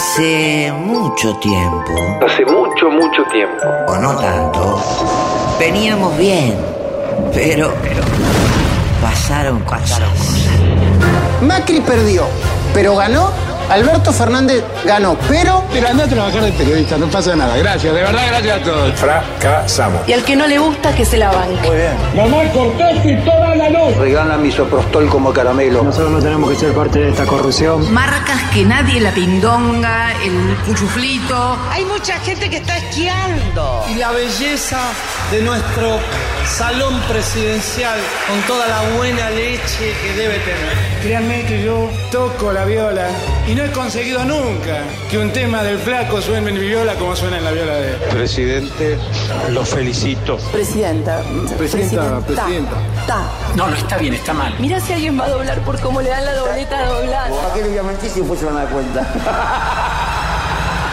Hace mucho tiempo, Hace mucho, mucho tiempo. o no tanto, veníamos bien, pero pasaron cosas. Macri perdió, pero ganó. Alberto Fernández ganó, pero Pero anda a trabajar de periodista, no pasa nada. Gracias, de verdad, gracias a todos. Fracasamos. Y al que no le gusta, que se la banque. Mamá, cortaste toda la luz. regala misoprostol como caramelo. Nosotros no tenemos que ser parte de esta corrupción. Marcas que nadie, la pindonga, el cuchuflito. Hay mucha gente que está esquiando. y la belleza de nuestro salón presidencial con toda la buena leche que debe tener. Créanme que yo toco la viola y no he conseguido nunca que un tema del flaco suene en mi viola como suena en la viola de él. Presidente, lo felicito. Presidenta. Presidenta, presidenta. Ta. No, no está bien, está mal. Mira si alguien va a doblar por cómo le dan la dobleta doblada. ¿Para qué le voy a mentir si después se van a dar cuenta?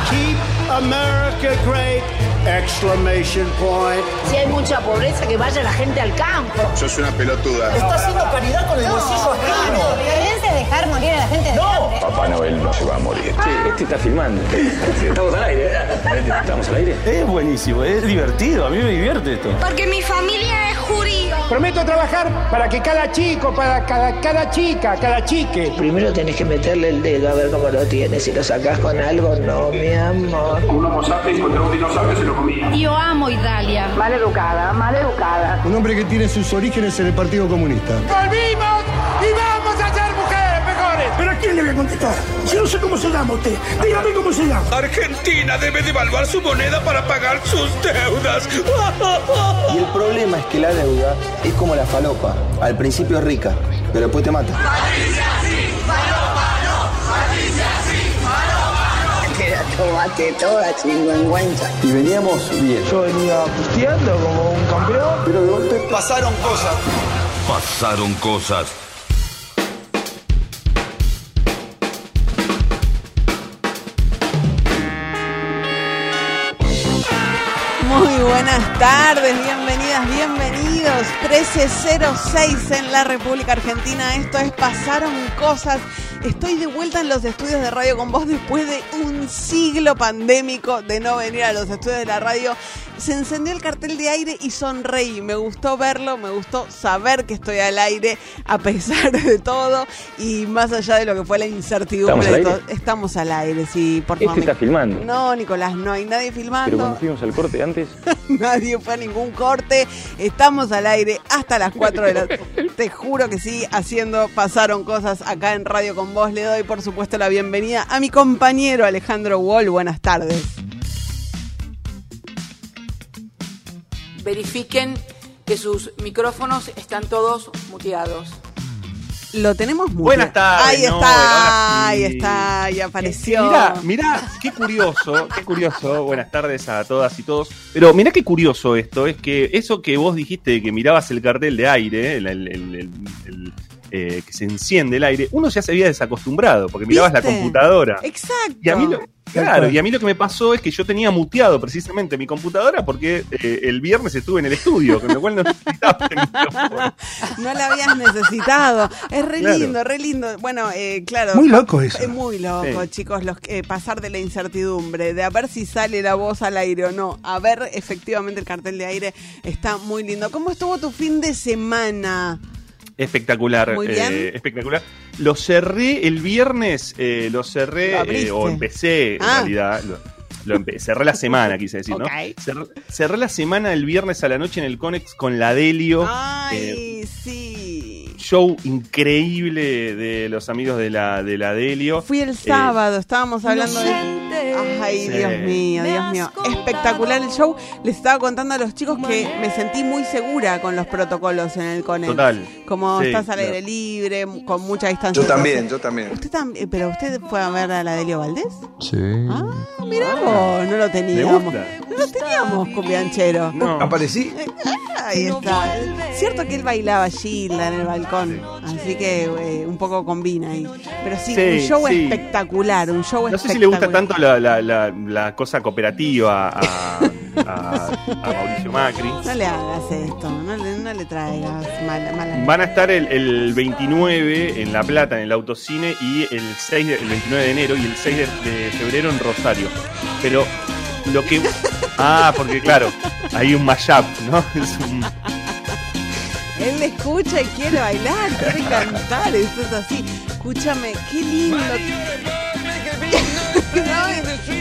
Keep America great! Exclamation point. Si hay mucha pobreza, que vaya la gente al campo. Sos una pelotuda. Está haciendo caridad con el bolsillo ajeno. violencia es dejar morir a la gente de hambre. Papá Noel no se va a morir. Este está filmando. Estamos al aire. Estamos al aire. Es buenísimo, es divertido. A mí me divierte esto. Porque mi familia es. Prometo trabajar para que cada chico, para cada, cada chica, cada chique. Primero tenés que meterle el dedo a ver cómo lo tienes. Si lo sacás con algo, no, mi amor. Yo amo Italia. Mal educada, mal educada. Un hombre que tiene sus orígenes en el Partido Comunista. ¡Volvimos quién le voy a contestar? Si no sé cómo se llama usted. Dígame cómo se llama. Argentina debe devaluar su moneda para pagar sus deudas. Y el problema es que la deuda es como la falopa. Al principio es rica, pero después te mata. Te la tomaste toda, chingüengüenza. Y veníamos bien. Yo venía pusteando como un campeón, pero de golpe pasaron cosas. Pasaron cosas. Muy buenas tardes, bienvenidas, bienvenidos. 1306 en la República Argentina. Esto es Pasaron Cosas. Estoy de vuelta en los estudios de radio con vos después de un siglo pandémico de no venir a los estudios de la radio. Se encendió el cartel de aire y sonreí. Me gustó verlo, me gustó saber que estoy al aire a pesar de todo y más allá de lo que fue la incertidumbre. ¿Estamos al aire? Estamos al aire, sí, por Este favor. está filmando. No, Nicolás, no hay nadie filmando. Pero cuando fuimos al corte antes, Nadie fue a ningún corte. Estamos al aire hasta las 4 de la Te juro que sí, haciendo pasaron cosas acá en Radio con vos. Le doy por supuesto la bienvenida a mi compañero Alejandro Wall. Buenas tardes. Verifiquen que sus micrófonos están todos muteados. Lo tenemos muy Buenas tardes, Ahí no, está, ahí está, ahí apareció. Mirá, mirá, qué curioso, qué curioso. Buenas tardes a todas y todos. Pero mirá qué curioso esto, es que eso que vos dijiste de que mirabas el cartel de aire, el, el- el- el- el, eh, que se enciende el aire, uno ya se había desacostumbrado, porque mirabas la computadora. Exacto. Y a mí lo, claro, y a mí lo que me pasó es que yo tenía muteado precisamente mi computadora porque eh, el viernes estuve en el estudio, con lo cual no necesitaba el. No la habías necesitado. Es re Claro. lindo, re lindo. Bueno, eh, claro. Muy loco eso. Es muy loco, Sí. chicos, los que pasar de la incertidumbre, de a ver si sale la voz al aire o no, a ver efectivamente el cartel de aire está muy lindo. ¿Cómo estuvo tu fin de semana? Espectacular, Muy eh, espectacular. Lo cerré el viernes, eh, lo cerré, eh, o empecé, Ah. en realidad. Lo, lo empe- cerré la semana, quise decir, ¿no? Cerré la semana el viernes a la noche en el Conex con la Delio. eh, Ay, sí. Show increíble de los amigos de la, de la Delio. Fui el sábado, estábamos hablando de... Ay, Sí. Dios mío, Dios mío. Espectacular el show. Les estaba contando a los chicos que me sentí muy segura con los protocolos en el Conex. Total. Como Sí, estás al aire libre, con mucha distancia. Yo también, yo también. ¿Usted también? ¿Pero usted fue a ver a la Delio Valdés? Sí. Ah, mirá vos, no lo teníamos. gusta. No lo teníamos, cumbianchero. No. Aparecí. Ahí está. Cierto que él bailaba Gilda en el balcón, así que eh, un poco combina ahí. Pero sí, Sí, un show sí. espectacular, un show No sé si le gusta tanto la, la- la- la cosa cooperativa a, a, a Mauricio Macri. No le hagas esto, no le, no le traigas mala, mala. Van a estar el, el 29 en La Plata, en el autocine, y el, 6 de- el 29 de enero y el 6 de, de febrero en Rosario. Pero lo que... Ah, porque claro, hay un mashup, ¿no? Es un... Él le escucha y quiere bailar, quiere cantar, esto es así. Escúchame, qué lindo.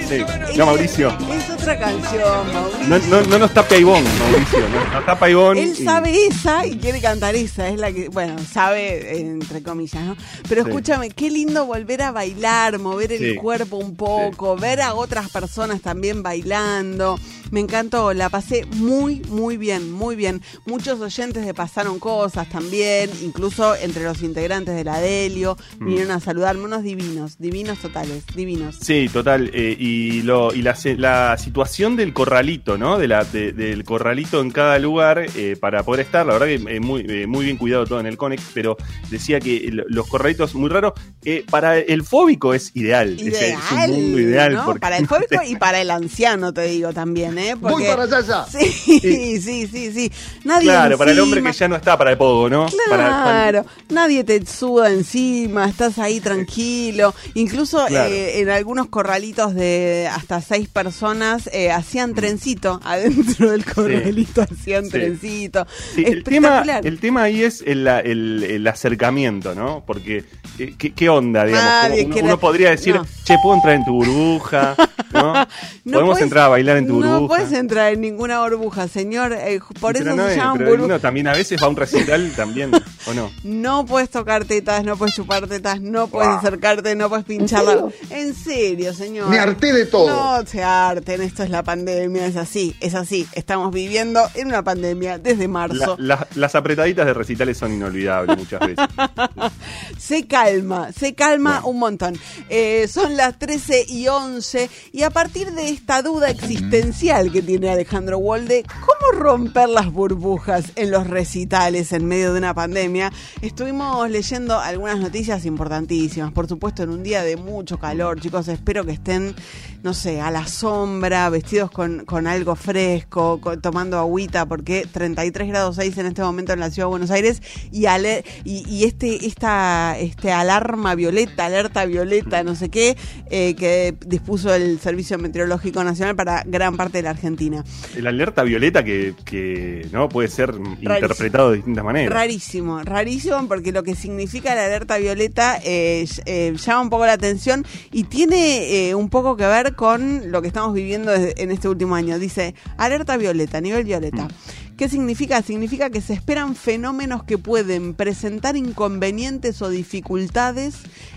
Sí. No, Mauricio. Es otra canción, Mauricio. No, no, no nos tape a Ivonne, Mauricio. No, nos tapa Ivonne. Él y- sabe esa y quiere cantar esa, es la que, bueno, sabe entre comillas, ¿no? Pero Sí. escúchame, qué lindo volver a bailar, mover el Sí. cuerpo un poco, ver a otras personas también bailando. Me encantó, la pasé muy, muy bien, muy bien. Muchos oyentes de Pasaron Cosas también, incluso entre los integrantes de la Delio, Mm. vinieron a saludarme, unos divinos, divinos totales, divinos. Sí, total. eh, y lo, y la, la situación del corralito, ¿no? De la, de- del corralito en cada lugar eh, para poder estar. La verdad que eh, muy, eh, muy bien cuidado todo en el Conex, pero decía que lo- los corralitos muy raros. eh, para el fóbico es ideal. Es- Ideal, es, un mundo ideal. ¿no? Para el fóbico y para el anciano, te digo también, ¿eh? Voy Porque- para allá. Sí, sí, sí, sí. Nadie Claro, para el hombre que ya no está para el pogo, ¿no? Para- Claro, nadie te suda encima, estás ahí tranquilo. Incluso Claro. eh, en algunos corralitos de hasta seis personas eh, hacían trencito adentro del corralito, hacían Sí. trencito. Sí, el, tema, el tema ahí es el, el- el acercamiento, ¿no? Porque, eh, ¿qué, qué onda, digamos? Nadie uno, quiere- uno podría decir, no. che, ¿puedo entrar en tu burbuja? ¿No? No Podemos puedes- entrar a bailar en tu No burbuja. Puedes entrar en ninguna burbuja, señor. eh, por Pero eso no, se eh, llaman pero burbujas. uno también a veces va a un recital también, ¿o no? No puedes tocar tetas, no puedes chupar tetas, no puedes acercarte, no puedes pincharla. En serio, señor. Me harté de todo. No se harten, esto es la pandemia, es así, es así. Estamos viviendo en una pandemia desde marzo. La- la- las apretaditas de recitales son inolvidables muchas veces. Se calma, se calma un montón. Eh, son las 13 y 11 y a partir de esta duda existencial que tiene Alejandro Wolde, ¿cómo romper las burbujas en los recitales en medio de una pandemia? Estuvimos leyendo algunas noticias importantísimas, por supuesto en un día de mucho calor, chicos, espero que estén, no sé, a la sombra, vestidos con, con algo fresco, tomando agüita, porque 33 grados 6 en este momento en la ciudad de Buenos Aires y, ale- y, y este, esta este alarma violeta, alerta violeta, no sé qué, eh, que dispuso el Servicio Meteorológico Nacional para gran parte de la Argentina. El alerta violeta que, que no puede ser interpretado de distintas maneras. Rarísimo, rarísimo porque lo que significa la alerta violeta eh, eh, llama un poco la atención y tiene eh, un poco que ver con lo que estamos viviendo en este último año. Dice alerta violeta, nivel violeta. ¿Qué significa? Significa que se esperan fenómenos que pueden presentar inconvenientes o dificultades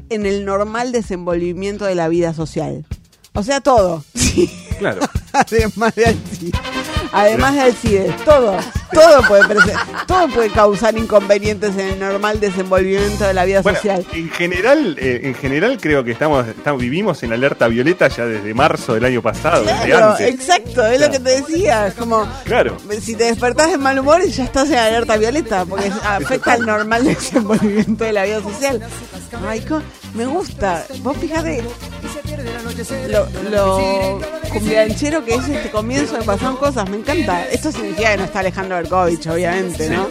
en el normal desenvolvimiento de la vida social. O sea, todo. Sí. Claro. Además de Alcides. Además de Alcides, todo. Todo puede, todo puede causar inconvenientes en el normal desenvolvimiento de la vida Bueno, social. en general, eh, en general creo que estamos, estamos vivimos en alerta violeta ya desde marzo del año pasado, desde Claro, antes. exacto, es lo que te decía. Es como, Claro. si te despertás de mal humor, ya estás en alerta violeta, porque afecta al normal desenvolvimiento de la vida social. Ay, me gusta. Vos fíjate lo, lo cumbianchero que es este comienzo de Pasaron Cosas. Me encanta. Esto significa que no está Alejandro Berkovich, obviamente, ¿no?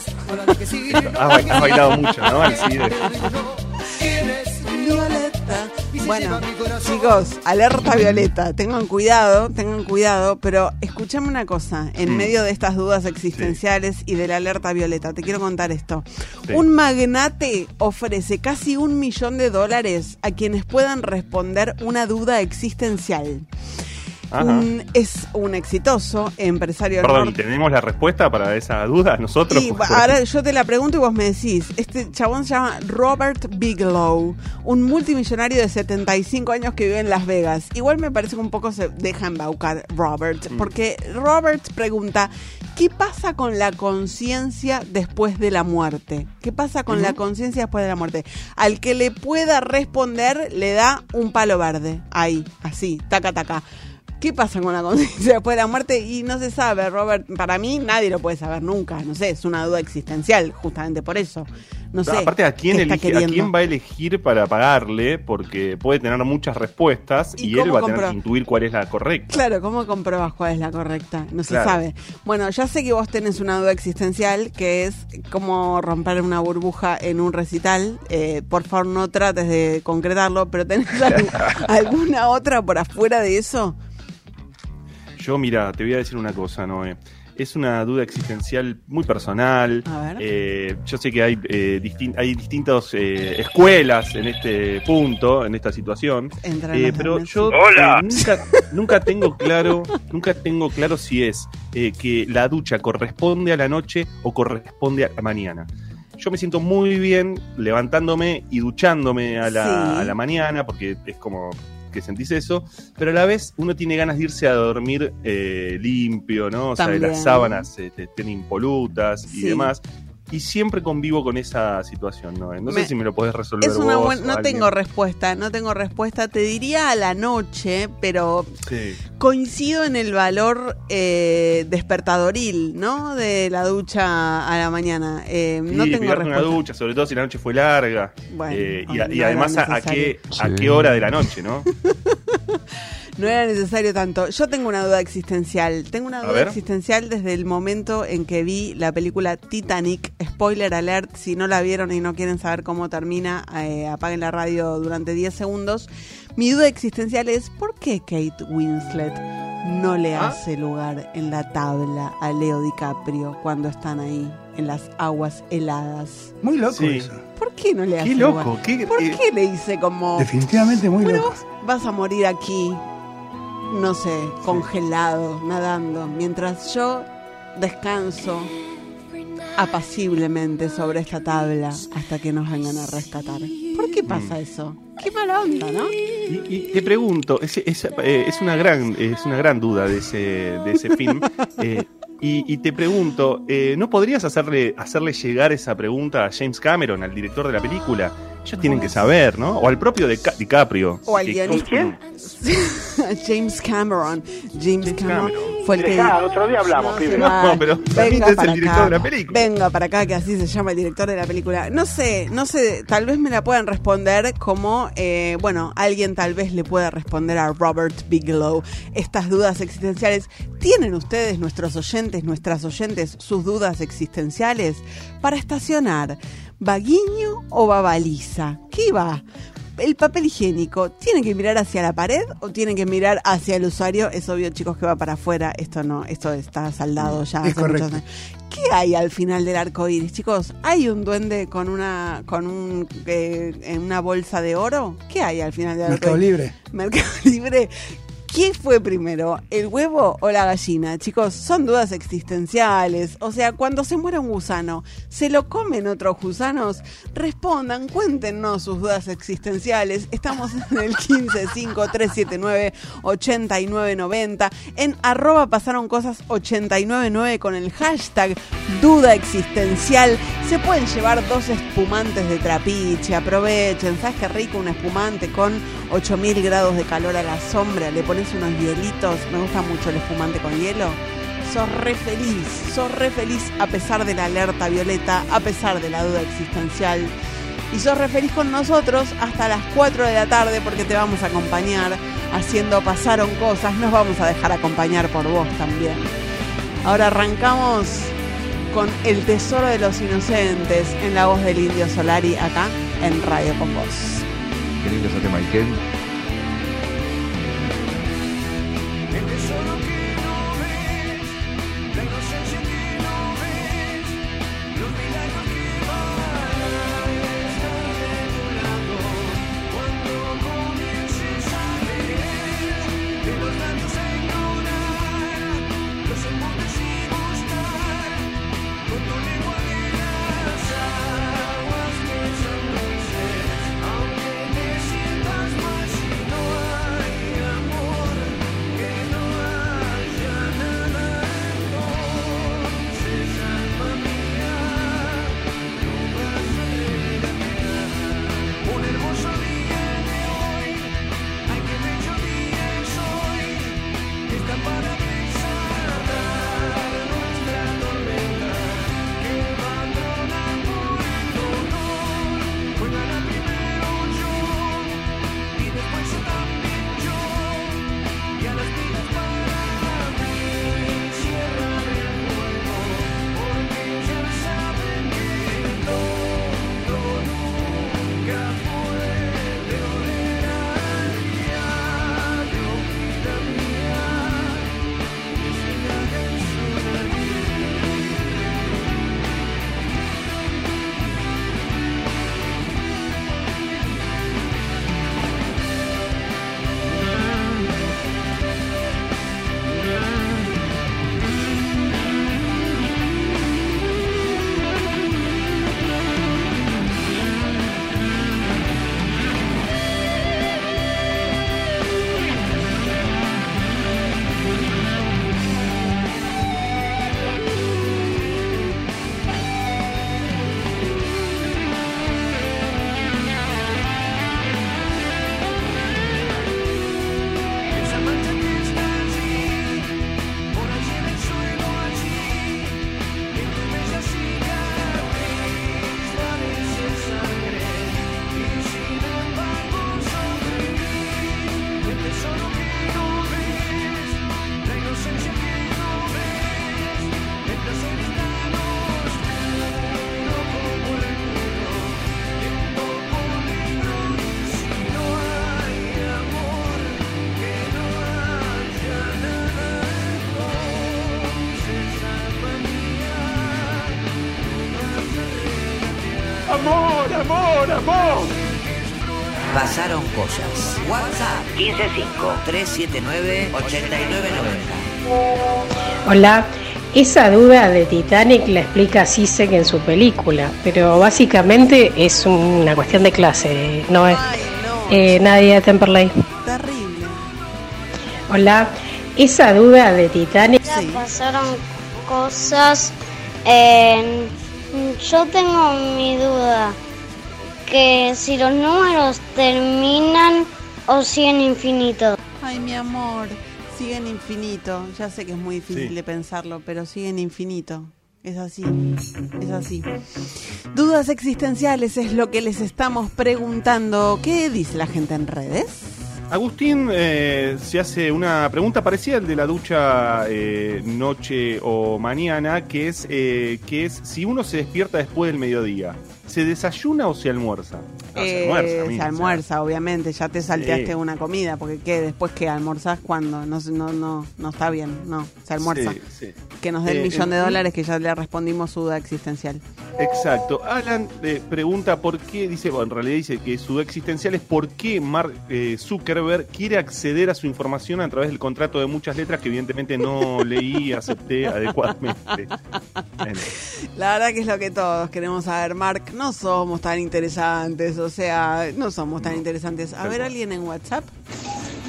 Ba- has bailado mucho, ¿no? Violeta. Bueno, chicos, alerta violeta. Tengan cuidado, tengan cuidado, pero escúchame una cosa. En Mm. medio de estas dudas existenciales y de la alerta violeta, te quiero contar esto. Sí. Un magnate ofrece casi un millón de dólares a quienes puedan responder una duda existencial. Ajá. Un- es un exitoso empresario Perdón, ¿y norte- tenemos la respuesta para esa duda nosotros? y ahora yo te la pregunto y vos me decís. Este chabón se llama Robert Bigelow, un multimillonario de 75 años que vive en Las Vegas. Igual me parece que un poco se deja embaucar Robert, Mm. porque Robert pregunta, ¿qué pasa con la conciencia después de la muerte? ¿Qué pasa con la conciencia después de la muerte? Al que le pueda responder le da un palo verde, ahí, así, taca, taca. ¿Qué pasa con la conciencia después de la muerte? Y no se sabe, Robert. Para mí nadie lo puede saber nunca. No sé, es una duda existencial, justamente por eso. No sé. Aparte, ¿a quién, elige, ¿a queriendo. quién va a elegir para pagarle? Porque puede tener muchas respuestas ¿Y y, él va a tener que intuir cuál es la correcta. Claro, ¿cómo compruebas cuál es la correcta? No se Claro. sabe. Bueno, ya sé que vos tenés una duda existencial que es cómo romper una burbuja en un recital. Eh, por favor, no trates de concretarlo, pero ¿tenés algu- alguna otra por afuera de eso? Yo, mira, te voy a decir una cosa, Noé. Es una duda existencial muy personal. A ver. Eh, yo sé que hay, eh, distin- hay distintas eh, escuelas en este punto, en esta situación. Eh, pero yo Hola. eh, nunca, nunca tengo claro, nunca tengo claro si es eh, que la ducha corresponde a la noche o corresponde a la mañana. Yo me siento muy bien levantándome y duchándome a la, Sí. a la mañana porque es como que sentís eso, pero a la vez uno tiene ganas de irse a dormir eh, limpio, ¿no? O sea, las sábanas eh, te- estén impolutas y Sí. demás. Y siempre convivo con esa situación, ¿no? No Me- sé si me lo podés resolver Es una vos No tengo respuesta, no tengo respuesta. Te diría a la noche, pero Sí. coincido en el valor eh, despertadoril, ¿no? De la ducha a la mañana. Eh, no Sí, tengo pegarte una respuesta. ducha, sobre todo si la noche fue larga. Bueno, Eh, y, no a- y era además a, a qué, a qué hora de la noche, ¿no? No era necesario tanto. Yo tengo una duda existencial. Tengo una duda existencial desde el momento en que vi la película Titanic. Spoiler alert, si no la vieron y no quieren saber cómo termina, eh, apaguen la radio durante 10 segundos. Mi duda existencial es, ¿por qué Kate Winslet no le ¿Ah? hace lugar en la tabla a Leo DiCaprio cuando están ahí en las aguas heladas? Muy loco Sí. eso. ¿Por qué no le hace Qué lugar? loco, qué, ¿Por eh, qué le dice como... Definitivamente muy Bueno, loco. vos vas a morir aquí, no sé, congelado, nadando, mientras yo descanso apaciblemente sobre esta tabla hasta que nos vengan a rescatar. ¿Por qué pasa eso? Qué mala onda, ¿no? Y, y te pregunto, es, es, eh, es una gran es una gran duda de ese de ese film. eh, y, y te pregunto, eh, ¿no podrías hacerle hacerle llegar esa pregunta a James Cameron, al director de la película? Ellos tienen que saber, ¿no? O al propio Deca- DiCaprio. O al guionista. ¿Quién? James Cameron. James, Cameron, Cameron. fue el que. Dejá, otro día hablamos, No, No, pero Venga es el para director acá. de la película. Venga para acá, que así se llama el director de la película. No sé, no sé, tal vez me la puedan responder como, eh, bueno, alguien tal vez le pueda responder a Robert Bigelow estas dudas existenciales. ¿Tienen ustedes, nuestros oyentes, nuestras oyentes, sus dudas existenciales? Para estacionar, ¿vaguiño o babaliza? ¿Qué va? El papel higiénico, ¿tiene que mirar hacia la pared o tiene que mirar hacia el usuario? Es obvio, chicos, que va para afuera. Esto no, esto está saldado ya. Es hace muchos correcto. años. ¿Qué hay al final del arco iris, chicos? ¿Hay un duende con una con un eh, en una bolsa de oro? ¿Qué hay al final del arco Mercado iris? Libre. Mercado Libre. ¿Qué fue primero, el huevo o la gallina? Chicos, son dudas existenciales. O sea, cuando se muera un gusano, ¿se lo comen otros gusanos? Respondan, cuéntenos sus dudas existenciales. Estamos en el 1553798990. En arroba pasaron cosas 899 con el hashtag duda existencial. Se pueden llevar dos espumantes de trapiche. Aprovechen. ¿Sabes qué rico un espumante con 8000 grados de calor a la sombra? Le pones unos hielitos. Me gusta mucho el espumante con hielo. Sos re feliz, sos re feliz a pesar de la alerta violeta, a pesar de la duda existencial. Y sos re feliz con nosotros hasta las 4 de la tarde porque te vamos a acompañar haciendo Pasaron Cosas. Nos vamos a dejar acompañar por vos también. Ahora arrancamos con El Tesoro de los Inocentes en la voz del Indio Solari acá en Radio con Vos. Qué lindo ese tema, Ikel. Aunque WhatsApp 155-379-8990. Hola, esa duda de Titanic la explica Sisek en su película, pero básicamente es una cuestión de clase, no es eh, Nadia Temperley. Terrible. Hola, esa duda de Titanic. Pasaron cosas. eh, yo tengo mi duda. Que si los números terminan o siguen infinitos. Ay, mi amor, siguen infinito. Ya sé que es muy difícil Sí. de pensarlo, pero siguen infinito. Es así, es así. Dudas existenciales es lo que les estamos preguntando. ¿Qué dice la gente en redes? Agustín eh, se hace una pregunta parecida al de la ducha eh, noche o mañana, que es, eh, que es si uno se despierta después del mediodía, ¿se desayuna o se almuerza? No, Eh, se almuerza, se o sea, obviamente. Ya te salteaste Sí. una comida, porque ¿qué? Después que almorzás cuando no, no, no, no está bien, no, se almuerza. Sí, sí. Que nos dé el Eh, millón de dólares que ya le respondimos su duda existencial. Exacto. Alan eh, pregunta por qué, dice, bueno, en realidad dice que su duda existencial es por qué Mark eh, Zuckerberg quiere acceder a su información a través del contrato de muchas letras que evidentemente no leí y acepté adecuadamente. Bueno. La verdad que es lo que todos queremos saber, Mark. No somos tan interesantes, o sea, no somos tan interesantes. A ver, alguien en WhatsApp.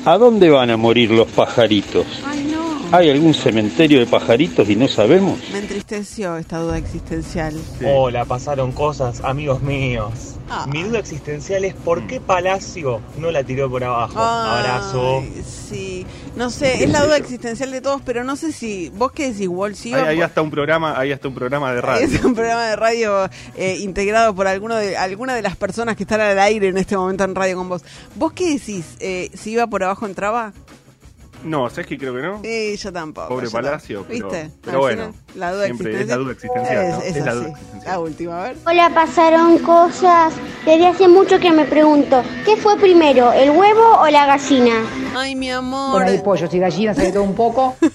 ¿A dónde van a morir los pajaritos? Ay, no. ¿Hay algún cementerio de pajaritos y no sabemos? Me entristeció esta duda existencial. Hola, pasaron cosas, amigos míos. Ah. Mi duda existencial es por qué Palacio no la tiró por abajo. Ay, Abrazo. Sí, no sé, es la duda existencial de todos, pero no sé si vos qué decís, Wall, si hay por- hasta un programa, hay hasta un programa de radio. Es un programa de radio eh, integrado por alguno de, alguna de las personas que están al aire en este momento en radio con vos. ¿Vos qué decís? Eh, ¿Si iba por abajo entraba? No, ¿sabes que creo que no? Eh, yo tampoco. Pobre yo Palacio, tampoco. pero- ¿Viste? pero bueno, final, la duda siempre es la duda existencial, ¿no? Es, es Es la duda existencial. La última, a ver. Hola, pasaron cosas. Desde hace mucho que me pregunto, ¿qué fue primero, el huevo o la gallina? Ay, mi amor. Bueno, hay pollos y gallinas, hay de todo un poco.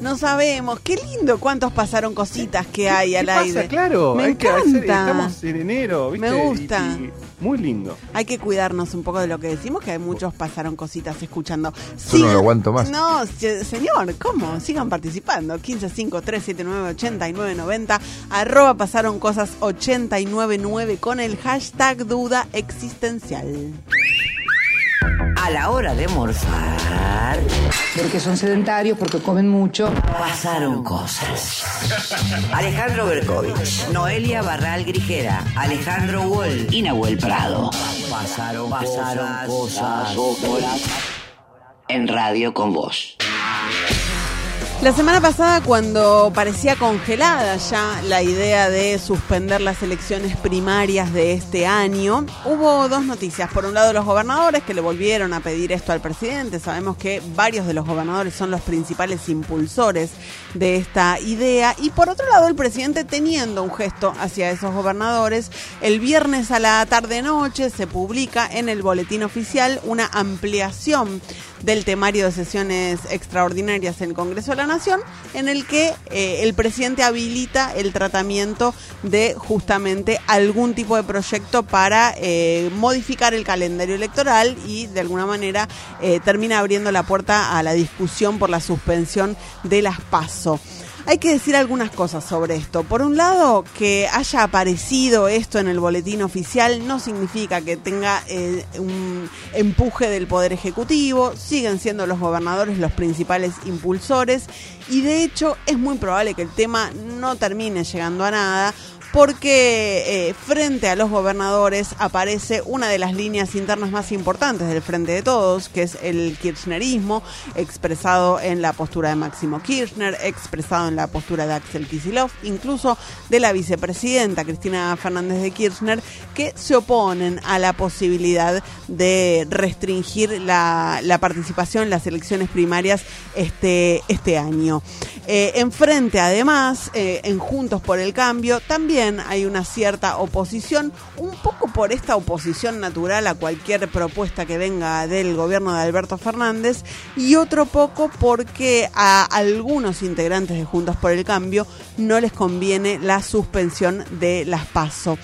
No sabemos. Qué lindo cuántos pasaron cositas que hay al ¿Qué pasa? aire. Claro, Me hay que hacer- encanta. estamos en enero, ¿viste? Me Y- gusta. y muy lindo. Hay que cuidarnos un poco de lo que decimos, que hay muchos pasaron cositas escuchando. Yo no lo aguanto más. No, se- señor, ¿cómo? Sigan participando. 1553798990 arroba pasaron cosas 899 con el hashtag duda existencial. A la hora de almorzar, Porque son sedentarios, porque comen mucho. pasaron cosas. Alejandro Berkovich, Noelia Barral Grijera, Alejandro Wall y Nahuel Prado. Pasaron, pasaron cosas. En radio con vos. La semana pasada, cuando parecía congelada ya la idea de suspender las elecciones primarias de este año, hubo dos noticias. Por un lado, los gobernadores que le volvieron a pedir esto al presidente. Sabemos que varios de los gobernadores son los principales impulsores de esta idea. Y por otro lado, el presidente teniendo un gesto hacia esos gobernadores. El viernes a la tarde-noche se publica en el boletín oficial una ampliación del temario de sesiones extraordinarias en el Congreso de la Nación, en el que eh, el presidente habilita el tratamiento de justamente algún tipo de proyecto para eh, modificar el calendario electoral y de alguna manera eh, termina abriendo la puerta a la discusión por la suspensión de las Hay que decir algunas cosas sobre esto. Por un lado, que haya aparecido esto en el boletín oficial no significa que tenga eh, un empuje del Poder Ejecutivo. Siguen siendo los gobernadores los principales impulsores y de hecho es muy probable que el tema no termine llegando a nada porque eh, frente a los gobernadores aparece una de las líneas internas más importantes del Frente de Todos, que es el kirchnerismo, expresado en la postura de Máximo Kirchner, expresado en la postura de Axel Kicillof, incluso de la vicepresidenta Cristina Fernández de Kirchner, que se oponen a la posibilidad de restringir la, la participación en las elecciones primarias este, este año. Eh, enfrente, además, eh, en Juntos por el Cambio, también hay una cierta oposición, un poco por esta oposición natural a cualquier propuesta que venga del gobierno de Alberto Fernández, y otro poco porque a algunos integrantes de Juntos por el Cambio no les conviene la suspensión de las PASO.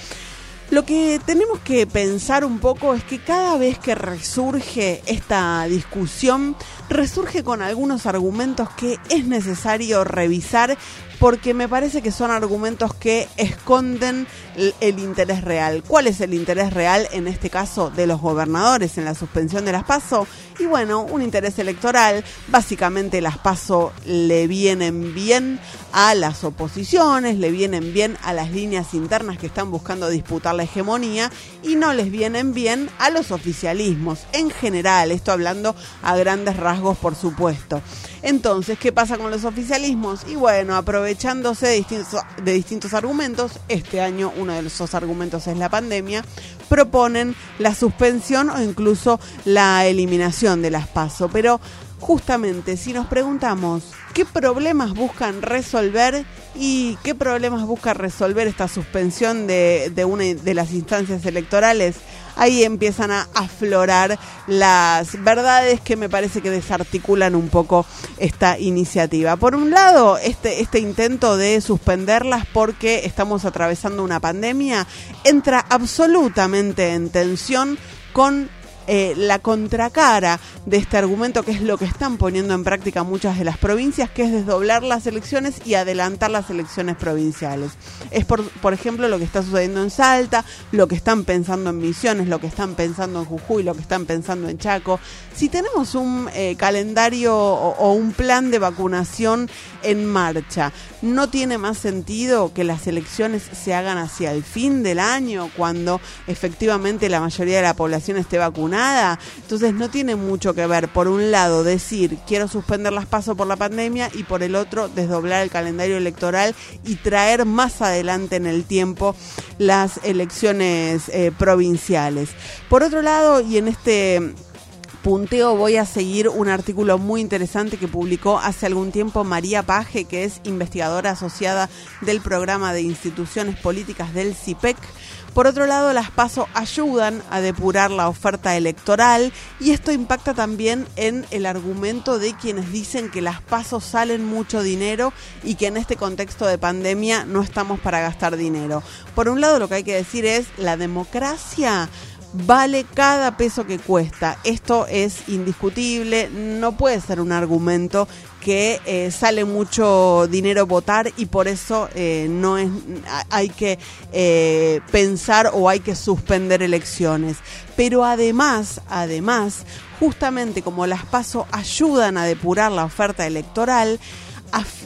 Lo que tenemos que pensar un poco es que cada vez que resurge esta discusión, resurge con algunos argumentos que es necesario revisar porque me parece que son argumentos que esconden el, interés real. ¿Cuál es el interés real en este caso de los gobernadores en la suspensión de las PASO? Y bueno, un interés electoral. Básicamente las PASO le vienen bien a las oposiciones, le vienen bien a las líneas internas que están buscando disputar la hegemonía y no les vienen bien a los oficialismos en general. Esto hablando a grandes rasgos, por supuesto. Entonces, ¿qué pasa con los oficialismos? Y bueno, aprovechándose de distintos, argumentos, este año uno de esos argumentos es la pandemia, proponen la suspensión o incluso la eliminación de las. Pero justamente si nos preguntamos qué problemas buscan resolver y qué problemas busca resolver esta suspensión de, una de las instancias electorales, ahí empiezan a aflorar las verdades que me parece que desarticulan un poco esta iniciativa. Por un lado, este, este intento de suspenderlas porque estamos atravesando una pandemia entra absolutamente en tensión con eh, la contracara de este argumento, que es lo que están poniendo en práctica muchas de las provincias, que es desdoblar las elecciones y adelantar las elecciones provinciales. Es, por, por ejemplo, lo que está sucediendo en Salta, lo que están pensando en Misiones, lo que están pensando en Jujuy, lo que están pensando en Chaco. Si tenemos un eh, calendario o, o un plan de vacunación en marcha, ¿no tiene más sentido que las elecciones se hagan hacia el fin del año, cuando efectivamente la mayoría de la población esté vacunada? Entonces no tiene mucho que ver, por un lado, decir quiero suspender las pasos por la pandemia y por el otro, desdoblar el calendario electoral y traer más adelante en el tiempo las elecciones eh, provinciales. Por otro lado, y en este punteo voy a seguir un artículo muy interesante que publicó hace algún tiempo María Paje, que es investigadora asociada del programa de instituciones políticas del CIPEC. Por otro lado, las PASO ayudan a depurar la oferta electoral y esto impacta también en el argumento de quienes dicen que las PASO salen mucho dinero y que en este contexto de pandemia no estamos para gastar dinero. Por un lado, lo que hay que decir es la democracia vale cada peso que cuesta. Esto es indiscutible, no puede ser un argumento que eh, sale mucho dinero votar y por eso eh, no es hay que eh, pensar o hay que suspender elecciones. Pero además, además, justamente como las paso ayudan a depurar la oferta electoral,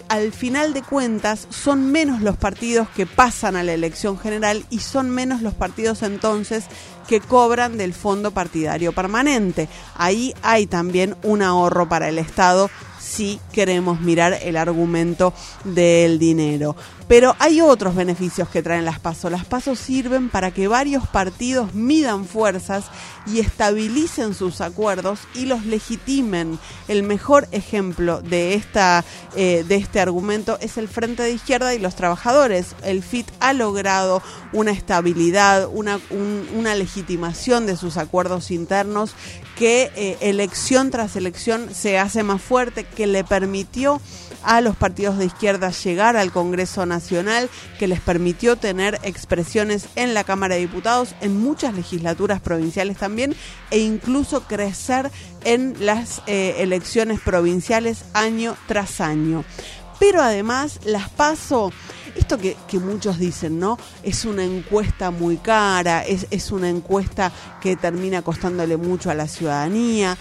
al final de cuentas son menos los partidos que pasan a la elección general y son menos los partidos entonces que cobran del fondo partidario permanente. Ahí hay también un ahorro para el Estado si queremos mirar el argumento del dinero. Pero hay otros beneficios que traen las pasos. Las pasos sirven para que varios partidos midan fuerzas y estabilicen sus acuerdos y los legitimen. El mejor ejemplo de, esta, eh, de este argumento es el Frente de Izquierda y los trabajadores. El FIT ha logrado una estabilidad, una, un, una legitimación de sus acuerdos internos que eh, elección tras elección se hace más fuerte, que le permitió a los partidos de izquierda llegar al Congreso Nacional, que les permitió tener expresiones en la Cámara de Diputados, en muchas legislaturas provinciales también, e incluso crecer en las eh, elecciones provinciales año tras año. Pero además las paso esto que, que, muchos dicen, ¿no? Es una encuesta muy cara, es, es una encuesta que termina costándole mucho a la ciudadanía.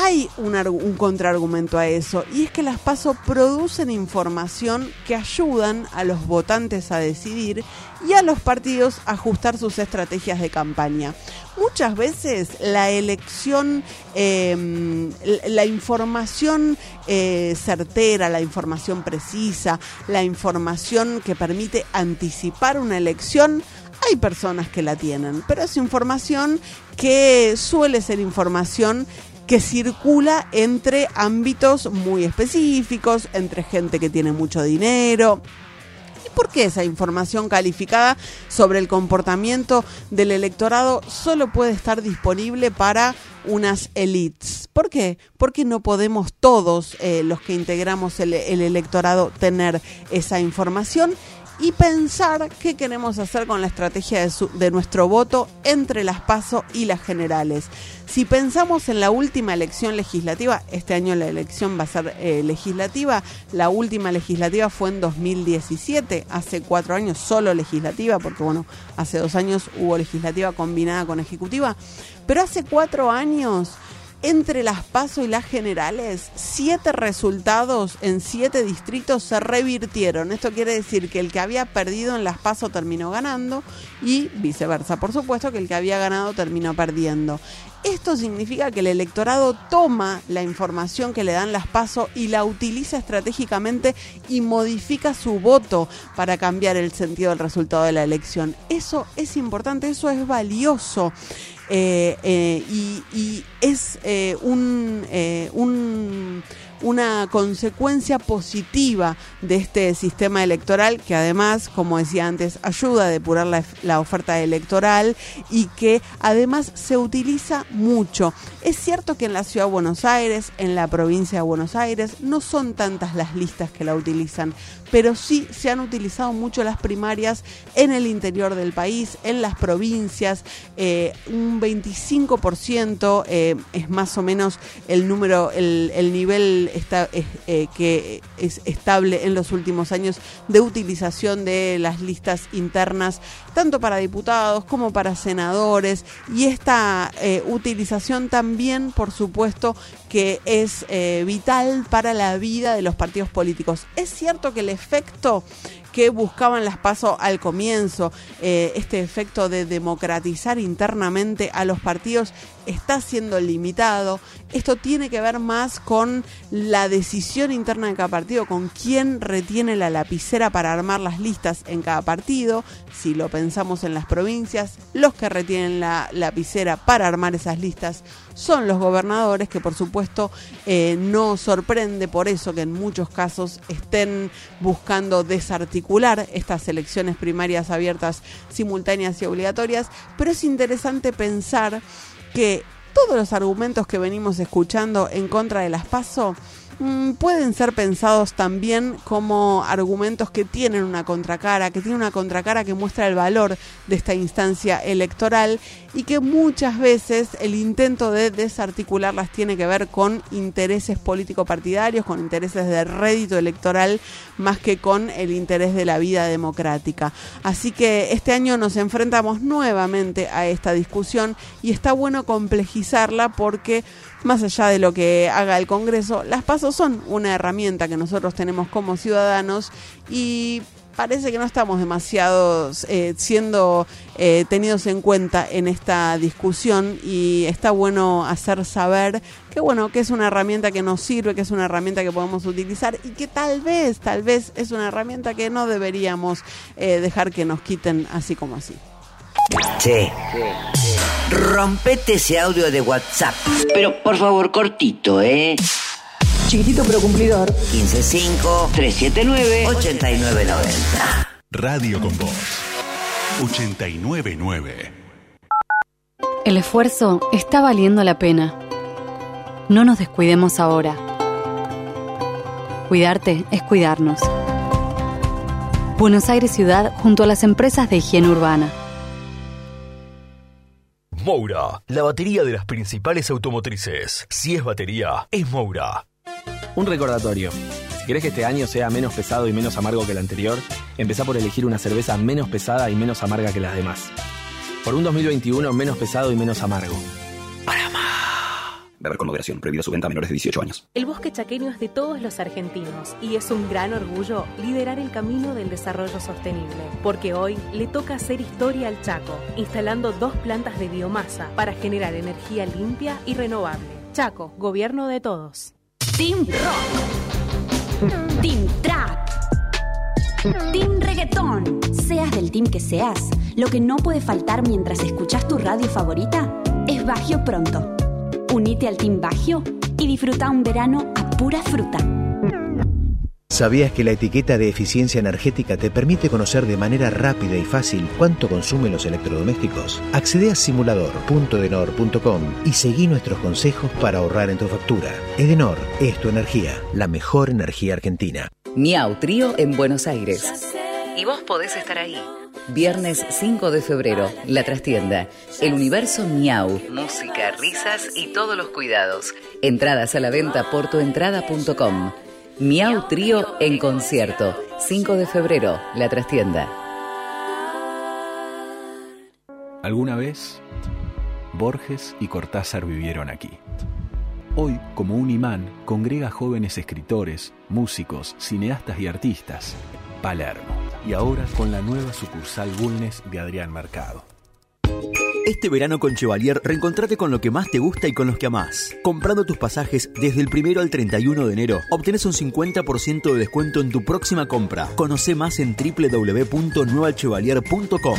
Hay un, un, contraargumento a eso y es que las PASO producen información que ayudan a los votantes a decidir y a los partidos a ajustar sus estrategias de campaña. Muchas veces la elección, eh, la información eh, certera, la información precisa, la información que permite anticipar una elección, hay personas que la tienen, pero es información que suele ser información que circula entre ámbitos muy específicos, entre gente que tiene mucho dinero. ¿Y por qué esa información calificada sobre el comportamiento del electorado solo puede estar disponible para unas elites? ¿Por qué? Porque no podemos todos eh, los que integramos el, el electorado tener esa información y pensar qué queremos hacer con la estrategia de, su- de nuestro voto entre las PASO y las generales. Si pensamos en la última elección legislativa, este año la elección va a ser eh, legislativa, la última legislativa fue en 2017, hace cuatro años solo legislativa, porque bueno, hace dos años hubo legislativa combinada con ejecutiva, pero hace cuatro años entre las PASO y las generales, siete resultados en siete distritos se revirtieron. Esto quiere decir que el que había perdido en las PASO terminó ganando y viceversa. Por supuesto que el que había ganado terminó perdiendo. Esto significa que el electorado toma la información que le dan las PASO y la utiliza estratégicamente y modifica su voto para cambiar el sentido del resultado de la elección. Eso es importante, eso es valioso. Eh, eh, y, es eh, un, un- una consecuencia positiva de este sistema electoral que además, como decía antes, ayuda a depurar la oferta electoral y que además se utiliza mucho. Es cierto que en la ciudad de Buenos Aires, en la provincia de Buenos Aires, no son tantas las listas que la utilizan, pero sí se han utilizado mucho las primarias en el interior del país, en las provincias, eh, un 25% eh, es más o menos el número, el, el nivel eh, que es estable en los últimos años de utilización de las listas internas, tanto para diputados como para senadores, y esta eh, utilización también, por supuesto, que es eh, vital para la vida de los partidos políticos. Es cierto que el efecto que buscaban las pasos al comienzo, eh, este efecto de democratizar internamente a los partidos está siendo limitado. Esto tiene que ver más con la decisión interna de cada partido, con quién retiene la lapicera para armar las listas en cada partido. Si lo pensamos en las provincias, los que retienen la lapicera para armar esas listas son los gobernadores, que por supuesto eh, no sorprende por eso que en muchos casos estén buscando desarticular estas elecciones primarias abiertas, simultáneas y obligatorias, pero es interesante pensar que todos los argumentos que venimos escuchando en contra de las PASO pueden ser pensados también como argumentos que tienen una contracara, que tienen una contracara que muestra el valor de esta instancia electoral y que muchas veces el intento de desarticularlas tiene que ver con intereses político-partidarios, con intereses de rédito electoral, más que con el interés de la vida democrática. Así que este año nos enfrentamos nuevamente a esta discusión y está bueno complejizarla porque más allá de lo que haga el Congreso, las pasos son una herramienta que nosotros tenemos como ciudadanos y parece que no estamos demasiado eh, siendo eh, tenidos en cuenta en esta discusión y está bueno hacer saber que bueno que es una herramienta que nos sirve que es una herramienta que podemos utilizar y que tal vez tal vez es una herramienta que no deberíamos eh, dejar que nos quiten así como así. Che, rompete ese audio de WhatsApp. Pero por favor, cortito, ¿eh? Chiquitito pero cumplidor. 155-379-8990. Radio con Voz 899. El esfuerzo está valiendo la pena. No nos descuidemos ahora. Cuidarte es cuidarnos. Buenos Aires Ciudad junto a las empresas de higiene urbana. Moura, la batería de las principales automotrices. Si es batería, es Moura. Un recordatorio. Si querés que este año sea menos pesado y menos amargo que el anterior, empezá por elegir una cerveza menos pesada y menos amarga que las demás. Por un 2021 menos pesado y menos amargo. Beber con moderación. Prohibido su venta a menores de 18 años. El bosque chaqueño es de todos los argentinos y es un gran orgullo liderar el camino del desarrollo sostenible, porque hoy le toca hacer historia al Chaco, instalando dos plantas de biomasa para generar energía limpia y renovable. Chaco, gobierno de todos. Team Rock. Team Trap. Team Reggaetón. Seas del team que seas, lo que no puede faltar mientras escuchas tu radio favorita es Bagio Pronto. Unite al Team Bagio y disfruta un verano a pura fruta. ¿Sabías que la etiqueta de eficiencia energética te permite conocer de manera rápida y fácil cuánto consumen los electrodomésticos? Accede a simulador.edenor.com y seguí nuestros consejos para ahorrar en tu factura. Edenor es tu energía, la mejor energía argentina. Miau Trío en Buenos Aires. Y vos podés estar ahí. Viernes 5 de febrero, La Trastienda. El universo Miau. Música, risas y todos los cuidados. Entradas a la venta por tuentrada.com. Miau Trío en concierto. 5 de febrero, La Trastienda. Alguna vez, Borges y Cortázar vivieron aquí. Hoy, como un imán, congrega jóvenes escritores, músicos, cineastas y artistas. Palermo. Y ahora con la nueva sucursal Bulnes de Adrián Mercado. Este verano con Chevalier, reencontrate con lo que más te gusta y con los que amás. Comprando tus pasajes desde el primero al 31 de enero, obtenés un 50% de descuento en tu próxima compra. Conoce más en www.nuevachevalier.com.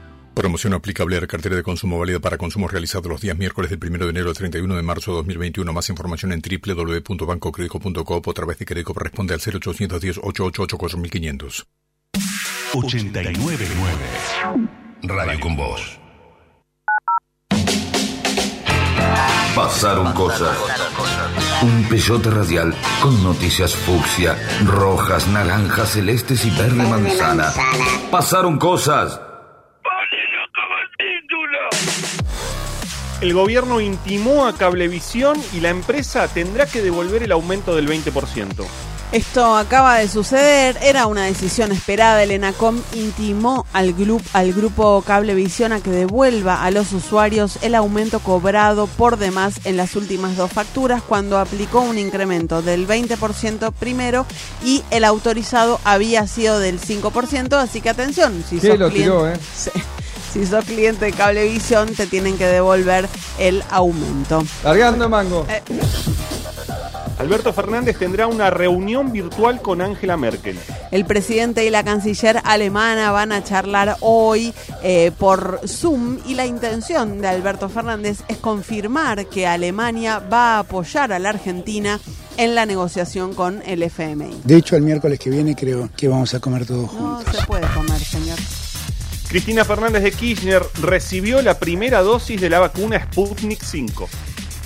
Promoción aplicable a la cartera de consumo válida para consumo realizado los días miércoles del 1 de enero al 31 de marzo de 2021. Más información en www.bancocredico.coop o a través de Credicop responde al 0810 888 4500. 899 Radio con Voz. Pasaron cosas. Un peyote radial con noticias fucsia, rojas, naranjas, celestes y verde manzana. Pasaron cosas. El gobierno intimó a Cablevisión y la empresa tendrá que devolver el aumento del 20%. Esto acaba de suceder, era una decisión esperada. El ENACOM intimó al, grupo, al grupo Cablevisión a que devuelva a los usuarios el aumento cobrado por demás en las últimas dos facturas cuando aplicó un incremento del 20% primero y el autorizado había sido del 5%. Así que atención, si Sí, sos lo cliente- tiró, ¿eh? Si sos cliente de Cablevisión, te tienen que devolver el aumento. Largando mango. Eh, Alberto Fernández tendrá una reunión virtual con Angela Merkel. El presidente y la canciller alemana van a charlar hoy eh, por Zoom y la intención de Alberto Fernández es confirmar que Alemania va a apoyar a la Argentina en la negociación con el FMI. De hecho, el miércoles que viene creo que vamos a comer todos No juntos. se puede comer, señor. Cristina Fernández de Kirchner recibió la primera dosis de la vacuna Sputnik 5.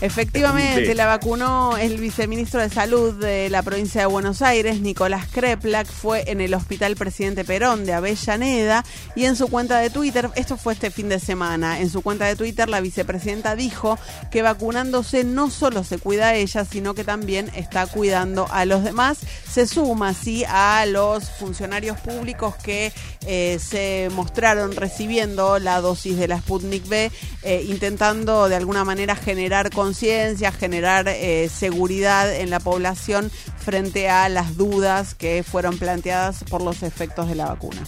Efectivamente, Sí. la vacunó el viceministro de Salud de la provincia de Buenos Aires, Nicolás Kreplak, fue en el Hospital Presidente Perón de Avellaneda y en su cuenta de Twitter, esto fue este fin de semana, en su cuenta de Twitter la vicepresidenta dijo que vacunándose no solo se cuida a ella, sino que también está cuidando a los demás. Se suma así a los funcionarios públicos que eh, se mostraron recibiendo la dosis de la Sputnik B, eh, intentando de alguna manera generar conciencia, generar eh, seguridad en la población frente a las dudas que fueron planteadas por los efectos de la vacuna.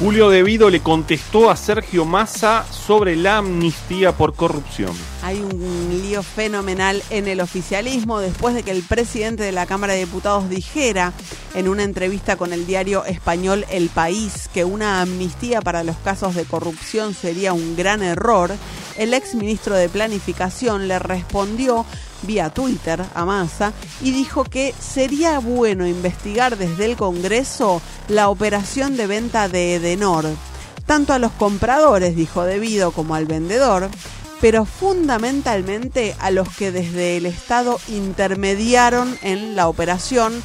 Julio Devido le contestó a Sergio Massa sobre la amnistía por corrupción. Hay un lío fenomenal en el oficialismo después de que el presidente de la Cámara de Diputados dijera en una entrevista con el diario español El País que una amnistía para los casos de corrupción sería un gran error. El ex ministro de Planificación le respondió vía Twitter a Massa y dijo que sería bueno investigar desde el Congreso la operación de venta de Edenor, tanto a los compradores, dijo Debido, como al vendedor, pero fundamentalmente a los que desde el Estado intermediaron en la operación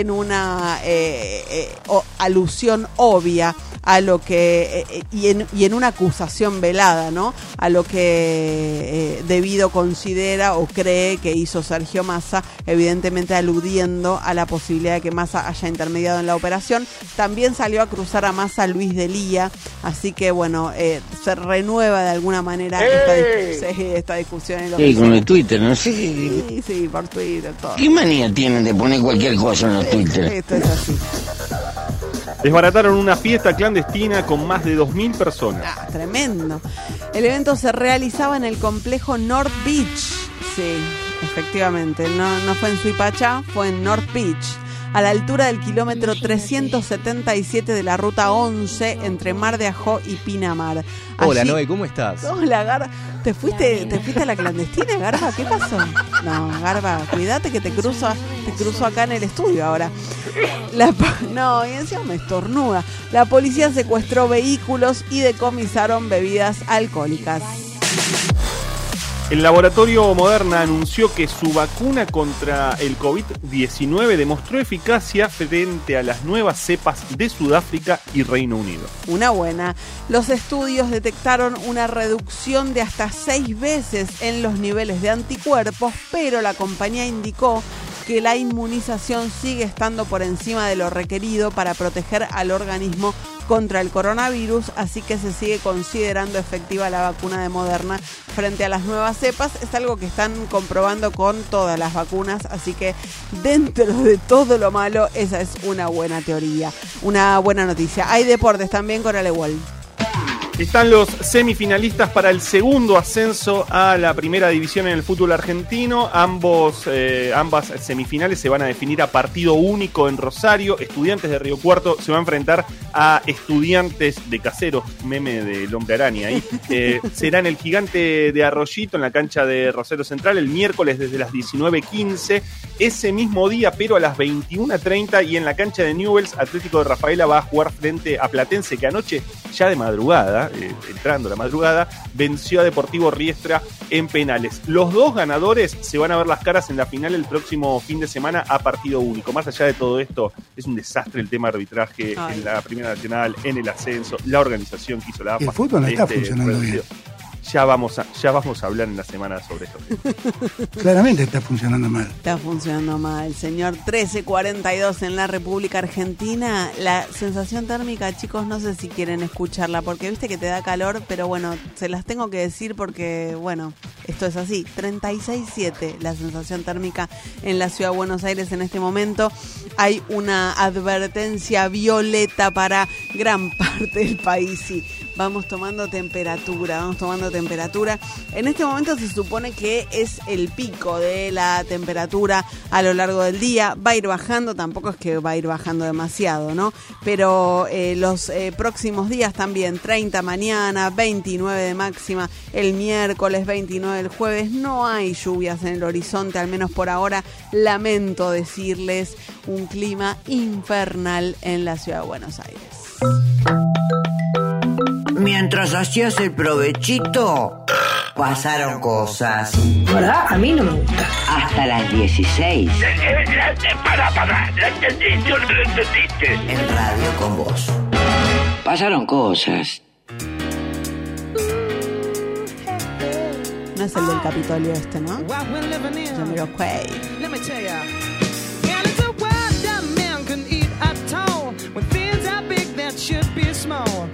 en una eh, eh, o- alusión obvia a lo que eh, y, en, y en una acusación velada, ¿no? A lo que eh, debido considera o cree que hizo Sergio Massa, evidentemente aludiendo a la posibilidad de que Massa haya intermediado en la operación. También salió a cruzar a Massa Luis Delía, así que bueno, eh, se renueva de alguna manera esta, dis- sí, esta discusión en el Sí, con el Twitter, no sé. Sí, sí, por Twitter, todo. ¿Qué manía tienen de poner cualquier cosa en los Twitter? Esto es así. Desbarataron una fiesta clandestina con más de 2.000 personas. Ah, tremendo. El evento se realizaba en el complejo North Beach. Sí, efectivamente. No, no fue en Suipacha, fue en North Beach. A la altura del kilómetro 377 de la ruta 11 entre Mar de Ajó y Pinamar. Hola, Allí- Noé, ¿cómo estás? Hola, Garba. ¿Te fuiste, ¿Te fuiste a la clandestina, Garba? ¿Qué pasó? No, Garba, cuídate que te cruzo, te cruzo acá en el estudio ahora. La no, y encima me estornuda. La policía secuestró vehículos y decomisaron bebidas alcohólicas. El laboratorio Moderna anunció que su vacuna contra el COVID-19 demostró eficacia frente a las nuevas cepas de Sudáfrica y Reino Unido. Una buena. Los estudios detectaron una reducción de hasta seis veces en los niveles de anticuerpos, pero la compañía indicó que la inmunización sigue estando por encima de lo requerido para proteger al organismo contra el coronavirus, así que se sigue considerando efectiva la vacuna de Moderna frente a las nuevas cepas. Es algo que están comprobando con todas las vacunas, así que dentro de todo lo malo, esa es una buena teoría, una buena noticia. Hay deportes también con Alewol. Están los semifinalistas para el segundo ascenso a la primera división en el fútbol argentino. Ambos, eh, ambas semifinales se van a definir a partido único en Rosario. Estudiantes de Río Cuarto se va a enfrentar a estudiantes de Caseros, meme del hombre araña ahí. Eh, será en el gigante de Arroyito, en la cancha de Rosario Central, el miércoles desde las 19.15. Ese mismo día, pero a las 21.30 y en la cancha de Newells, Atlético de Rafaela va a jugar frente a Platense, que anoche, ya de madrugada, eh, entrando la madrugada, venció a Deportivo Riestra en penales. Los dos ganadores se van a ver las caras en la final el próximo fin de semana a partido único. Más allá de todo esto, es un desastre el tema arbitraje Ay. en la Primera Nacional, en el ascenso, la organización que hizo la AFA. El fútbol no está Este, funcionando reducido. Ya vamos, a, ya vamos a hablar en la semana sobre esto. Claramente está funcionando mal. Está funcionando mal, señor. 1342 en la República Argentina. La sensación térmica, chicos, no sé si quieren escucharla, porque viste que te da calor, pero bueno, se las tengo que decir porque, bueno, esto es así. 36.7 la sensación térmica en la ciudad de Buenos Aires en este momento. Hay una advertencia violeta para gran parte del país. Sí, vamos tomando temperatura, vamos tomando temperatura. En este momento se supone que es el pico de la temperatura a lo largo del día. Va a ir bajando, tampoco es que va a ir bajando demasiado, ¿no? Pero eh, los eh, próximos días también, 30 mañana, 29 de máxima, el miércoles 29 el jueves. No hay lluvias en el horizonte, al menos por ahora. Lamento decirles un clima infernal en la ciudad de Buenos Aires. Mientras hacías el provechito, pasaron cosas. ¿Verdad? A mí no me gusta. Hasta las 16 Para, para, la entendí, yo no lo entendiste. en radio con vos. Pasaron cosas. No es el del Capitolio este, ¿no? Jamiroquai. Let me tell ya. Small.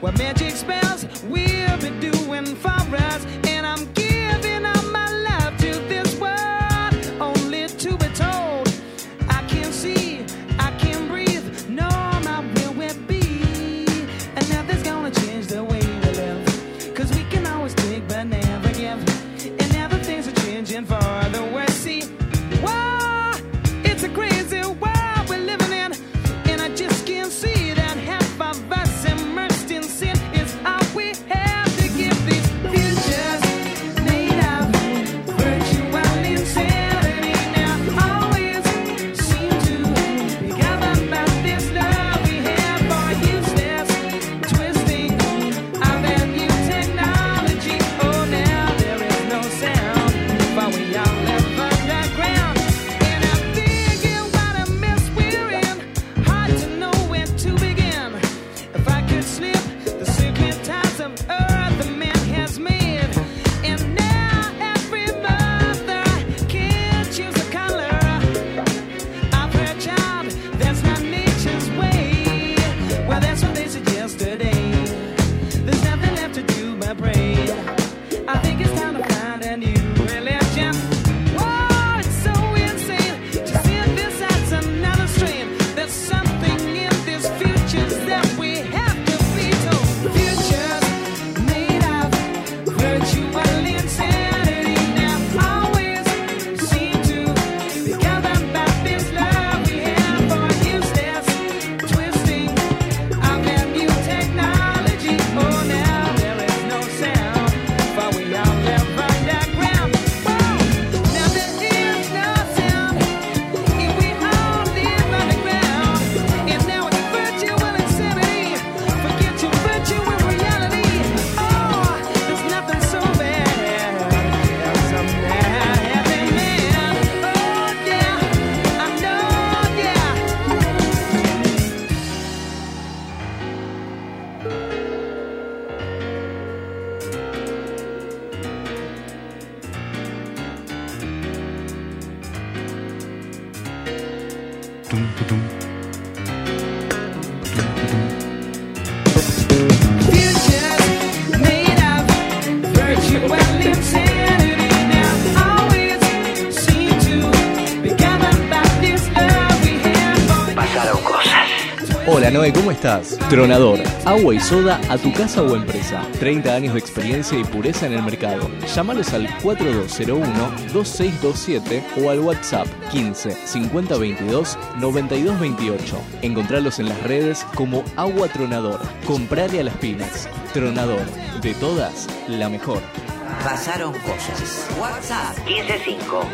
What magic spells we'll be doing for us? And I'm estás? Tronador, agua y soda a tu casa o empresa. 30 años de experiencia y pureza en el mercado. Llámalos al 4201-2627 o al WhatsApp 15 50 22 92 28. Encontralos en las redes como Agua Tronador. Comprale a las pymes. Tronador, de todas, la mejor. Pasaron cosas. WhatsApp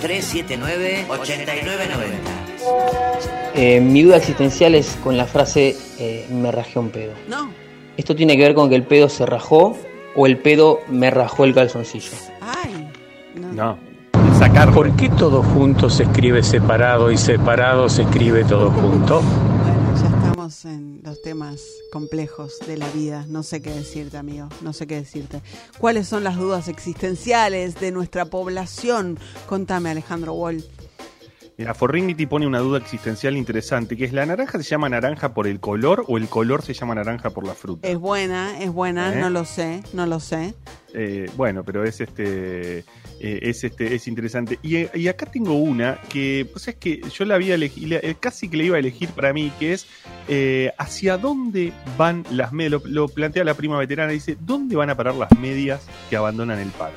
155-379-8990. Eh, mi duda existencial es con la frase eh, me rajé un pedo. No. ¿Esto tiene que ver con que el pedo se rajó o el pedo me rajó el calzoncillo? Ay. No. Sacar. ¿Por qué todo junto se escribe separado y separado se escribe todo junto? Bueno, ya estamos en los temas complejos de la vida. No sé qué decirte, amigo. No sé qué decirte. ¿Cuáles son las dudas existenciales de nuestra población? Contame, Alejandro Wall. Mira, Forrinity pone una duda existencial interesante, que es ¿la naranja se llama naranja por el color o el color se llama naranja por la fruta? Es buena, es buena, ¿Eh? no lo sé, no lo sé. Eh, bueno, pero es este eh, es este es interesante. Y, y acá tengo una que, pues es que yo la había elegido, casi que la iba a elegir para mí, que es eh, hacia dónde van las medias. Lo, lo plantea la prima veterana, dice, ¿dónde van a parar las medias que abandonan el paro?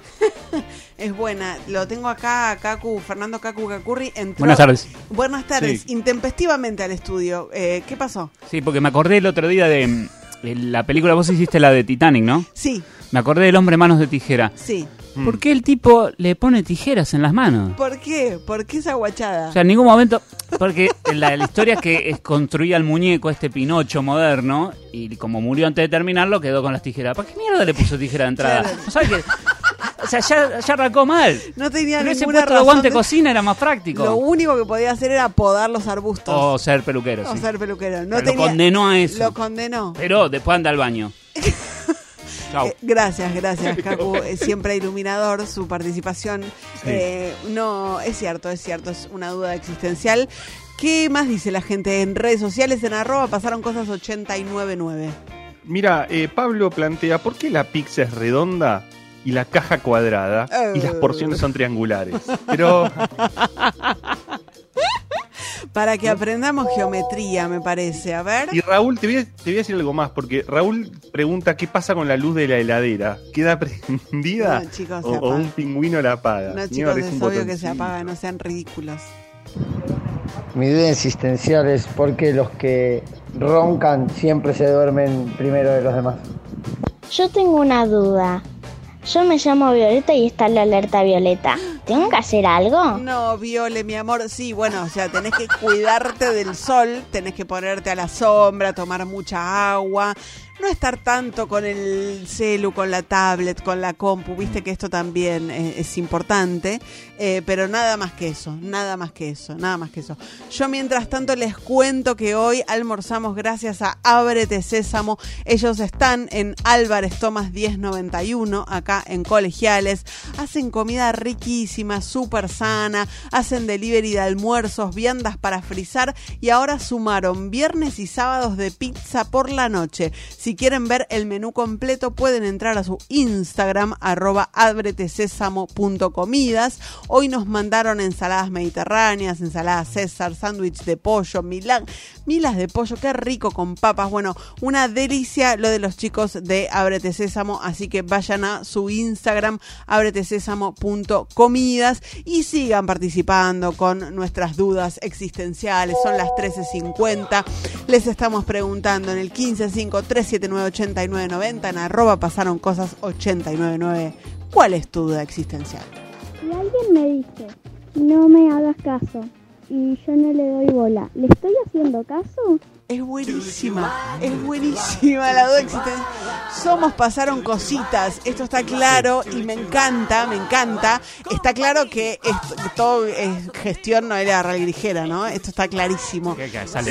Es buena. Lo tengo acá, Kaku, Fernando Kaku Kakurri. entró- Buenas tardes. Buenas tardes. Sí. Intempestivamente al estudio. Eh, ¿Qué pasó? Sí, porque me acordé el otro día de mm, la película, vos hiciste la de Titanic, ¿no? Sí, Me acordé del hombre manos de tijera. sí. ¿Por qué el tipo le pone tijeras en las manos? ¿Por qué? ¿Por qué esa guachada? O sea, en ningún momento. Porque la, la historia es que es- construía el muñeco, este Pinocho moderno, y como murió antes de terminarlo, quedó con las tijeras. ¿Para qué mierda le puso tijera de entrada? Claro. ¿No sabes qué? O sea, ya, ya arrancó mal. no tenía Pero ese ninguna puesto de razón. guante de- cocina era más práctico. Lo único que podía hacer era podar los arbustos. O ser peluquero, o sí. ser peluquero. No Pero lo tenía- condenó a eso. Lo condenó. Pero después anda al baño. Eh, gracias, gracias, Capu. Eh, Siempre iluminador su participación. Eh, no, es cierto, es cierto, es una duda existencial. ¿Qué más dice la gente en redes sociales? En arroba pasaron cosas 899. Mira, eh, Pablo plantea, ¿por qué la pizza es redonda y la caja cuadrada y las porciones son triangulares? Pero Para que aprendamos geometría, me parece. A ver. Y Raúl, te voy, a, te voy a decir algo más, porque Raúl pregunta qué pasa con la luz de la heladera. ¿Queda prendida? No, chicos, o, un pingüino la apaga? No, chicos, es obvio que se apaga, no sean ridículos. Mi duda existencial es por qué los que roncan siempre se duermen primero de los demás. Yo tengo una duda. Yo me llamo Violeta y está la alerta violeta. ¿Tengo que hacer algo? No, Viole, mi amor, sí, bueno, o sea, tenés que cuidarte del sol, tenés que ponerte a la sombra, tomar mucha agua, no estar tanto con el celu, con la tablet, con la compu, viste que esto también eh, es importante, eh, pero nada más que eso, nada más que eso, nada más que eso. Yo mientras tanto les cuento que hoy almorzamos gracias a Ábrete Sésamo, ellos están en Álvarez Tomás 1091, acá en Colegiales, hacen comida riquísima, súper sana, hacen delivery de almuerzos, viandas para frizar y ahora sumaron viernes y sábados de pizza por la noche. Quieren ver el menú completo pueden entrar a su Instagram arroba abretesésamo.comidas. Hoy nos mandaron ensaladas mediterráneas, ensaladas César, sándwich de pollo, milas de pollo, qué rico con papas. Bueno, una delicia lo de los chicos de Ábrete Sésamo, así que vayan a su Instagram abretesésamo.comidas y sigan participando con nuestras dudas existenciales. Son las 13.50. Les estamos preguntando en el 1553798990 en arroba pasaron cosas 899. ¿Cuál es tu duda existencial? Si alguien me dice, no me hagas caso, y yo no le doy bola, ¿le estoy haciendo caso Es buenísima, es buenísima la duda existencial. Somos, pasaron cositas, esto está claro y me encanta, me encanta. Está claro que esto- todo es gestión Noelia Ralgrijera, ¿no? Esto está clarísimo.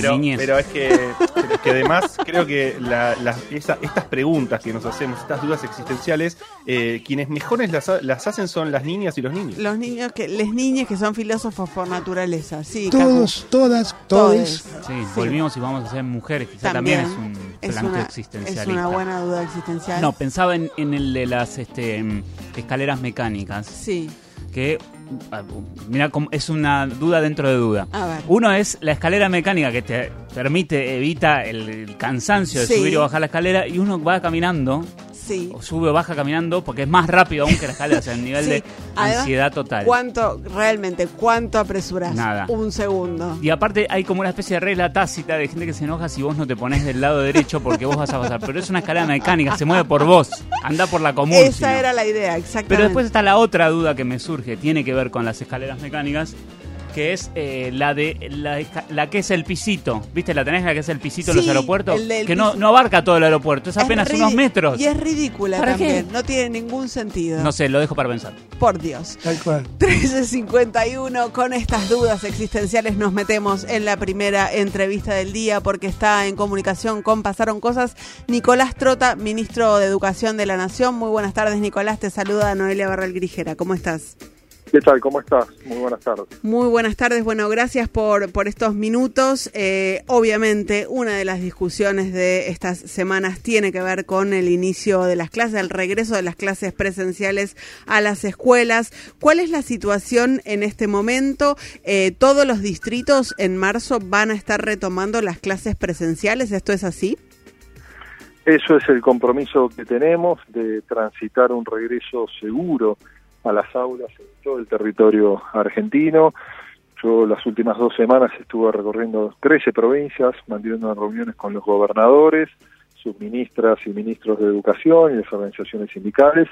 Pero, pero es que, pero es que además creo que la- la- esa- estas preguntas que nos hacemos, estas dudas existenciales, eh, quienes mejores las, las hacen son las niñas y los niños. Los niños que, les niñas que son filósofos por naturaleza, sí. Todos, todas, todos. Sí, volvimos y vamos mujeres, quizá también, También. es un Es planteo una, existencialista. es una buena duda existencial. No, pensaba en, en el de las este, mm, escaleras mecánicas. Sí. Que, ah, mira, es una duda dentro de duda. A ver. Uno es la escalera mecánica que te permite, evita el, cansancio de Sí. subir y bajar la escalera y uno va caminando. Sí. O sube o baja caminando porque es más rápido aún que la escalera, o sea, el nivel Sí. de Además, ansiedad total. ¿Cuánto, realmente, cuánto apresurás? Nada. Un segundo. Y aparte hay como una especie de regla tácita de gente que se enoja si vos no te pones del lado derecho porque vos vas a pasar. Pero es una escalera mecánica, se mueve por vos. Anda por la común. Esa era la idea, exactamente. Pero después está la otra duda que me surge, tiene que ver con las escaleras mecánicas, que es eh, la de la, que es el pisito. ¿Viste? La tenés la que es el pisito en los Sí, aeropuertos. el del Que no, no abarca todo el aeropuerto, es apenas unos metros. Y es ridícula ¿Para también. qué? No tiene ningún sentido. No sé, lo dejo para pensar. Por Dios. Tal cual. 1351, con estas dudas existenciales nos metemos en la primera entrevista del día porque está en comunicación con Pasaron Cosas. Nicolás Trota, ministro de Educación de la Nación. Muy buenas tardes, Nicolás. Te saluda Noelia Barral Grijera. ¿Cómo estás? ¿Qué tal? ¿Cómo estás? Muy buenas tardes. Muy buenas tardes. Bueno, gracias por, por estos minutos. Eh, obviamente, una de las discusiones de estas semanas tiene que ver con el inicio de las clases, el regreso de las clases presenciales a las escuelas. ¿Cuál es la situación en este momento? Eh, ¿Todos los distritos en marzo van a estar retomando las clases presenciales? ¿Esto es así? Eso es el compromiso que tenemos de transitar un regreso seguro a las aulas en todo el territorio argentino. Yo las últimas dos semanas estuve recorriendo 13 provincias, manteniendo reuniones con los gobernadores, subministras y ministros de educación y las organizaciones sindicales.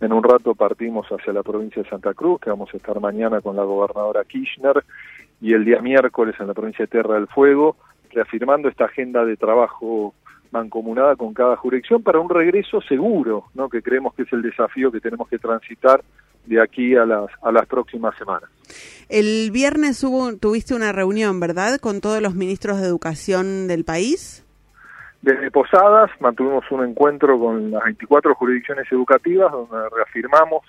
En un rato partimos hacia la provincia de Santa Cruz, que vamos a estar mañana con la gobernadora Kirchner, y el día miércoles en la provincia de Tierra del Fuego, reafirmando esta agenda de trabajo mancomunada con cada jurisdicción para un regreso seguro, ¿no? que creemos que es el desafío que tenemos que transitar de aquí a las, a las próximas semanas. El viernes hubo, tuviste una reunión, ¿verdad?, con todos los ministros de educación del país. Desde Posadas mantuvimos un encuentro con las 24 jurisdicciones educativas donde reafirmamos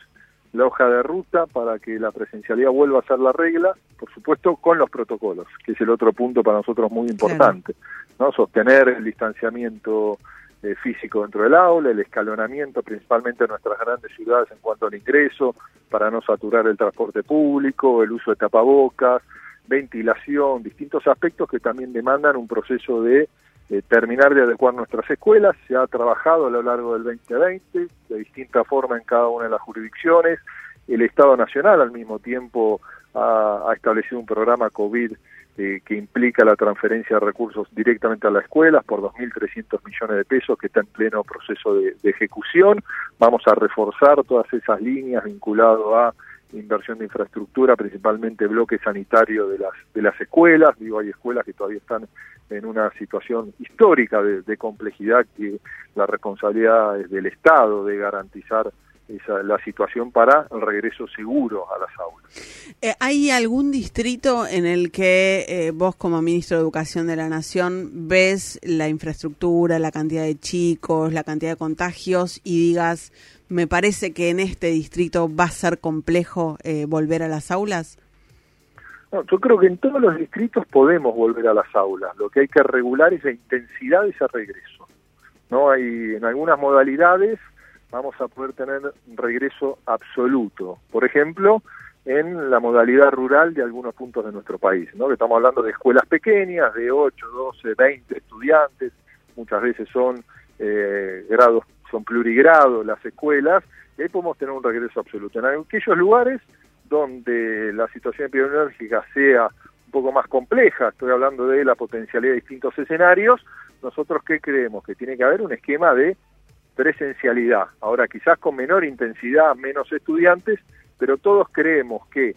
la hoja de ruta para que la presencialidad vuelva a ser la regla, por supuesto con los protocolos, que es el otro punto para nosotros muy importante, ¿no? Sostener el distanciamiento eh, físico dentro del aula, el escalonamiento principalmente en nuestras grandes ciudades en cuanto al ingreso, para no saturar el transporte público, el uso de tapabocas, ventilación, distintos aspectos que también demandan un proceso de eh, terminar de adecuar nuestras escuelas. Se ha trabajado a lo largo del 2020 de distinta forma en cada una de las jurisdicciones. El Estado Nacional al mismo tiempo ha, ha establecido un programa COVID eh, que implica la transferencia de recursos directamente a las escuelas por 2.300 millones de pesos que está en pleno proceso de, ejecución. Vamos a reforzar todas esas líneas vinculado a inversión de infraestructura, principalmente bloque sanitario de las de las escuelas. Digo, hay escuelas que todavía están en una situación histórica de complejidad que la responsabilidad es del Estado de garantizar esa, la situación para el regreso seguro a las aulas. Eh, ¿Hay algún distrito en el que eh, vos como ministro de Educación de la Nación ves la infraestructura, la cantidad de chicos, la cantidad de contagios y digas, me parece que en este distrito va a ser complejo eh, volver a las aulas? No, yo creo que en todos los distritos podemos volver a las aulas. Lo que hay que regular es la intensidad de ese regreso. No hay en algunas modalidades vamos a poder tener un regreso absoluto. Por ejemplo, en la modalidad rural de algunos puntos de nuestro país, ¿no? Que estamos hablando de escuelas pequeñas, de 8, 12, 20 estudiantes, muchas veces son eh, grados, son plurigrados las escuelas, y ahí podemos tener un regreso absoluto. En aquellos lugares donde la situación epidemiológica sea un poco más compleja, estoy hablando de la potencialidad de distintos escenarios, nosotros qué creemos? Que tiene que haber un esquema de presencialidad. Ahora quizás con menor intensidad, menos estudiantes, pero todos creemos que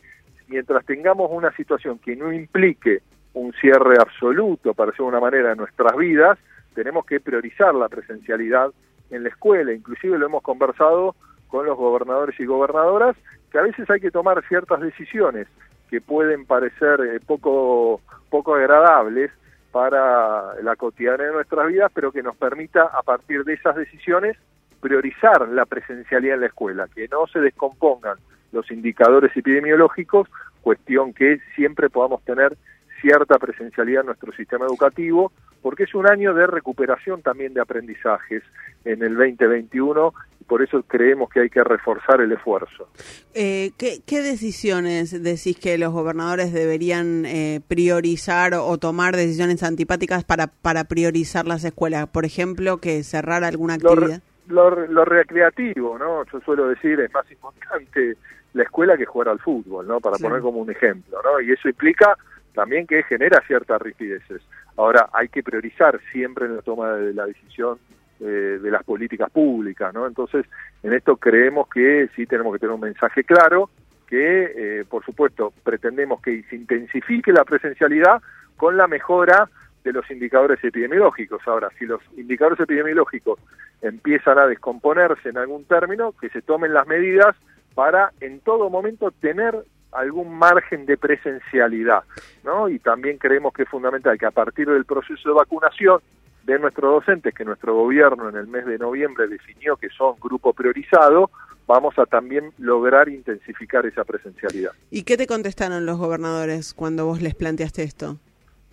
mientras tengamos una situación que no implique un cierre absoluto, para decirlo de una manera, de nuestras vidas, tenemos que priorizar la presencialidad en la escuela. Inclusive lo hemos conversado con los gobernadores y gobernadoras, que a veces hay que tomar ciertas decisiones que pueden parecer eh, poco, poco agradables para la cotidiana de nuestras vidas, pero que nos permita a partir de esas decisiones priorizar la presencialidad en la escuela, que no se descompongan los indicadores epidemiológicos, cuestión que siempre podamos tener cierta presencialidad en nuestro sistema educativo, porque es un año de recuperación también de aprendizajes en el 2021 y por eso creemos que hay que reforzar el esfuerzo. Eh, ¿qué, ¿qué, decisiones decís que los gobernadores deberían eh, priorizar o tomar decisiones antipáticas para, para priorizar las escuelas? Por ejemplo, que cerrar alguna actividad. Lo, lo, lo recreativo, ¿no? Yo suelo decir, es más importante la escuela que jugar al fútbol, ¿no? Para poner como un ejemplo, ¿no? Y eso implica también que genera ciertas rigideces. Ahora, hay que priorizar siempre en la toma de la decisión eh, de las políticas públicas, ¿no? Entonces, en esto creemos que sí tenemos que tener un mensaje claro, que, eh, por supuesto, pretendemos que se intensifique la presencialidad con la mejora de los indicadores epidemiológicos. Ahora, si los indicadores epidemiológicos empiezan a descomponerse en algún término, que se tomen las medidas para en todo momento tener algún margen de presencialidad, ¿no? Y también creemos que es fundamental que a partir del proceso de vacunación de nuestros docentes, que nuestro gobierno en el mes de noviembre definió que son grupo priorizado, vamos a también lograr intensificar esa presencialidad. ¿Y qué te contestaron los gobernadores cuando vos les planteaste esto?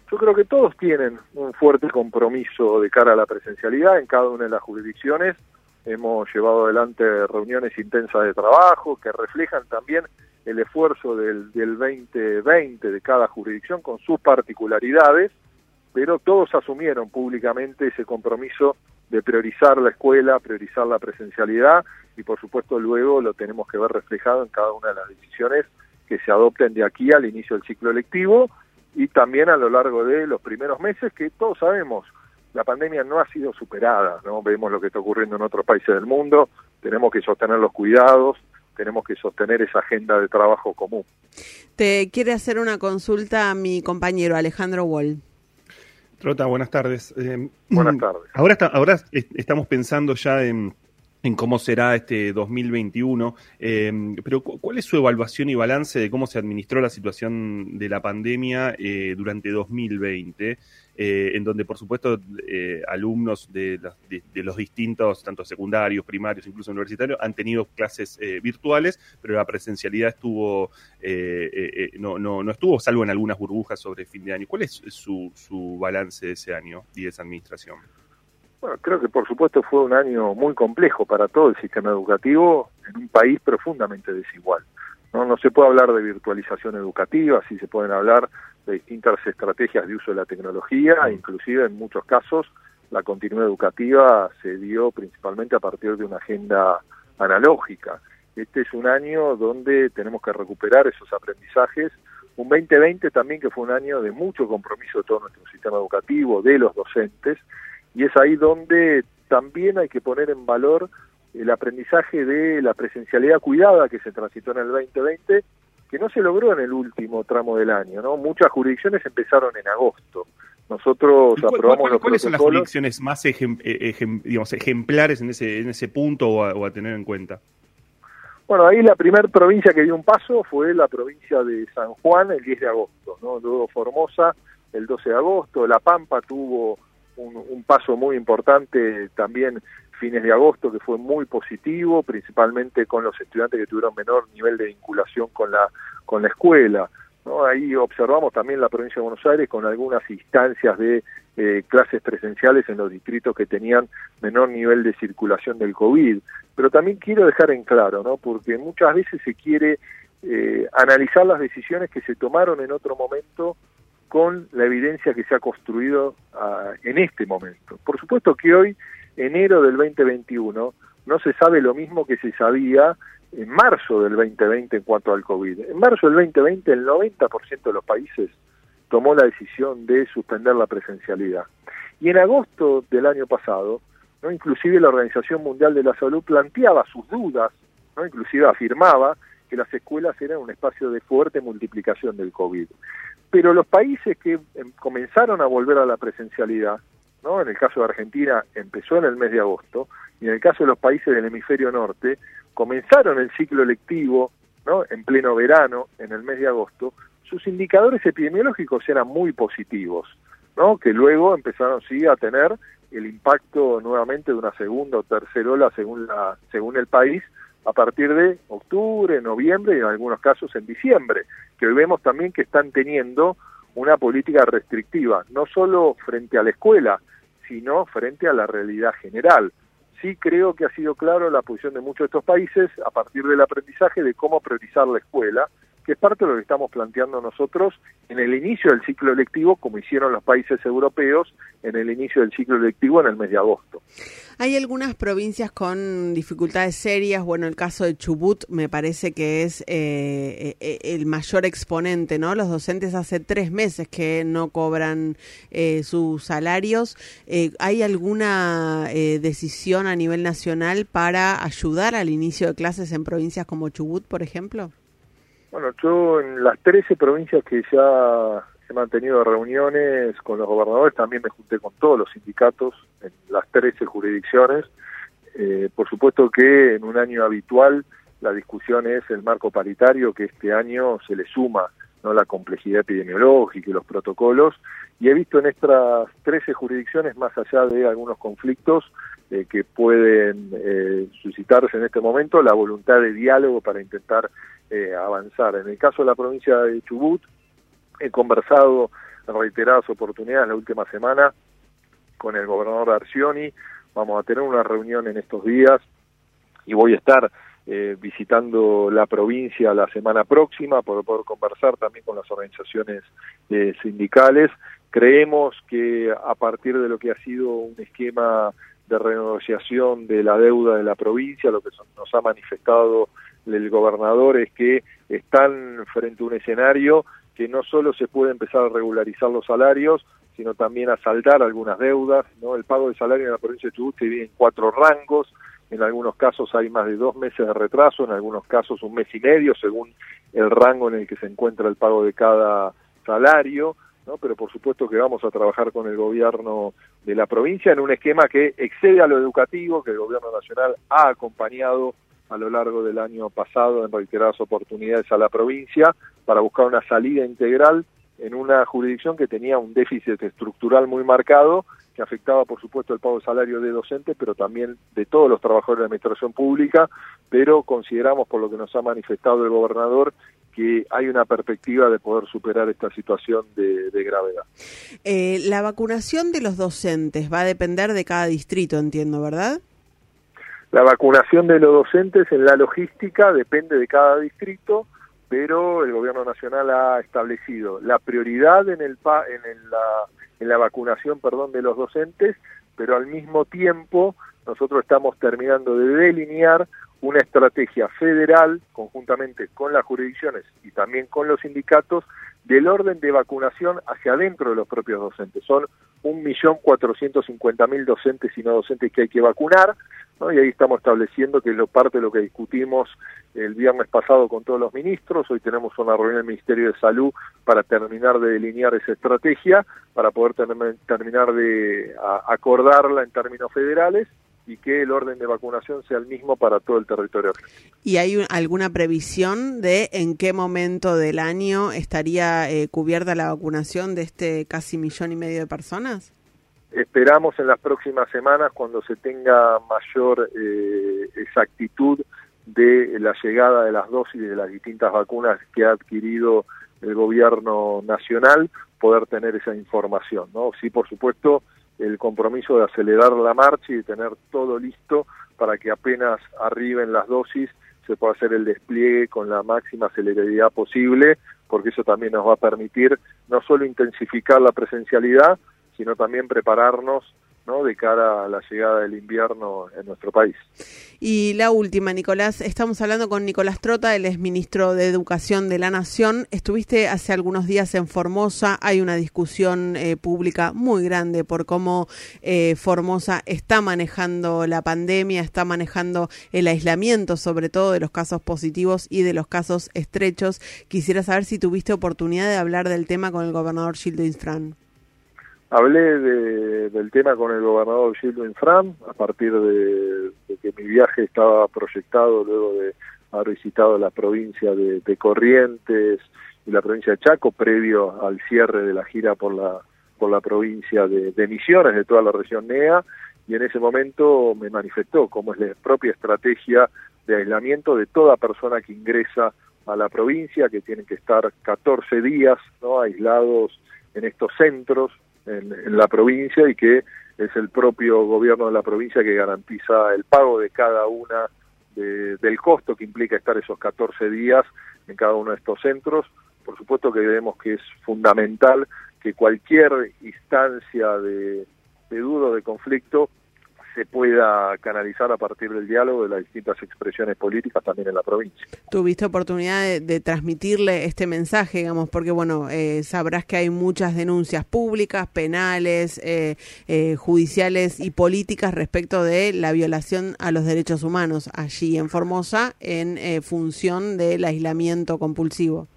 Yo creo que todos tienen un fuerte compromiso de cara a la presencialidad en cada una de las jurisdicciones. Hemos llevado adelante reuniones intensas de trabajo que reflejan también el esfuerzo del, del 2020 de cada jurisdicción con sus particularidades, pero todos asumieron públicamente ese compromiso de priorizar la escuela, priorizar la presencialidad y por supuesto luego lo tenemos que ver reflejado en cada una de las decisiones que se adopten de aquí al inicio del ciclo electivo y también a lo largo de los primeros meses que todos sabemos la pandemia no ha sido superada, ¿no? Vemos lo que está ocurriendo en otros países del mundo, tenemos que sostener los cuidados, tenemos que sostener esa agenda de trabajo común. Te quiere hacer una consulta a mi compañero Alejandro Wall. Trota, buenas tardes. Eh, buenas tardes. Ahora, está, ahora estamos pensando ya en, en cómo será este 2021, eh, pero ¿cuál es su evaluación y balance de cómo se administró la situación de la pandemia eh, durante 2020? Eh, en donde por supuesto eh, alumnos de, los distintos, tanto secundarios, primarios, incluso universitarios, han tenido clases eh, virtuales, pero la presencialidad estuvo no, no, no estuvo, salvo en algunas burbujas sobre fin de año. ¿Cuál es su, su balance de ese año y de esa administración? Bueno, creo que por supuesto fue un año muy complejo para todo el sistema educativo en un país profundamente desigual. No, no se puede hablar de virtualización educativa, sí se pueden hablar de distintas estrategias de uso de la tecnología, inclusive en muchos casos la continuidad educativa se dio principalmente a partir de una agenda analógica. Este es un año donde tenemos que recuperar esos aprendizajes. Un 2020 también que fue un año de mucho compromiso de todo nuestro sistema educativo, de los docentes, y es ahí donde también hay que poner en valor el aprendizaje de la presencialidad cuidada que se transitó en el 2020 que no se logró en el último tramo del año, ¿no? Muchas jurisdicciones empezaron en agosto. Nosotros cuál, aprobamos cuál, los ¿Cuáles son las jurisdicciones más ejem, ejem, digamos, ejemplares en ese, en ese punto o a, o a tener en cuenta? Bueno, ahí la primera provincia que dio un paso fue la provincia de San Juan el 10 de agosto, ¿no? Luego Formosa el 12 de agosto, La Pampa tuvo un, un paso muy importante también fines de agosto que fue muy positivo, principalmente con los estudiantes que tuvieron menor nivel de vinculación con la con la escuela. ¿no? Ahí observamos también la provincia de Buenos Aires con algunas instancias de eh, clases presenciales en los distritos que tenían menor nivel de circulación del COVID. Pero también quiero dejar en claro, ¿no? porque muchas veces se quiere eh, analizar las decisiones que se tomaron en otro momento con la evidencia que se ha construido uh, en este momento. Por supuesto que hoy enero del 2021 no se sabe lo mismo que se sabía en marzo del 2020 en cuanto al COVID. En marzo del 2020 el 90% de los países tomó la decisión de suspender la presencialidad. Y en agosto del año pasado, no inclusive la Organización Mundial de la Salud planteaba sus dudas, no inclusive afirmaba que las escuelas eran un espacio de fuerte multiplicación del COVID. Pero los países que em, comenzaron a volver a la presencialidad, ¿no? En el caso de Argentina empezó en el mes de agosto y en el caso de los países del hemisferio norte comenzaron el ciclo lectivo, ¿no? En pleno verano, en el mes de agosto, sus indicadores epidemiológicos eran muy positivos, ¿no? Que luego empezaron sí a tener el impacto nuevamente de una segunda o tercera ola según la según el país a partir de octubre, noviembre y en algunos casos en diciembre, que hoy vemos también que están teniendo una política restrictiva, no solo frente a la escuela, sino frente a la realidad general. Sí creo que ha sido claro la posición de muchos de estos países a partir del aprendizaje de cómo priorizar la escuela, que es parte de lo que estamos planteando nosotros en el inicio del ciclo electivo, como hicieron los países europeos en el inicio del ciclo electivo en el mes de agosto. Hay algunas provincias con dificultades serias. Bueno, el caso de Chubut me parece que es eh, eh, el mayor exponente, ¿no? Los docentes hace tres meses que no cobran eh, sus salarios. Eh, ¿Hay alguna eh, decisión a nivel nacional para ayudar al inicio de clases en provincias como Chubut, por ejemplo? Bueno, yo en las 13 provincias que ya he mantenido reuniones con los gobernadores, también me junté con todos los sindicatos en las 13 jurisdicciones. Eh, por supuesto que en un año habitual la discusión es el marco paritario, que este año se le suma no la complejidad epidemiológica y los protocolos, y he visto en estas 13 jurisdicciones, más allá de algunos conflictos eh, que pueden eh, suscitarse en este momento, la voluntad de diálogo para intentar eh, avanzar. En el caso de la provincia de Chubut, he conversado en reiteradas oportunidades la última semana con el gobernador Arcioni, vamos a tener una reunión en estos días y voy a estar eh, visitando la provincia la semana próxima para poder conversar también con las organizaciones eh, sindicales. Creemos que a partir de lo que ha sido un esquema de renegociación de la deuda de la provincia, lo que nos ha manifestado el gobernador es que están frente a un escenario que no solo se puede empezar a regularizar los salarios, sino también a saldar algunas deudas. ¿no? El pago de salario en la provincia de Chubut se divide en cuatro rangos, en algunos casos hay más de dos meses de retraso, en algunos casos un mes y medio, según el rango en el que se encuentra el pago de cada salario. ¿no? Pero por supuesto que vamos a trabajar con el gobierno de la provincia en un esquema que excede a lo educativo, que el gobierno nacional ha acompañado a lo largo del año pasado en reiteradas oportunidades a la provincia para buscar una salida integral en una jurisdicción que tenía un déficit estructural muy marcado que afectaba por supuesto el pago de salario de docentes pero también de todos los trabajadores de la administración pública pero consideramos por lo que nos ha manifestado el gobernador que hay una perspectiva de poder superar esta situación de, de gravedad. Eh, la vacunación de los docentes va a depender de cada distrito, entiendo, ¿verdad? La vacunación de los docentes en la logística depende de cada distrito, pero el gobierno nacional ha establecido la prioridad en el pa en, el- la en la vacunación, perdón, de los docentes, pero al mismo tiempo nosotros estamos terminando de delinear una estrategia federal conjuntamente con las jurisdicciones y también con los sindicatos del orden de vacunación hacia adentro de los propios docentes. Son 1.450.000 docentes y no docentes que hay que vacunar, y ahí estamos estableciendo que lo parte de lo que discutimos el viernes pasado con todos los ministros, hoy tenemos una reunión en el Ministerio de Salud para terminar de delinear esa estrategia, para poder term- terminar de acordarla en términos federales y que el orden de vacunación sea el mismo para todo el territorio argentino. ¿Y hay un- alguna previsión de en qué momento del año estaría eh, cubierta la vacunación de este casi millón y medio de personas? Esperamos en las próximas semanas, cuando se tenga mayor eh, exactitud de la llegada de las dosis de las distintas vacunas que ha adquirido el gobierno nacional, poder tener esa información. ¿no? Sí, por supuesto, el compromiso de acelerar la marcha y de tener todo listo para que apenas arriben las dosis se pueda hacer el despliegue con la máxima celeridad posible, porque eso también nos va a permitir no solo intensificar la presencialidad, sino también prepararnos de cara a la llegada del invierno en nuestro país. Y la última, Nicolás, estamos hablando con Nicolás Trota, él es ministro de Educación de la Nación. Estuviste hace algunos días en Formosa, hay una discusión eh, pública muy grande por cómo eh, Formosa está manejando la pandemia, está manejando el aislamiento, sobre todo de los casos positivos y de los casos estrechos. Quisiera saber si tuviste oportunidad de hablar del tema con el gobernador Gildo Infran. Hablé de, del tema con el gobernador Gildo Infran a partir de, que mi viaje estaba proyectado luego de haber visitado la provincia de, de, Corrientes y la provincia de Chaco previo al cierre de la gira por la por la provincia de, de Misiones de toda la región NEA y en ese momento me manifestó cómo es la propia estrategia de aislamiento de toda persona que ingresa a la provincia, que tienen que estar 14 días ¿no? aislados en estos centros en, en, la provincia y que es el propio gobierno de la provincia que garantiza el pago de cada una de, del costo que implica estar esos 14 días en cada uno de estos centros. Por supuesto que vemos que es fundamental que cualquier instancia de, de duda de conflicto se pueda canalizar a partir del diálogo de las distintas expresiones políticas también en la provincia. ¿Tuviste oportunidad de, transmitirle este mensaje, digamos, porque bueno, eh, sabrás que hay muchas denuncias públicas, penales, eh, eh, judiciales y políticas respecto de la violación a los derechos humanos allí en Formosa en eh, función del aislamiento compulsivo?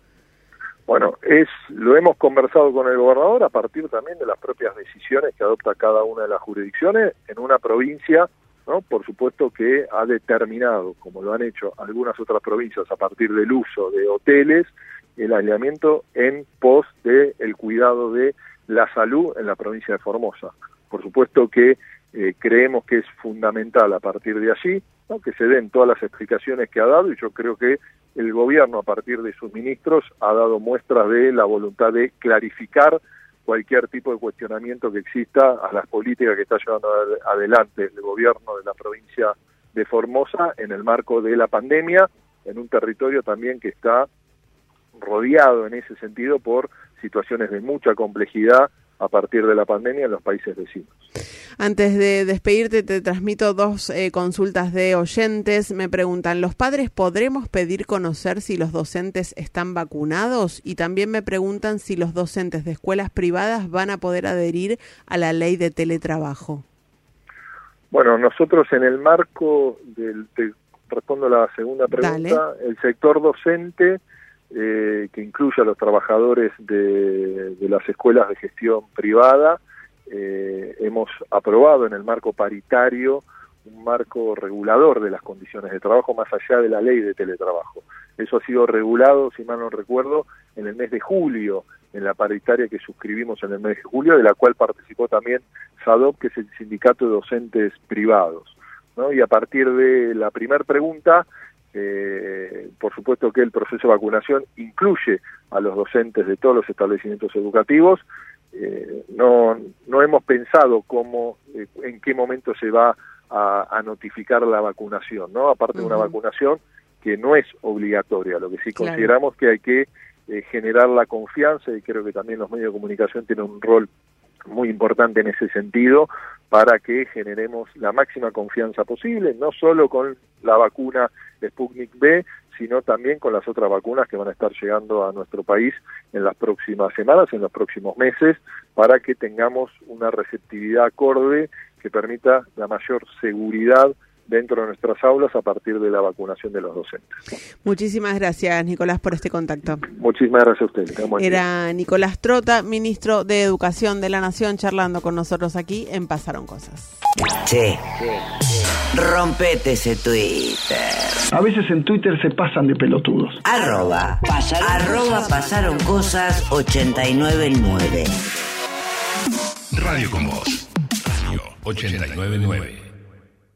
Bueno, es lo hemos conversado con el gobernador a partir también de las propias decisiones que adopta cada una de las jurisdicciones en una provincia, ¿no? Por supuesto que ha determinado, como lo han hecho algunas otras provincias a partir del uso de hoteles, el aislamiento en pos de el cuidado de la salud en la provincia de Formosa. Por supuesto que eh, creemos que es fundamental a partir de allí ¿no? que se den todas las explicaciones que ha dado y yo creo que el gobierno a partir de sus ministros ha dado muestras de la voluntad de clarificar cualquier tipo de cuestionamiento que exista a las políticas que está llevando adelante el gobierno de la provincia de Formosa en el marco de la pandemia, en un territorio también que está rodeado en ese sentido por situaciones de mucha complejidad a partir de la pandemia en los países vecinos. Antes de despedirte, te transmito dos eh, consultas de oyentes. Me preguntan, ¿los padres podremos pedir conocer si los docentes están vacunados? Y también me preguntan si los docentes de escuelas privadas van a poder adherir a la ley de teletrabajo. Bueno, nosotros en el marco del... Te respondo a la segunda pregunta. Dale. El sector docente... Eh, que incluye a los trabajadores de, de, las escuelas de gestión privada. Eh, hemos aprobado en el marco paritario un marco regulador de las condiciones de trabajo más allá de la ley de teletrabajo. Eso ha sido regulado, si mal no recuerdo, en el mes de julio, en la paritaria que suscribimos en el mes de julio, de la cual participó también SADOP, que es el sindicato de docentes privados. ¿no? Y a partir de la primera pregunta, eh, por supuesto que el proceso de vacunación incluye a los docentes de todos los establecimientos educativos. Eh, no, no hemos pensado cómo, eh, en qué momento se va a, a, notificar la vacunación, ¿no? Aparte uh -huh. de una vacunación que no es obligatoria, lo que sí claro. consideramos que hay que eh, generar la confianza y creo que también los medios de comunicación tienen un rol muy importante en ese sentido para que generemos la máxima confianza posible, no solo con la vacuna Sputnik B, sino también con las otras vacunas que van a estar llegando a nuestro país en las próximas semanas, en los próximos meses, para que tengamos una receptividad acorde que permita la mayor seguridad dentro de nuestras aulas a partir de la vacunación de los docentes. Muchísimas gracias, Nicolás, por este contacto. Muchísimas gracias a usted. Era Nicolás Trota, ministro de Educación de la Nación, charlando con nosotros aquí en Pasaron Cosas. Che, rompete ese Twitter. A veces en Twitter se pasan de pelotudos. Arroba, pasaron, arroba cosas. pasaron cosas 899. Radio con vos. Radio 899.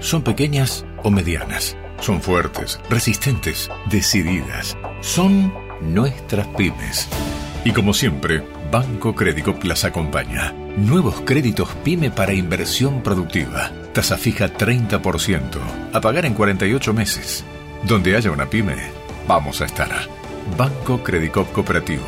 Son pequeñas o medianas. Son fuertes, resistentes, decididas. Son nuestras pymes. Y como siempre, Banco Crédito las acompaña. Nuevos créditos PYME para inversión productiva. Tasa fija 30%. A pagar en 48 meses. Donde haya una pyme, vamos a estar. Banco Credicop Cooperativo.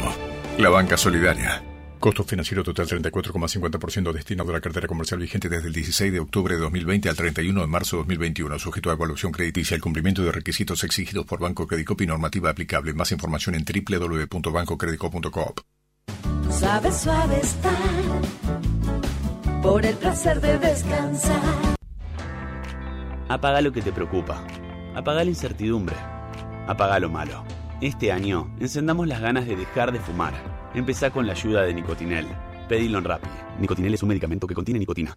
La banca solidaria. Costo financiero total 34,50% destinado a la cartera comercial vigente desde el 16 de octubre de 2020 al 31 de marzo de 2021, sujeto a evaluación crediticia y el cumplimiento de requisitos exigidos por Banco Credicop y normativa aplicable. Más información en www.bancocredicop.coop. Suave, suave estar por el placer de descansar. Apaga lo que te preocupa. Apaga la incertidumbre. Apaga lo malo. Este año encendamos las ganas de dejar de fumar. Empezá con la ayuda de Nicotinel. Pedilo en Rappi. Nicotinel es un medicamento que contiene nicotina.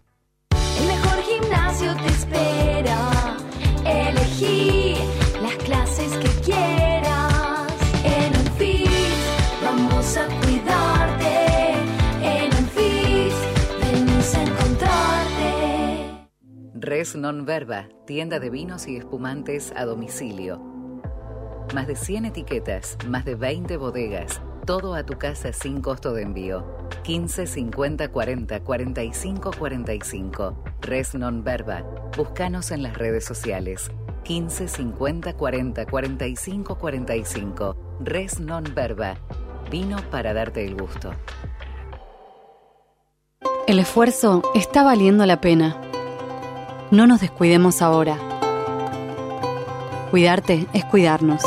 El mejor gimnasio te espera. Elegí las clases que quieras. En Anfis vamos a cuidarte. En Anfis venimos a encontrarte. Res Non Verba, tienda de vinos y espumantes a domicilio. Más de 100 etiquetas, más de 20 bodegas, todo a tu casa sin costo de envío. 15 50 40 45 45. Res Non Verba. Búscanos en las redes sociales. 15 50 40 45 45. Res Non Verba. Vino para darte el gusto. El esfuerzo está valiendo la pena. No nos descuidemos ahora. Cuidarte es cuidarnos.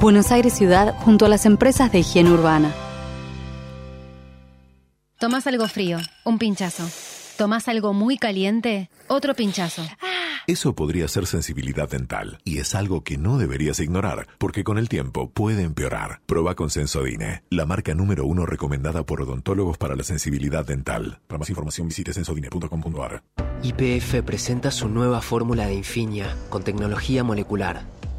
Buenos Aires Ciudad junto a las empresas de higiene urbana. Tomás algo frío, un pinchazo. Tomás algo muy caliente, otro pinchazo. Eso podría ser sensibilidad dental y es algo que no deberías ignorar porque con el tiempo puede empeorar. Proba con Sensodine, la marca número uno recomendada por odontólogos para la sensibilidad dental. Para más información visite sensodine.com.ar. IPF presenta su nueva fórmula de Infinia con tecnología molecular.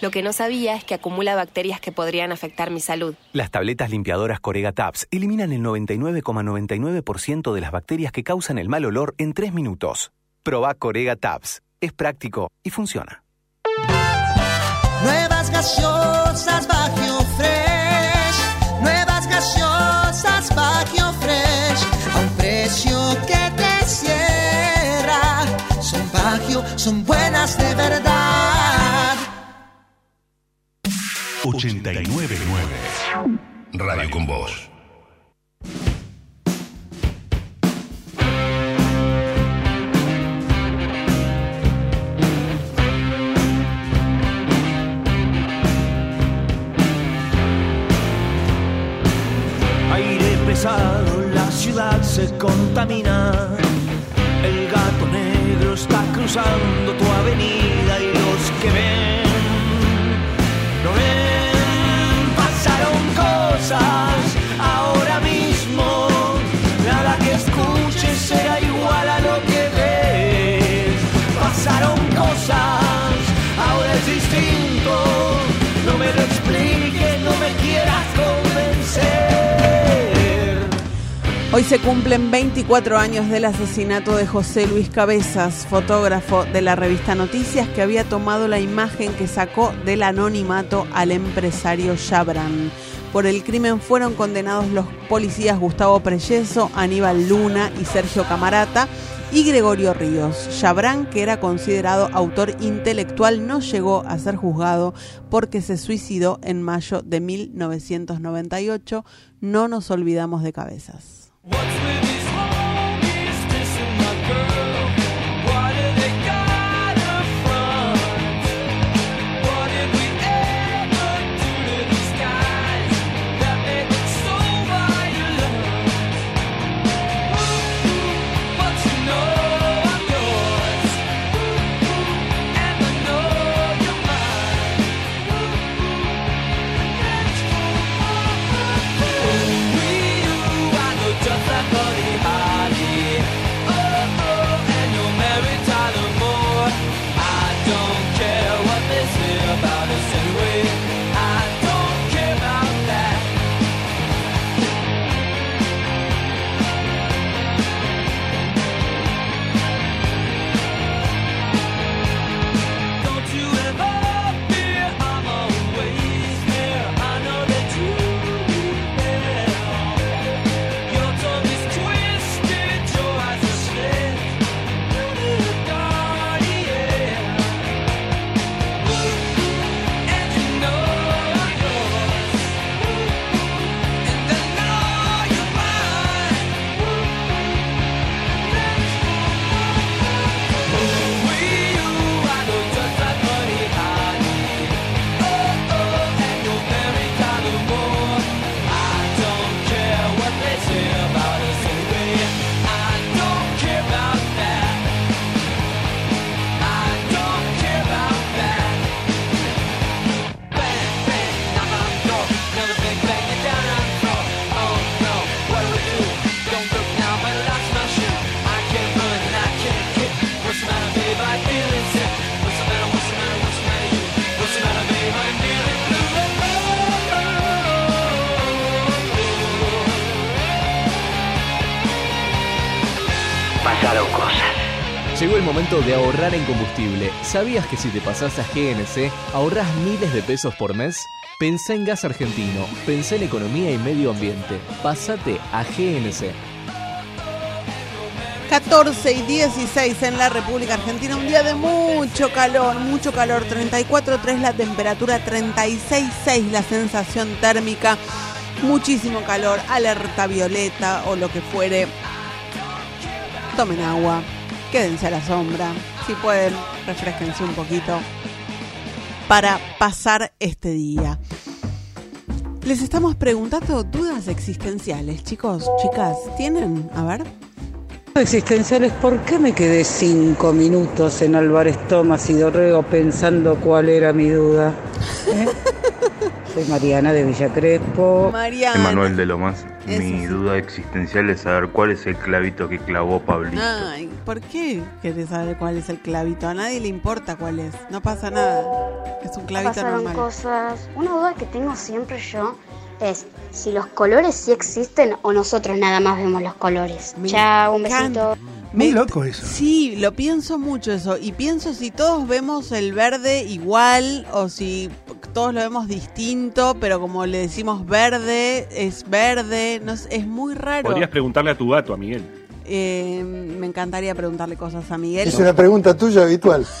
Lo que no sabía es que acumula bacterias que podrían afectar mi salud. Las tabletas limpiadoras Corega Tabs eliminan el 99,99% de las bacterias que causan el mal olor en 3 minutos. Proba Corega Tabs. Es práctico y funciona. Nuevas gaseosas Bajío Fresh. Nuevas gaseosas Bajío Fresh. A un precio que te cierra. Son Bajío, son buenas de verdad. 899 Radio con Voz. Aire pesado, la ciudad se contamina. El gato negro está cruzando tu avenida y los que ven, cosas ahora mismo. Nada que escuches será igual a lo que ves. Pasaron cosas, ahora es distinto. No me lo expliques, no me quieras convencer. Hoy se cumplen 24 años del asesinato de José Luis Cabezas, fotógrafo de la revista Noticias que había tomado la imagen que sacó del anonimato al empresario Chabran. Por el crimen fueron condenados los policías Gustavo Preyeso, Aníbal Luna y Sergio Camarata y Gregorio Ríos. Chabran, que era considerado autor intelectual, no llegó a ser juzgado porque se suicidó en mayo de 1998. No nos olvidamos de cabezas. De ahorrar en combustible. ¿Sabías que si te pasas a GNC ahorras miles de pesos por mes? Pensá en gas argentino, pensá en economía y medio ambiente. Pásate a GNC. 14 y 16 en la República Argentina, un día de mucho calor, mucho calor, 34.3 la temperatura, 36.6 la sensación térmica, muchísimo calor, alerta violeta o lo que fuere. Tomen agua, quédense a la sombra, si pueden, refresquense un poquito para pasar este día. Les estamos preguntando dudas existenciales, chicos, chicas, ¿tienen? A ver. Existenciales, ¿por qué me quedé cinco minutos en Álvarez Tomás y Dorrego pensando cuál era mi duda? ¿Eh? Soy Mariana de Villa Crespo. Mariana. Emanuel de Lomas. Mi sí. duda existencial es saber cuál es el clavito que clavó Pablito. Ay, ¿por qué querés saber cuál es el clavito? A nadie le importa cuál es, no pasa nada. Es un clavito Pasaron normal. cosas. Una duda que tengo siempre yo es si los colores sí existen o nosotros nada más vemos los colores. Me Chao, un besito. Muy loco eso. Sí, lo pienso mucho eso. Y pienso si todos vemos el verde igual o si todos lo vemos distinto, pero como le decimos verde, es verde. No sé, es muy raro. Podrías preguntarle a tu gato, a Miguel. Eh, me encantaría preguntarle cosas a Miguel. Es una pregunta tuya habitual.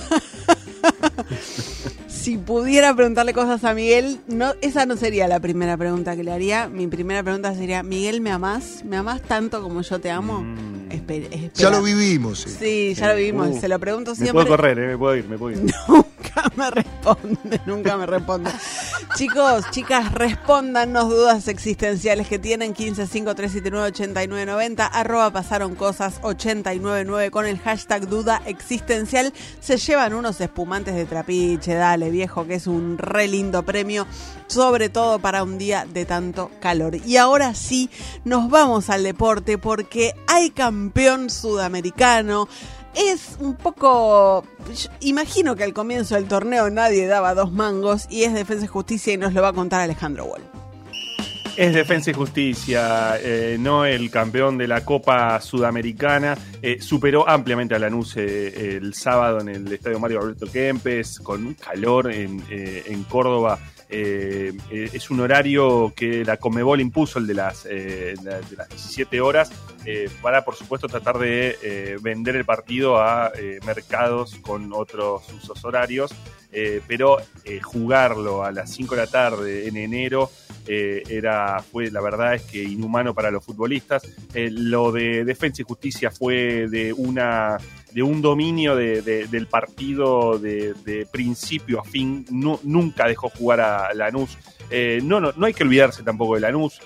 Si pudiera preguntarle cosas a Miguel, no, esa no sería la primera pregunta que le haría. Mi primera pregunta sería, Miguel, ¿me amás? ¿Me amás tanto como yo te amo? Espe- espera. Ya lo vivimos. sí. Sí, ya lo vivimos. Uh, Se lo pregunto Me siempre. puedo correr, eh, me puedo ir, me puedo ir. Nunca me responde, nunca me responde. Chicos, chicas, respóndanos dudas existenciales que tienen 1553798990 arroba pasaron cosas 899 con el hashtag duda existencial. Se llevan unos espumantes de trapiche, dale viejo, que es un re lindo premio, sobre todo para un día de tanto calor. Y ahora sí, nos vamos al deporte porque hay campeón sudamericano. Es un poco. Imagino que al comienzo del torneo nadie daba dos mangos y es Defensa y Justicia y nos lo va a contar Alejandro Wall. Es Defensa y Justicia, eh, no el campeón de la Copa Sudamericana. Eh, superó ampliamente a Lanús eh, el sábado en el Estadio Mario Alberto Kempes, con un calor en, en Córdoba. Eh, eh, es un horario que la Comebol impuso, el de las, eh, de las 17 horas, para por supuesto tratar de vender el partido a mercados con otros usos horarios. Pero jugarlo a las 5 de la tarde en enero era fue la verdad es que inhumano para los futbolistas. Lo de Defensa y Justicia fue de una de un dominio de- de- del partido de, de principio a fin. Nu- nunca dejó jugar a Lanús. Eh, no, no, no hay que olvidarse tampoco de Lanús,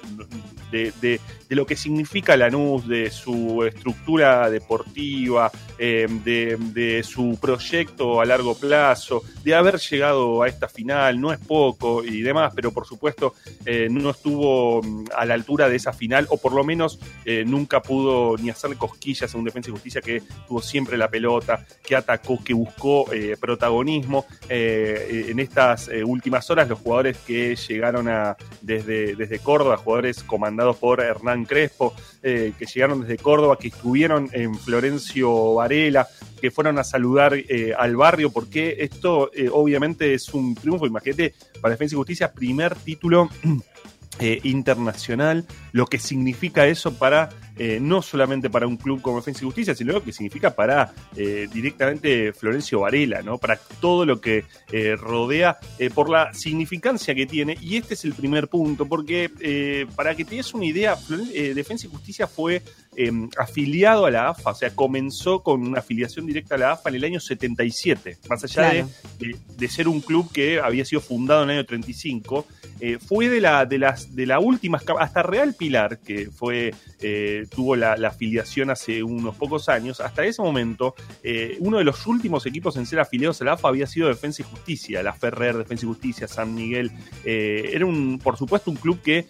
de, de- lo que significa Lanús, de su estructura deportiva, eh, de, su proyecto a largo plazo, de haber llegado a esta final, no es poco y demás, pero por supuesto eh, no estuvo mm, a la altura de esa final, o por lo menos eh, nunca pudo ni hacerle cosquillas a un defensa y justicia que tuvo siempre la pelota, que atacó, que buscó protagonismo. En estas últimas horas, los jugadores que llegaron a, desde, desde Córdoba, jugadores comandados por Hernán Crespo, eh, que llegaron desde Córdoba, que estuvieron en Florencio Varela, que fueron a saludar eh, al barrio, porque esto eh, obviamente es un triunfo, imagínate, para Defensa y Justicia, primer título internacional, lo que significa eso para, eh, no solamente para un club como Defensa y Justicia, sino que significa para eh, directamente Florencio Varela, ¿no? Para todo lo que eh, rodea, eh, por la significancia que tiene, y este es el primer punto, porque eh, para que te des una idea, eh, Defensa y Justicia fue eh, afiliado a la AFA, o sea, comenzó con una afiliación directa a la AFA en el año 77, más allá Claro. de, de- de ser un club que había sido fundado en el año 35, eh, fue de la de las de la última hasta Real Pilar que fue eh, tuvo la, la afiliación hace unos pocos años hasta ese momento eh, uno de los últimos equipos en ser afiliados a la AFA había sido Defensa y Justicia la Ferrer Defensa y Justicia San Miguel era un por supuesto un club que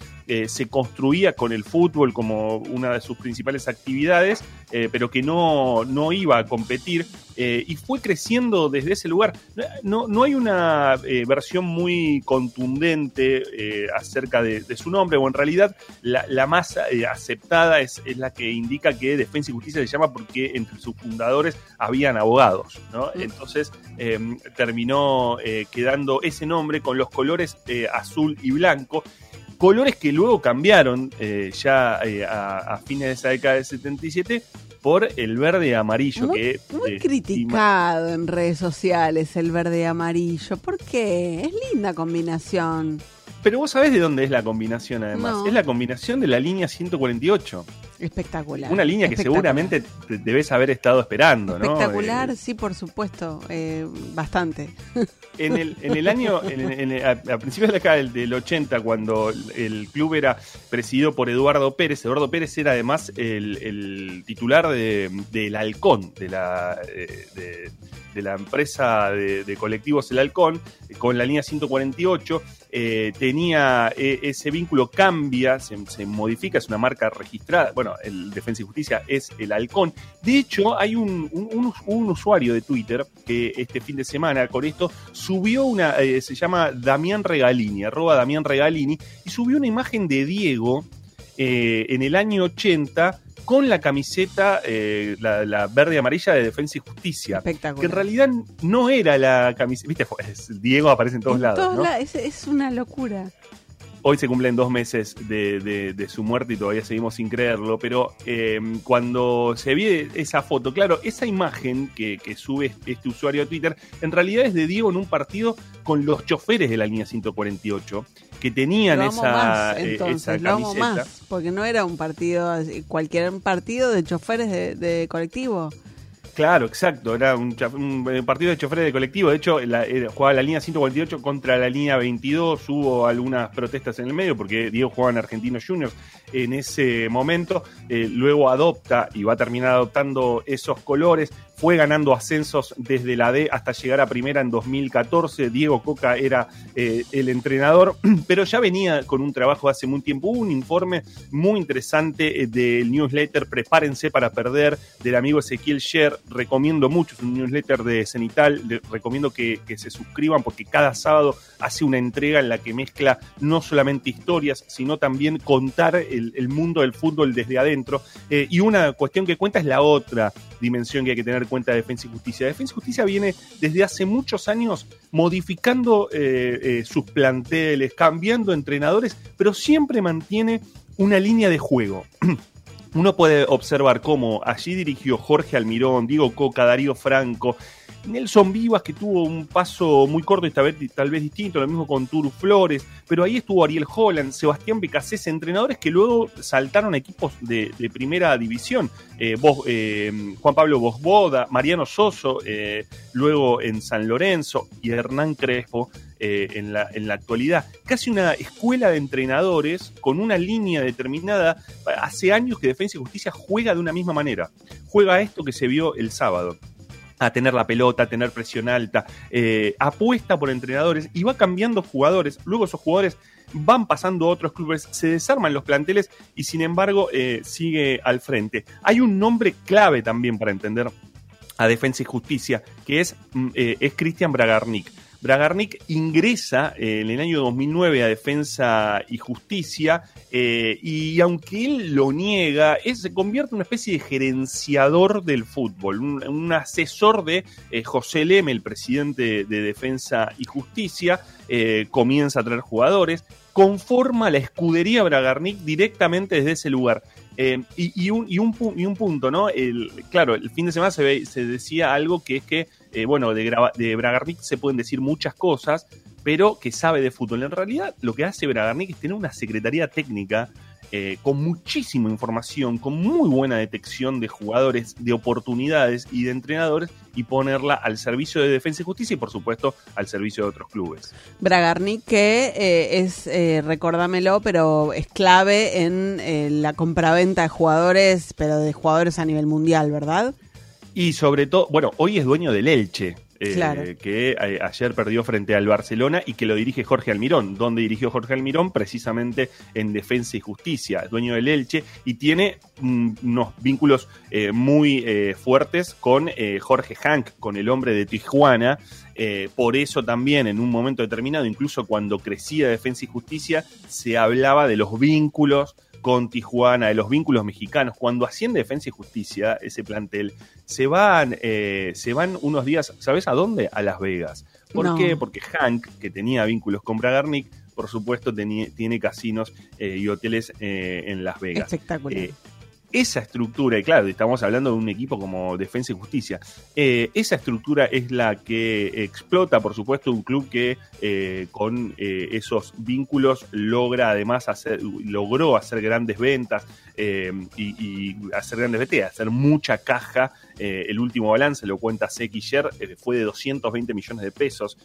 se construía con el fútbol como una de sus principales actividades eh, pero que no, no iba a competir. eh, y fue creciendo desde ese lugar. No, no hay una eh, versión muy contundente eh, acerca de, de su nombre, o en realidad la, la más aceptada es, es la que indica que Defensa y Justicia se llama porque entre sus fundadores habían abogados. ¿no? Entonces terminó quedando ese nombre con los colores azul y blanco. Colores que luego cambiaron eh, ya eh, a, a fines de esa década del 77 por el verde y amarillo. Muy- que, Muy eh, criticado en redes sociales el verde y amarillo. ¿Por qué? Es linda combinación. Pero vos sabés de dónde es la combinación, además. No. Es la combinación de la línea 148. Espectacular. Una línea que seguramente te debes haber estado esperando, ¿no? Espectacular, Eh, sí, por supuesto. eh, bastante. en, el, en el año, en, en el- a, a principios de la década del, del 80, cuando el, el club era presidido por Eduardo Pérez, Eduardo Pérez era además el, el titular de- del Halcón, de la, eh, de, de la empresa de, de colectivos El Halcón, con la línea 148. eh, tenía eh, ese vínculo, cambia, se, se modifica, es una marca registrada. Bueno, el Defensa y Justicia es el Halcón. De hecho, hay un, un- un us- un usuario de Twitter que este fin de semana con esto subió una, eh, se llama Damián Regalini, arroba Damián Regalini, y subió una imagen de Diego eh, en el año 80 con la camiseta, eh, la, la verde y amarilla de Defensa y Justicia. Espectacular. Que en realidad no era la camiseta, viste, Diego aparece en todos lados. Todos ¿no? la- es, es una locura. Hoy se cumplen dos meses de, de- de su muerte y todavía seguimos sin creerlo, pero eh, cuando se ve esa foto, claro, esa imagen que, que sube este usuario a Twitter, en realidad es de Diego en un partido con los choferes de la línea 148, que tenían Lo amo esa, más, eh, entonces, esa lo amo camiseta. más, porque no era un partido, cualquier partido de choferes de, de colectivo. Claro, exacto. Era un, eh, partido de choferes de colectivo. De hecho, la, jugaba la línea 148 contra la línea 22. Hubo algunas protestas en el medio porque Diego jugaba en Argentinos Juniors en ese momento. Eh, luego adopta y va a terminar adoptando esos colores. Fue ganando ascensos desde la D hasta llegar a primera en 2014. Diego Coca era eh, el entrenador, pero ya venía con un trabajo hace muy tiempo. Hubo un informe muy interesante del newsletter Prepárense para Perder del amigo Ezequiel Sher. Recomiendo mucho, es un newsletter de Cenital. Le recomiendo que, se suscriban porque cada sábado hace una entrega en la que mezcla no solamente historias, sino también contar el, el mundo del fútbol desde adentro. Eh, y una cuestión que cuenta es la otra dimensión que hay que tener en cuenta de Defensa y Justicia. Defensa y Justicia viene desde hace muchos años modificando eh, eh, sus planteles, cambiando entrenadores, pero siempre mantiene una línea de juego. Uno puede observar cómo allí dirigió Jorge Almirón, Diego Coca, Darío Franco, Nelson Vivas, que tuvo un paso muy corto y tal vez, tal vez distinto, lo mismo con Turu Flores, pero ahí estuvo Ariel Holland, Sebastián Becasés, entrenadores que luego saltaron a equipos de, primera división. Eh, eh, Juan Pablo Bosboda, Mariano Soso, eh, luego en San Lorenzo y Hernán Crespo eh, en, la, en la actualidad. Casi una escuela de entrenadores con una línea determinada. Hace años que Defensa y Justicia juega de una misma manera. Juega esto que se vio el sábado a tener la pelota, a tener presión alta, eh, apuesta por entrenadores y va cambiando jugadores. Luego esos jugadores van pasando a otros clubes, se desarman los planteles y sin embargo eh, sigue al frente. Hay un nombre clave también para entender a Defensa y Justicia, que es, mm, es Cristian Bragarnik. Bragarnik ingresa eh, en el año 2009 a Defensa y Justicia eh, y aunque él lo niega, es- se convierte en una especie de gerenciador del fútbol, un, un asesor de eh, José Leme, el presidente de Defensa y Justicia, comienza a traer jugadores, conforma la escudería Bragarnik directamente desde ese lugar. Y, un, punto, ¿no? El, claro, el fin de semana se, se decía algo que es que, eh, bueno, de, Bragarnik se pueden decir muchas cosas, pero que sabe de fútbol. En realidad, lo que hace Bragarnik es tener una secretaría técnica eh, con muchísima información, con muy buena detección de jugadores, de oportunidades y de entrenadores, y ponerla al servicio de Defensa y Justicia y, por supuesto, al servicio de otros clubes. Bragarnik que eh, es, eh, pero es clave en la compraventa de jugadores, pero de jugadores a nivel mundial, ¿verdad? Y sobre todo, bueno, hoy es dueño del Elche. eh, Claro. que eh, ayer perdió frente al Barcelona y que lo dirige Jorge Almirón. donde dirigió Jorge Almirón? Precisamente en Defensa y Justicia, dueño del Elche, y tiene mm, unos vínculos eh, muy eh, fuertes con eh, Jorge Hank, con el hombre de Tijuana. Eh, por eso también en un momento determinado, incluso cuando crecía Defensa y Justicia, se hablaba de los vínculos con Tijuana, de los vínculos mexicanos. Cuando asciende Defensa y Justicia, ese plantel, se van, eh, se van unos días, ¿sabes a dónde? A Las Vegas. ¿Por No. qué? Porque Hank, que tenía vínculos con Bragarnik, por supuesto tenía- tiene casinos eh, y hoteles eh, en Las Vegas. Espectacular. Esa estructura, y claro, estamos hablando de un equipo como Defensa y Justicia, eh, esa estructura es la que explota, por supuesto, un club que eh, con eh, esos vínculos logra además hacer, logró hacer grandes ventas y, y hacer grandes ventas, hacer mucha caja. El último balance, lo cuenta Sequiller, fue de 220 millones de pesos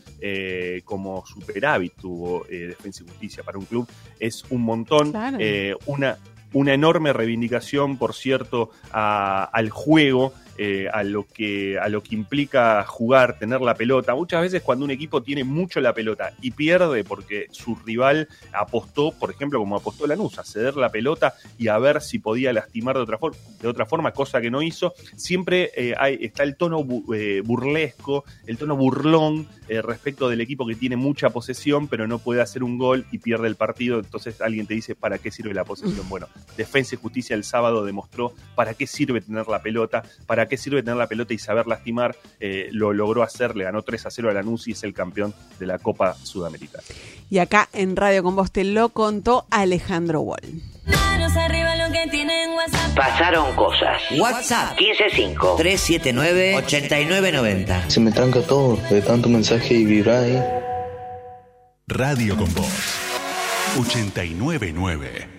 como superávit tuvo Defensa y Justicia para un club. Es un montón. Claro. Una, una enorme reivindicación, por cierto, a- al juego, eh, a, lo que, a lo que implica jugar, tener la pelota. Muchas veces cuando un equipo tiene mucho la pelota y pierde porque su rival apostó, por ejemplo, como apostó Lanús, a ceder la pelota y a ver si podía lastimar de otra, for- de otra forma, cosa que no hizo, siempre eh, hay- está el tono bu- eh, burlesco, el tono burlón respecto del equipo que tiene mucha posesión, pero no puede hacer un gol y pierde el partido. Entonces alguien te dice, ¿para qué sirve la posesión? Bueno, Defensa y Justicia el sábado demostró para qué sirve tener la pelota, para qué sirve tener la pelota y saber lastimar. Eh, lo logró hacer, le ganó 3 a 0 a Lanús y es el campeón de la Copa Sudamericana. Y acá en Radio con Vos te lo contó Alejandro Wall. Manos arriba lo que tienen WhatsApp. Pasaron cosas. WhatsApp 155-379-8990. Se me tranca todo de tanto mensaje y vibrar ahí. Radio con Voz 899.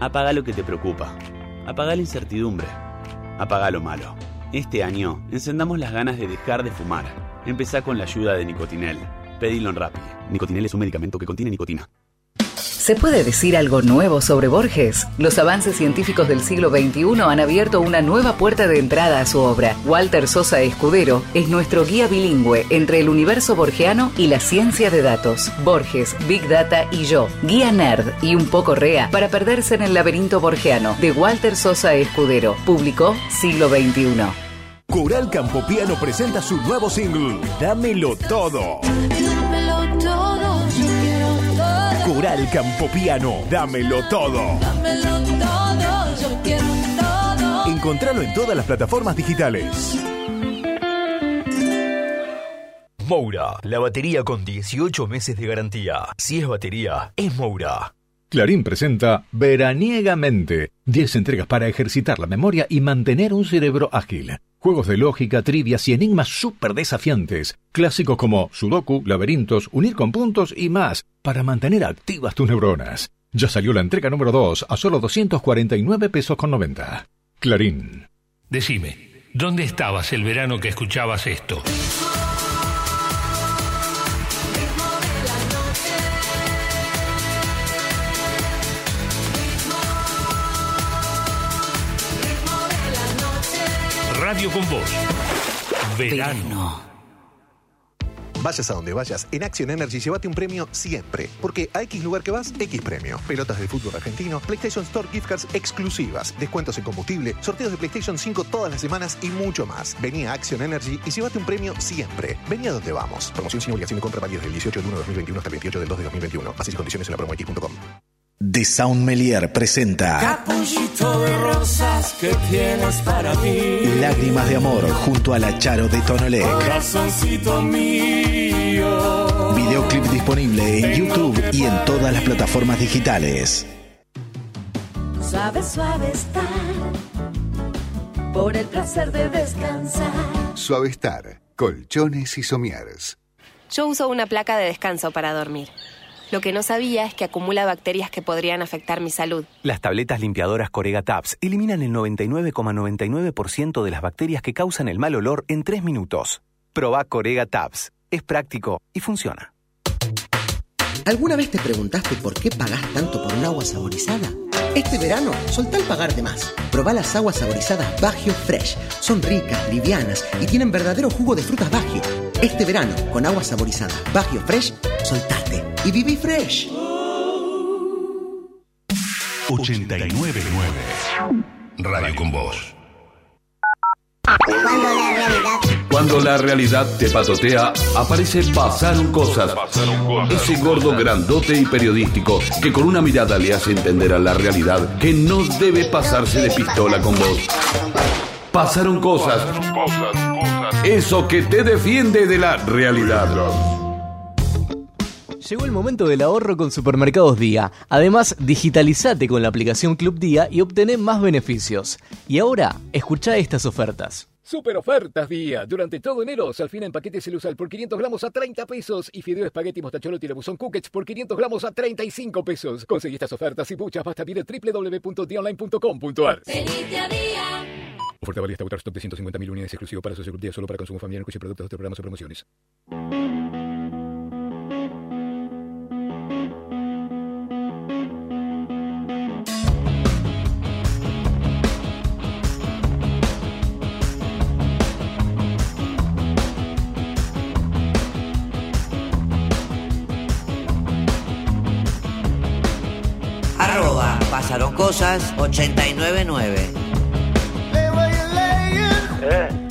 Apaga lo que te preocupa. Apaga la incertidumbre. Apaga lo malo. Este año, encendamos las ganas de dejar de fumar. Empezá con la ayuda de Nicotinel. Pedilo en Rappi. Nicotinel es un medicamento que contiene nicotina. ¿Se puede decir algo nuevo sobre Borges? Los avances científicos del siglo XXI han abierto una nueva puerta de entrada a su obra. Walter Sosa Escudero es nuestro guía bilingüe entre el universo borgiano y la ciencia de datos. Borges, Big Data y yo. Guía nerd y un poco rea para perderse en el laberinto borgiano de Walter Sosa Escudero. Publicó Siglo XXI. Coral Campopiano presenta su nuevo single, Dámelo Todo. Coral Campopiano, Dámelo Todo. Dámelo todo, yo quiero todo. Encontralo en todas las plataformas digitales. Moura, la batería con 18 meses de garantía. Si es batería, es Moura. Clarín presenta Veraniegamente, 10 entregas para ejercitar la memoria y mantener un cerebro ágil. Juegos de lógica, trivias y enigmas súper desafiantes. Clásicos como Sudoku, laberintos, unir con puntos y más, para mantener activas tus neuronas. Ya salió la entrega número 2 a solo 249 pesos con 90. Clarín. Decime, ¿dónde estabas el verano que escuchabas esto? Radio con Voz. Verano. Vayas a donde vayas, en Action Energy llévate un premio siempre. Porque a X lugar que vas, X premio. Pelotas de fútbol argentino, PlayStation Store gift cards exclusivas, descuentos en combustible, sorteos de PlayStation 5 todas las semanas y mucho más. Vení a Action Energy y llévate un premio siempre. Vení a donde vamos. Promoción sin obligación de compra válida del 18 de 1 de 2021 hasta el 28 del 2 de 2021. Bases y condiciones en la promox.com. The Sound Melier presenta Capullito de rosas que tienes para mí. Lágrimas de Amor junto a la Charo de Tonolec. Corazoncito mío. Videoclip disponible en YouTube y en todas las plataformas digitales. Suave, suave está. por el placer de descansar. Suavestar, colchones y somieres. Yo uso una placa de descanso para dormir. Lo que no sabía es que acumula bacterias que podrían afectar mi salud. Las tabletas limpiadoras Corega Tabs eliminan el 99,99% de las bacterias que causan el mal olor en 3 minutos. Proba Corega Tabs. Es práctico y funciona. ¿Alguna vez te preguntaste por qué pagás tanto por un agua saborizada? Este verano, soltá el pagar de más. Probá las aguas saborizadas Bagio Fresh. Son ricas, livianas y tienen verdadero jugo de frutas Bagio. Este verano, con agua saborizada Bagio Fresh, soltate y viví fresh. 899 Radio con Voz. Cuando la realidad te patotea, aparece Pasaron Cosas. Ese gordo grandote y periodístico que con una mirada le hace entender a la realidad que no debe pasarse de pistola con vos. Pasaron cosas. Eso que te defiende de la realidad. Llegó el momento del ahorro con Supermercados Día. Además, digitalizate con la aplicación Club Día y obtené más beneficios. Y ahora, escucha estas ofertas. Super ofertas día. Durante todo enero, Salfina en paquete celusal por 500 gramos a 30 pesos y fideo espagueti mostacholo tirabuzón cuckets por 500 gramos a 35 pesos. Conseguí estas ofertas y muchas basta ir a www.diaonline.com.ar. Oferta válida hasta agotar stock de 150.000 unidades exclusivo para Socio Club Día solo para consumo familiar y productos de programas o promociones. Cosas 899. People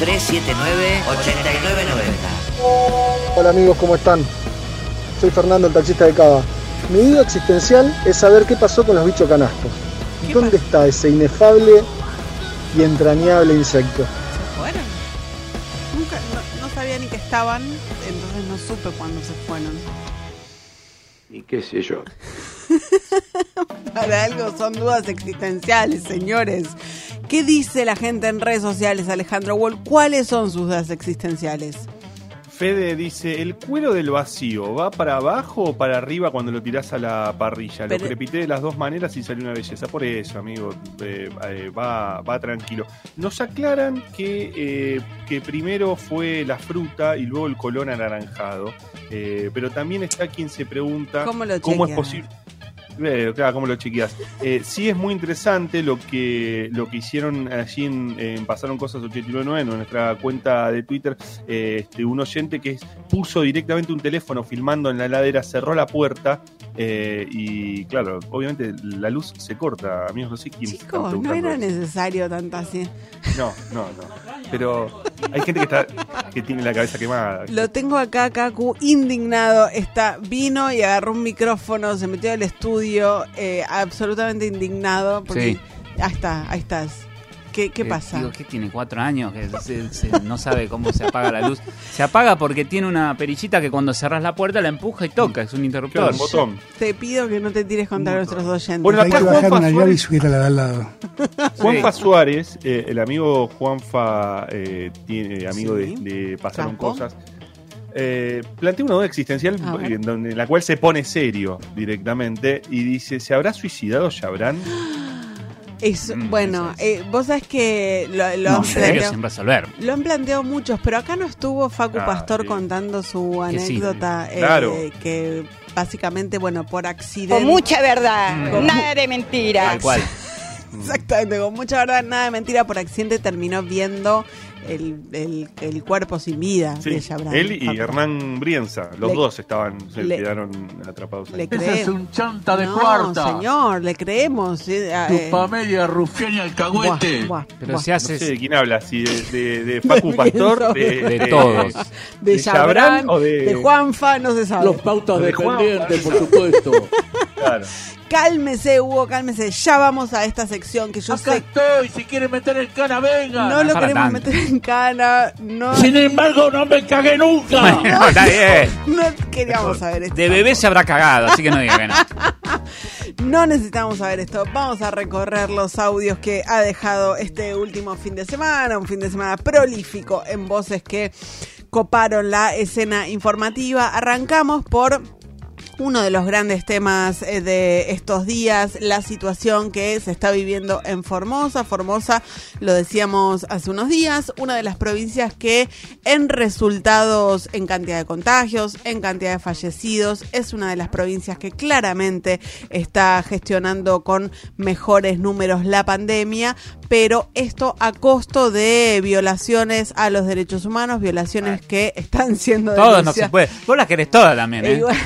155-379-8990. Hola amigos, ¿cómo están? Soy Fernando, el taxista de Cava. Mi duda existencial es saber qué pasó con los bichos canastos. ¿Dónde está ese inefable y entrañable insecto? fueron. Nunca, no, no sabía ni que estaban, entonces no supe cuándo se fueron. Y qué sé yo. Para algo son dudas existenciales, señores. ¿Qué dice la gente en redes sociales, Alejandro Wall? ¿Cuáles son sus dudas existenciales? Fede dice, ¿el cuero del vacío va para abajo o para arriba cuando lo tirás a la parrilla? Pero- Lo crepité de las dos maneras y salió una belleza. Por eso, amigo, eh, eh, va, va tranquilo. Nos aclaran que, eh, que primero fue la fruta y luego el color anaranjado. Pero también está quien se pregunta ¿Cómo lo es posible... Eh, claro, ¿cómo lo chequeas? Eh, sí es muy interesante lo que, lo que hicieron allí en, en Pasaron Cosas 899 en nuestra cuenta de Twitter. eh, este, un oyente que puso directamente un teléfono filmando en la heladera, cerró la puerta eh, y claro, obviamente la luz se corta. Amigos, no sé quién Chicos, no era necesario tanto así. No, no, no. Pero hay gente que, está, que tiene la cabeza quemada. Lo tengo acá, Kaku, indignado. Está, vino y agarró un micrófono, se metió al estudio, eh, absolutamente indignado. Porque, Sí. Ahí está, ahí estás. ¿Qué, qué Eh, pasa? Digo, que tiene cuatro años, que se- se- no sabe cómo se apaga la luz. Se apaga porque tiene una perillita que cuando cerras la puerta la empuja y toca, es un interruptor. Claro, un botón. Te pido que no te tires contra nuestros oyentes. Bueno, acá Juanpa una llave y Suárez- subir a la de al lado. Juanfa Suárez, eh, el amigo Juanfa, eh, tiene, amigo Sí. de, de Pasaron Campo. Cosas, eh, plantea una duda existencial en, donde- en la cual se pone serio directamente y dice, ¿se habrá suicidado Chabran? Es, Mm, bueno, eh, vos sabés que lo, lo No, han planteado- sin resolver. Lo han planteado muchos, pero acá no estuvo Facu Ah, Pastor sí. contando su Que sí. anécdota. eh, Claro. que básicamente, bueno, por accidente. Con mucha verdad, Con- nada de mentiras. Tal cual. Exactamente, con mucha verdad, nada de mentira, por accidente terminó viendo el, el, el cuerpo sin vida Sí, de Chabran. él y. Hernán Brienza, los Le- dos estaban, se le- quedaron atrapados ahí. Le creemos. un chanta de no, cuarta. señor, le creemos. sí, ah, Tu eh, familia rufián y alcahuete. buah, buah, Pero buah. si No haces... sé de quién habla, si de, de, de Facu Pastor, de, De todos. de Chabran o de... de- Juanfa, no se sabe. Los pautas De Juan. dependientes, por supuesto. Claro. Cálmese, Hugo, cálmese. Ya vamos a esta sección que yo Acá sé estoy, si quieren meter el cana, venga. no lo para queremos tanto. meter en cana. No, Sin embargo, no me cagué nunca. Bueno, está bien. no queríamos saber esto. De bebé se habrá cagado, así que no diga que no. No necesitamos saber esto. Vamos a recorrer los audios que ha dejado este último fin de semana, un fin de semana prolífico en voces que coparon la escena informativa. Arrancamos por uno de los grandes temas eh, de estos días, la situación que se está viviendo en Formosa. Formosa, lo decíamos hace unos días, una de las provincias que en resultados en cantidad de contagios, en cantidad de fallecidos, es una de las provincias que claramente está gestionando con mejores números la pandemia, pero esto a costo de violaciones a los derechos humanos, violaciones que están siendo Todo no se puede. Vos la querés toda también, Eh, ¿eh? igual,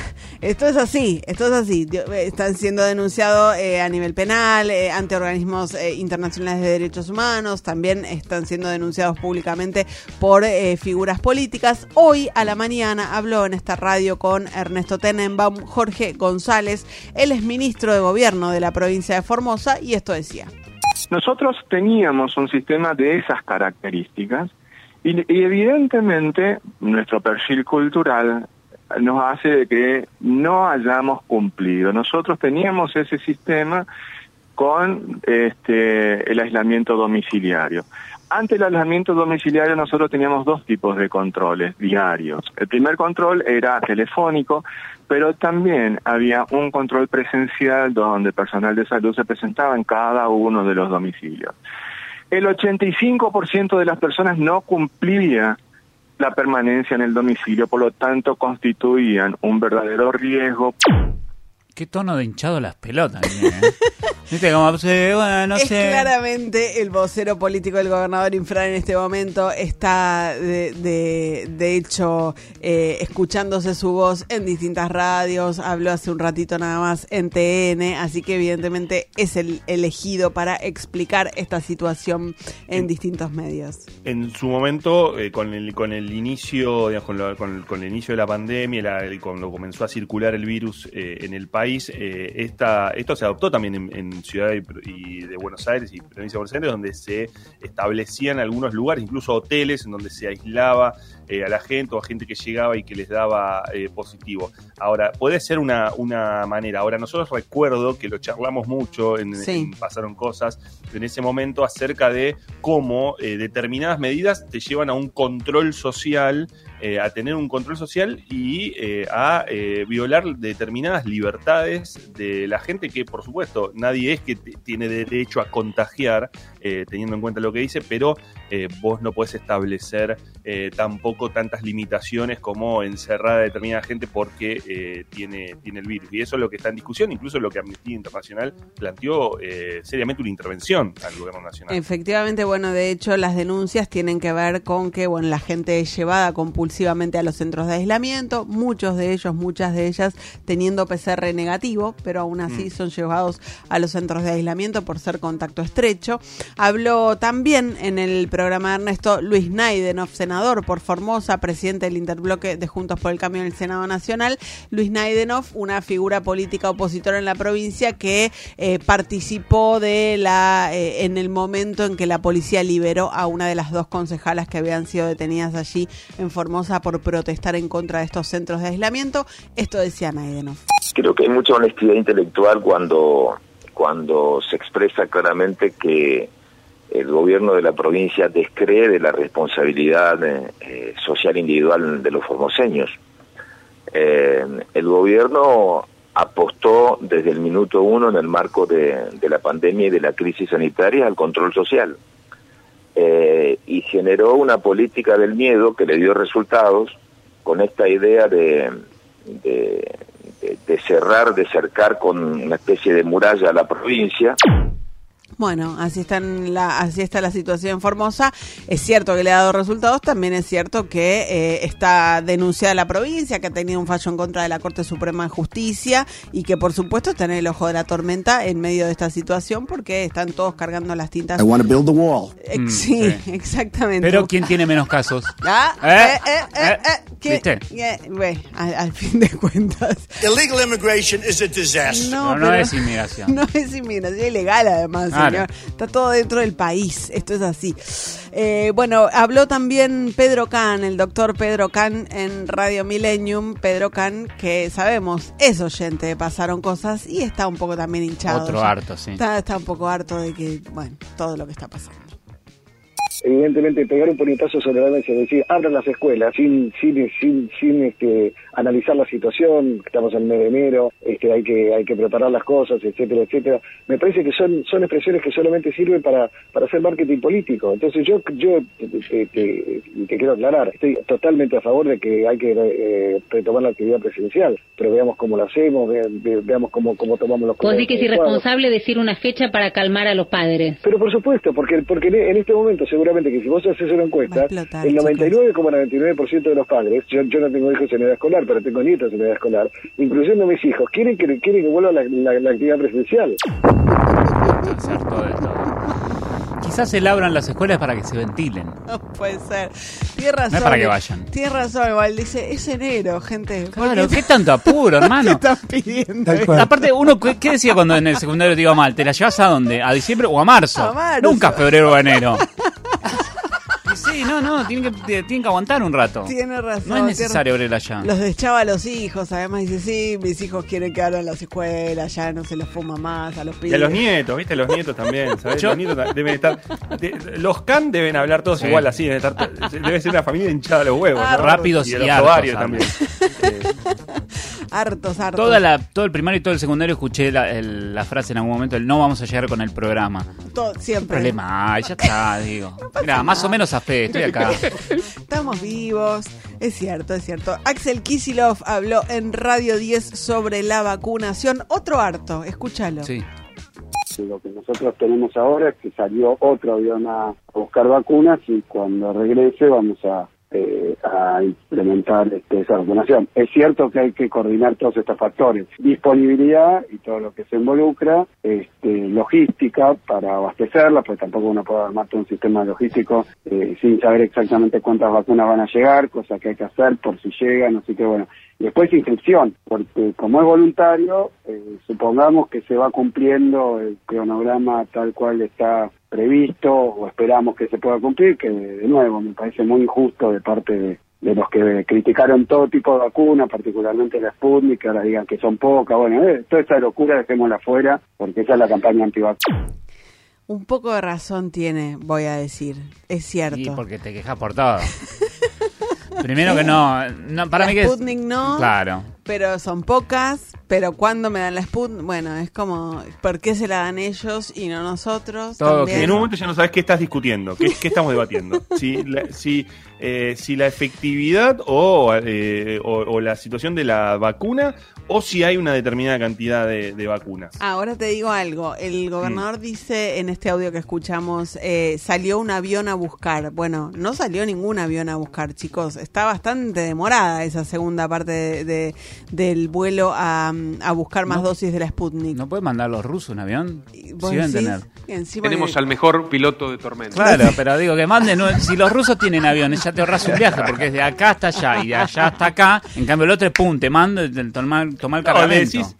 esto es así, esto es así. Eh, Están siendo denunciados eh, a nivel penal, eh, ante organismos internacionales de derechos humanos, también están siendo denunciados públicamente por figuras políticas. Hoy a la mañana habló en esta radio con Ernesto Tenenbaum, Jorge González, él es ministro de gobierno de la provincia de Formosa y esto decía. Nosotros teníamos un sistema de esas características y evidentemente nuestro perfil cultural nos hace de que no hayamos cumplido. Nosotros teníamos ese sistema con este, el aislamiento domiciliario. Ante el aislamiento domiciliario nosotros teníamos dos tipos de controles diarios. El primer control era telefónico, pero también había un control presencial donde personal de salud se presentaba en cada uno de los domicilios. El 85% de las personas no cumplía la permanencia en el domicilio, por lo tanto constituían un verdadero riesgo. Qué tono de hinchado las pelotas. ¿eh? Viste, como, bueno, no es sé. claramente el vocero político del gobernador Infran en este momento está de, de, de hecho eh, escuchándose su voz en distintas radios, habló hace un ratito nada más en TN, así que evidentemente es el elegido para explicar esta situación en distintos medios. En su momento, eh, con, el, con el inicio, digamos, con, lo- con- con el inicio de la pandemia, la- cuando comenzó a circular el virus eh, en el país, eh, esta, esto se adoptó también en, Ciudad y, y de Buenos Aires y provincia de Buenos Aires, donde se establecían algunos lugares, incluso hoteles, en donde se aislaba eh, a la gente o a gente que llegaba y que les daba eh, positivo. Ahora, puede ser una, una manera. Ahora, nosotros recuerdo que lo charlamos mucho, en, Sí. en pasaron cosas en ese momento acerca de cómo determinadas medidas te llevan a un control social, eh, a tener un control social y eh, a eh, violar determinadas libertades de la gente que, por supuesto, nadie es que tiene derecho a contagiar, teniendo en cuenta lo que dice, pero eh, vos no podés establecer eh, tampoco tantas limitaciones como encerrar a determinada gente porque eh, tiene, tiene el virus. Y eso es lo que está en discusión, incluso lo que Amnistía Internacional planteó seriamente una intervención al gobierno nacional. Efectivamente, bueno, de hecho las denuncias tienen que ver con que, bueno, la gente es llevada compulsivamente a los centros de aislamiento, muchos de ellos, muchas de ellas teniendo PCR negativo, pero aún así Mm. son llevados a los centros de aislamiento por ser contacto estrecho. Habló también en el programa Ernesto Luis Naidenov, senador por Formosa, presidente del interbloque de Juntos por el Cambio en el Senado Nacional. Luis Naidenov, una figura política opositora en la provincia que eh, participó de la eh, en el momento en que la policía liberó a una de las dos concejalas que habían sido detenidas allí en Formosa por protestar en contra de estos centros de aislamiento. Esto decía Naidenov. Creo que hay mucha honestidad intelectual cuando, cuando se expresa claramente que el gobierno de la provincia descree de la responsabilidad eh, eh, social individual de los formoseños. Eh, el gobierno apostó desde el minuto uno en el marco de, la pandemia y de la crisis sanitaria al control social y generó una política del miedo que le dio resultados con esta idea de, de, de- de cerrar, de cercar con una especie de muralla a la provincia. Bueno, así está, en la, así está la situación en Formosa. Es cierto que le ha dado resultados, también es cierto que eh, está denunciada la provincia, que ha tenido un fallo en contra de la Corte Suprema de Justicia y que por supuesto está en el ojo de la tormenta en medio de esta situación porque están todos cargando las tintas. I want to build the wall. Eh, Mm, sí, sí. exactamente. Pero ¿quién tiene menos casos? Ah, ¿Eh? eh, eh, eh, eh, que- ¿Viste? eh, bueno, al, al fin de cuentas. Illegal immigration is a disaster. No, No, es inmigración. No es inmigración, es ilegal además, Claro. señor. Está todo dentro del país, esto es así. Eh, bueno, habló también Pedro Can, el doctor Pedro Can en Radio Millennium. Pedro Can, que sabemos es oyente de Pasaron Cosas y está un poco también hinchado. Otro ya. harto, sí. Está, está un poco harto de que, bueno, todo lo que está pasando. Evidentemente pegar un puñetazo sobre la mesa y decir abran las escuelas sin sin sin, sin este analizar la situación estamos en el mes de enero este hay que hay que preparar las cosas etcétera etcétera. Me parece que son son expresiones que solamente sirven para para hacer marketing político. Entonces yo yo te, te- quiero aclarar estoy totalmente a favor de que hay que eh, retomar la actividad presidencial pero veamos cómo lo hacemos ve- ve- veamos cómo cómo tomamos los Vos que es irresponsable decir una fecha para calmar a los padres. Pero por supuesto, porque porque en en este momento seguramente que si vos haces una encuesta, explotar, el 99,99% de los padres, yo, yo no tengo hijos en edad escolar, pero tengo nietos en edad escolar, incluyendo mis hijos, quieren que quieren que vuelva la, la- la actividad presencial. Quizás se labran las escuelas para que se ventilen. No puede ser. Tienes razón. No es para que vayan. Tienes razón, igual. Dice, es enero, gente. ¿Por Claro, qué ¿qué tanto apuro, hermano? ¿Qué están pidiendo? Aparte, uno, ¿qué qué decía cuando en el secundario te iba mal? ¿Te la llevas a dónde? ¿A diciembre o a marzo? A marzo. Nunca a febrero o enero. Y sí, no, no, tienen que, tienen que aguantar un rato. Tiene razón. No es necesario abrirla ya. Los deschaba a los hijos, además dice, sí, mis hijos quieren que abran las escuelas, ya no se los fuma más a los Y pibes. a los nietos, ¿viste? Los nietos también, ¿sabes? Los nietos deben estar. de- los Can deben hablar todos Sí. igual así, debe, estar, debe ser una familia hinchada a los huevos. Ah, ¿no? Rápidos y, de y los hartos, ovarios también. Hartos, hartos. Toda la, todo el primario y todo el secundario escuché la, el- la frase en algún momento, el no vamos a llegar con el programa. Todo- siempre. Problema, ay, ya está, digo. Mira, más o menos a estoy acá. Estamos vivos, es cierto, es cierto. Axel Kisilov habló en Radio 10 sobre la vacunación. Otro harto, escúchalo. Sí. Lo que nosotros tenemos ahora es que salió otro avión a buscar vacunas y cuando regrese vamos a, eh, a implementar este, esa vacunación. Es cierto que hay que coordinar todos estos factores, disponibilidad y todo lo que se involucra, este, logística para abastecerla, pues tampoco uno puede armar todo un sistema logístico eh, sin saber exactamente cuántas vacunas van a llegar, cosa que hay que hacer por si llegan, así que bueno. Después inscripción, porque como es voluntario, eh, supongamos que se va cumpliendo el cronograma tal cual está previsto o esperamos que se pueda cumplir, que de nuevo me parece muy injusto de parte de, de los que criticaron todo tipo de vacunas, particularmente la Sputnik, que ahora digan que son pocas. Bueno, eh, toda esa locura dejémosla fuera, porque esa es la campaña antivacuna. Un poco de razón tiene, voy a decir. Es cierto. Sí, porque te quejas por todo. Primero que no, no para la mí que es- Sputnik no. Claro. Pero son pocas. Pero cuando me dan la Sputnik, bueno, es como, ¿por qué se la dan ellos y no nosotros? También. En un momento ya no sabes qué estás discutiendo, qué, qué estamos debatiendo. Si la, si, eh, si la efectividad o, eh, o, o la situación de la vacuna o si hay una determinada cantidad de, de vacunas. Ahora te digo algo. El gobernador Mm. dice en este audio que escuchamos, eh, salió un avión a buscar. Bueno, no salió ningún avión a buscar, chicos. Está bastante demorada esa segunda parte de, de- del vuelo a, a buscar más dosis de la Sputnik. ¿No puede mandar los rusos un avión? Sí, tener. Tenemos que- al mejor piloto de tormenta. Claro, pero digo que manden, si los rusos tienen aviones, ya te ahorras un viaje, porque es de acá hasta allá y de allá hasta acá. En cambio, el otro es pum, te mando, tomar, tomar el No, le cargamento. decís,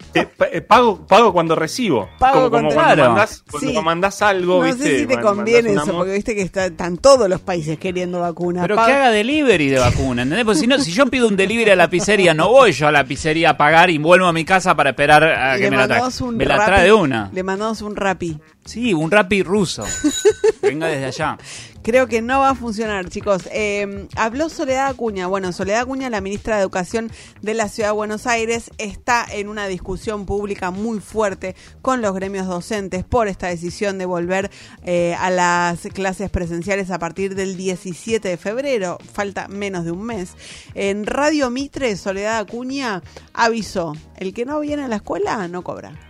eh, pago, pago cuando recibo. Pago como, como cuando- mandás, cuando Sí. mandás algo, no ¿viste? sé si te Man- conviene eso, porque viste que está- están todos los países queriendo vacunas. Pero que haga delivery de vacuna, ¿entendés? Porque si, no, si yo pido un delivery a la pizzería, no voy yo a la pizzería a pagar y vuelvo a mi casa para esperar a que me la un Me la trae de una. Le mandamos un rapi. Sí, un rapi ruso. Venga desde allá. Creo que no va a funcionar, chicos. Eh, habló Soledad Acuña. Bueno, Soledad Acuña, la ministra de Educación de la Ciudad de Buenos Aires, está en una discusión pública muy fuerte con los gremios docentes por esta decisión de volver eh, a las clases presenciales a partir del 17 de febrero. Falta menos de un mes. En Radio Mitre, Soledad Acuña avisó, el que no viene a la escuela no cobra.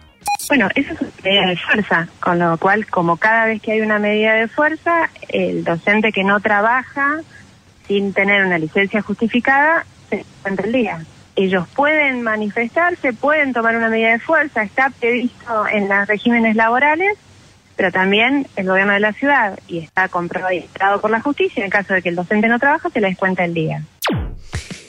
Bueno, eso es una medida de fuerza, con lo cual, como cada vez que hay una medida de fuerza, el docente que no trabaja sin tener una licencia justificada se encuentra el día. Ellos pueden manifestarse, pueden tomar una medida de fuerza, está previsto en los regímenes laborales, pero también el gobierno de la ciudad, y está comprobado y por la justicia, en caso de que el docente no trabaja, se le descuenta el día.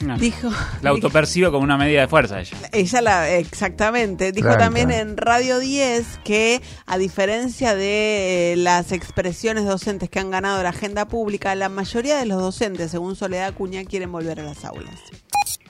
No. Dijo. La autopercibe como una medida de fuerza ella. Ella la, exactamente, dijo Claro, también claro. en Radio 10 que a diferencia de eh, las expresiones docentes que han ganado la agenda pública, la mayoría de los docentes, según Soledad Acuña, quieren volver a las aulas.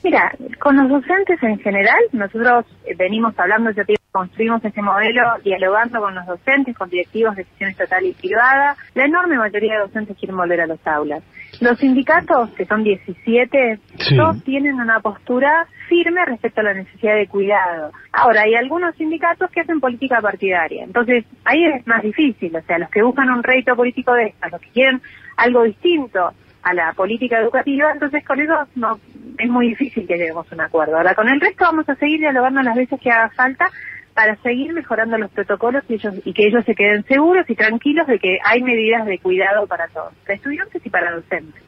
Mira, con los docentes en general, nosotros eh, venimos hablando, ya te construimos este modelo dialogando con los docentes, con directivos de gestión estatal y privada. La enorme mayoría de docentes quieren volver a las aulas. Los sindicatos, que son 17, Sí. todos tienen una postura firme respecto a la necesidad de cuidado. Ahora, hay algunos sindicatos que hacen política partidaria. Entonces, ahí es más difícil. O sea, los que buscan un rédito político de estas, los que quieren algo distinto a la política educativa, entonces con eso no es muy difícil que lleguemos a un acuerdo. Ahora, con el resto vamos a seguir dialogando las veces que haga falta para seguir mejorando los protocolos y, ellos, y que ellos se queden seguros y tranquilos de que hay medidas de cuidado para todos, para estudiantes y para docentes.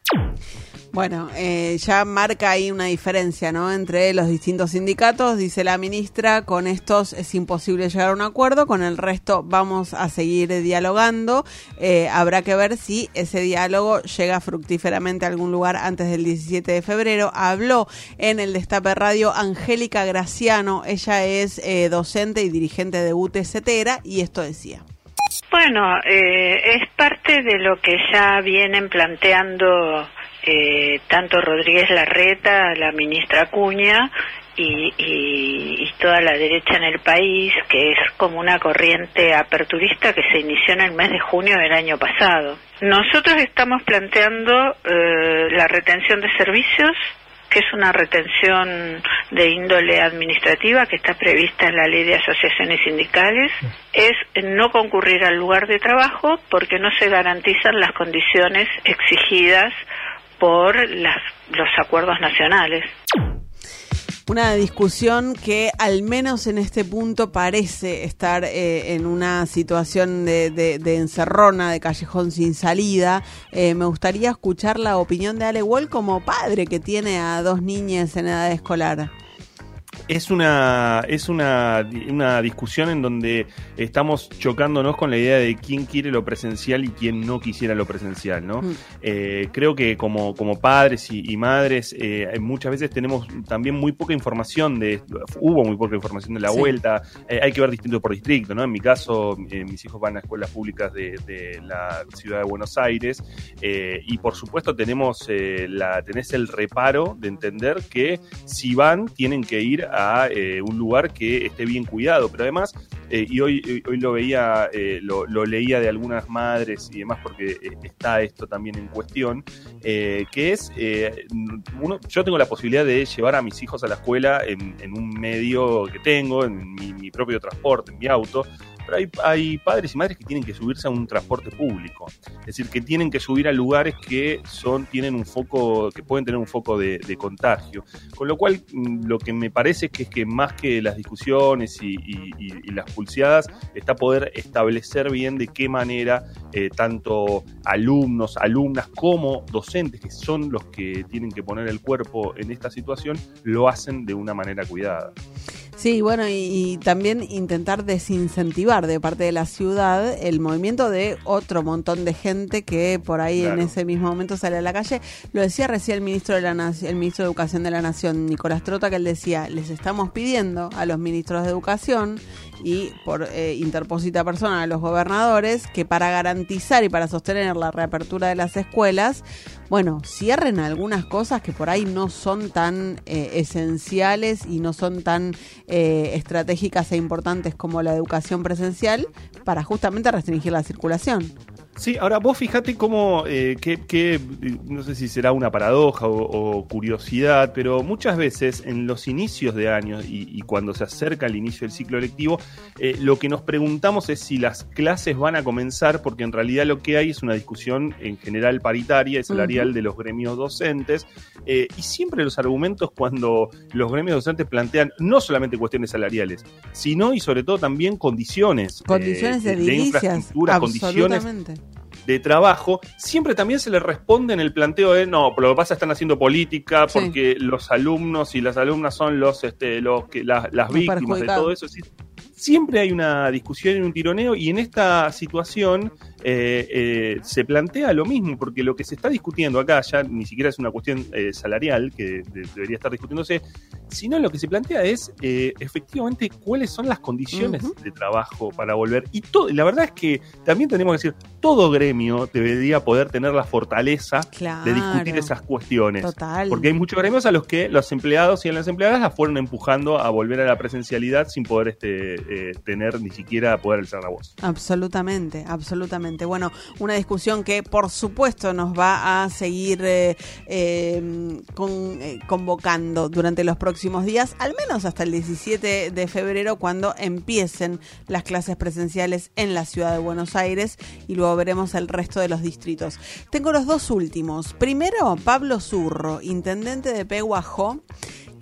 Bueno, eh, ya marca ahí una diferencia, ¿no? Entre los distintos sindicatos, dice la ministra, con estos es imposible llegar a un acuerdo, con el resto vamos a seguir dialogando. Eh, habrá que ver si ese diálogo llega fructíferamente a algún lugar antes del 17 de febrero. Habló en el Destape Radio Angélica Graciano, ella es eh, docente y dirigente de UTE Cetera, y esto decía. Bueno, eh, es parte de lo que ya vienen planteando eh, tanto Rodríguez Larreta, la ministra Acuña, y, toda la derecha en el país, que es como una corriente aperturista que se inició en el mes de junio del año pasado. Nosotros estamos planteando eh, la retención de servicios, que es una retención de índole administrativa que está prevista en la ley de asociaciones sindicales, es no concurrir al lugar de trabajo porque no se garantizan las condiciones exigidas por las- los acuerdos nacionales. Una discusión que al menos en este punto parece estar eh, en una situación de, de- encerrona, de callejón sin salida. Eh, me gustaría escuchar la opinión de Ale Wall como padre que tiene a dos niñas en edad escolar. Es una, es una, una discusión en donde estamos chocándonos con la idea de quién quiere lo presencial y quién no quisiera lo presencial, ¿no? Mm. Eh, creo que como, como padres y, y madres eh, muchas veces tenemos también muy poca información de, hubo muy poca información de la Sí. vuelta, Eh, hay que ver distrito por distrito, ¿no? En mi caso, mis hijos van a escuelas públicas de, de la ciudad de Buenos Aires eh, y por supuesto tenemos eh, la, tenés el reparo de entender que si van tienen que ir a eh, un lugar que esté bien cuidado, pero además, eh, y hoy, hoy- hoy lo veía, eh, lo, leía de algunas madres y demás porque eh, está esto también en cuestión, eh, que es, eh, uno, yo tengo la posibilidad de llevar a mis hijos a la escuela en, en un medio que tengo, en mi, mi propio transporte, en mi auto, pero hay, padres y madres que tienen que subirse a un transporte público. Es decir, que tienen que subir a lugares que son, tienen un foco, que pueden tener un foco de, contagio. Con lo cual, mm, lo que me parece es que, es que más que las discusiones y las pulseadas, está poder establecer bien de qué manera eh, tanto alumnos, alumnas como docentes, que son los que tienen que poner el cuerpo en esta situación, lo hacen de una manera cuidada. Sí, bueno, y, y también intentar desincentivar de parte de la ciudad el movimiento de otro montón de gente que por ahí en ese mismo momento sale a la calle. Lo decía recién el ministro de la Nación, el ministro de Educación de la Nación, Nicolás Trota, que él decía, les estamos pidiendo a los ministros de Educación y por eh, interposita persona a los gobernadores que para garantizar y para sostener la reapertura de las escuelas, bueno, cierren algunas cosas que por ahí no son tan eh, esenciales y no son tan eh, estratégicas e importantes como la educación presencial para justamente restringir la circulación. Sí, ahora vos fijate cómo, eh, que, que, eh, no sé si será una paradoja o, o curiosidad, pero muchas veces en los inicios de años y, y cuando se acerca el inicio del ciclo lectivo, eh, lo que nos preguntamos es si las clases van a comenzar, porque en realidad lo que hay es una discusión en general paritaria y salarial de los gremios docentes, eh, y siempre los argumentos cuando los gremios docentes plantean no solamente cuestiones salariales, sino y sobre todo también condiciones. eh, Condiciones de edilicias, infraestructura, condiciones. De trabajo, siempre también se le responde en el planteo de no, pero lo que pasa están haciendo política Sí. porque los alumnos y las alumnas son los, este, los que las, las víctimas de todo eso. Siempre hay una discusión y un tironeo y en esta situación eh, eh, se plantea lo mismo, porque lo que se está discutiendo acá ya ni siquiera es una cuestión eh, salarial que de- debería estar discutiéndose, sino lo que se plantea es efectivamente cuáles son las condiciones de trabajo para volver. Y todo, la verdad es que también tenemos que decir, todo gremio debería poder tener la fortaleza de discutir esas cuestiones. Total. Porque hay muchos gremios a los que los empleados y las empleadas las fueron empujando a volver a la presencialidad sin poder este, tener ni siquiera poder alzar la voz. Absolutamente, absolutamente. Bueno, una discusión que por supuesto nos va a seguir eh, eh, eh, convocando durante los próximos días, al menos hasta el 17 de febrero, cuando empiecen las clases presenciales en la ciudad de Buenos Aires y luego veremos el resto de los distritos. Tengo los dos últimos. Primero, Pablo Zurro, intendente de Peguajó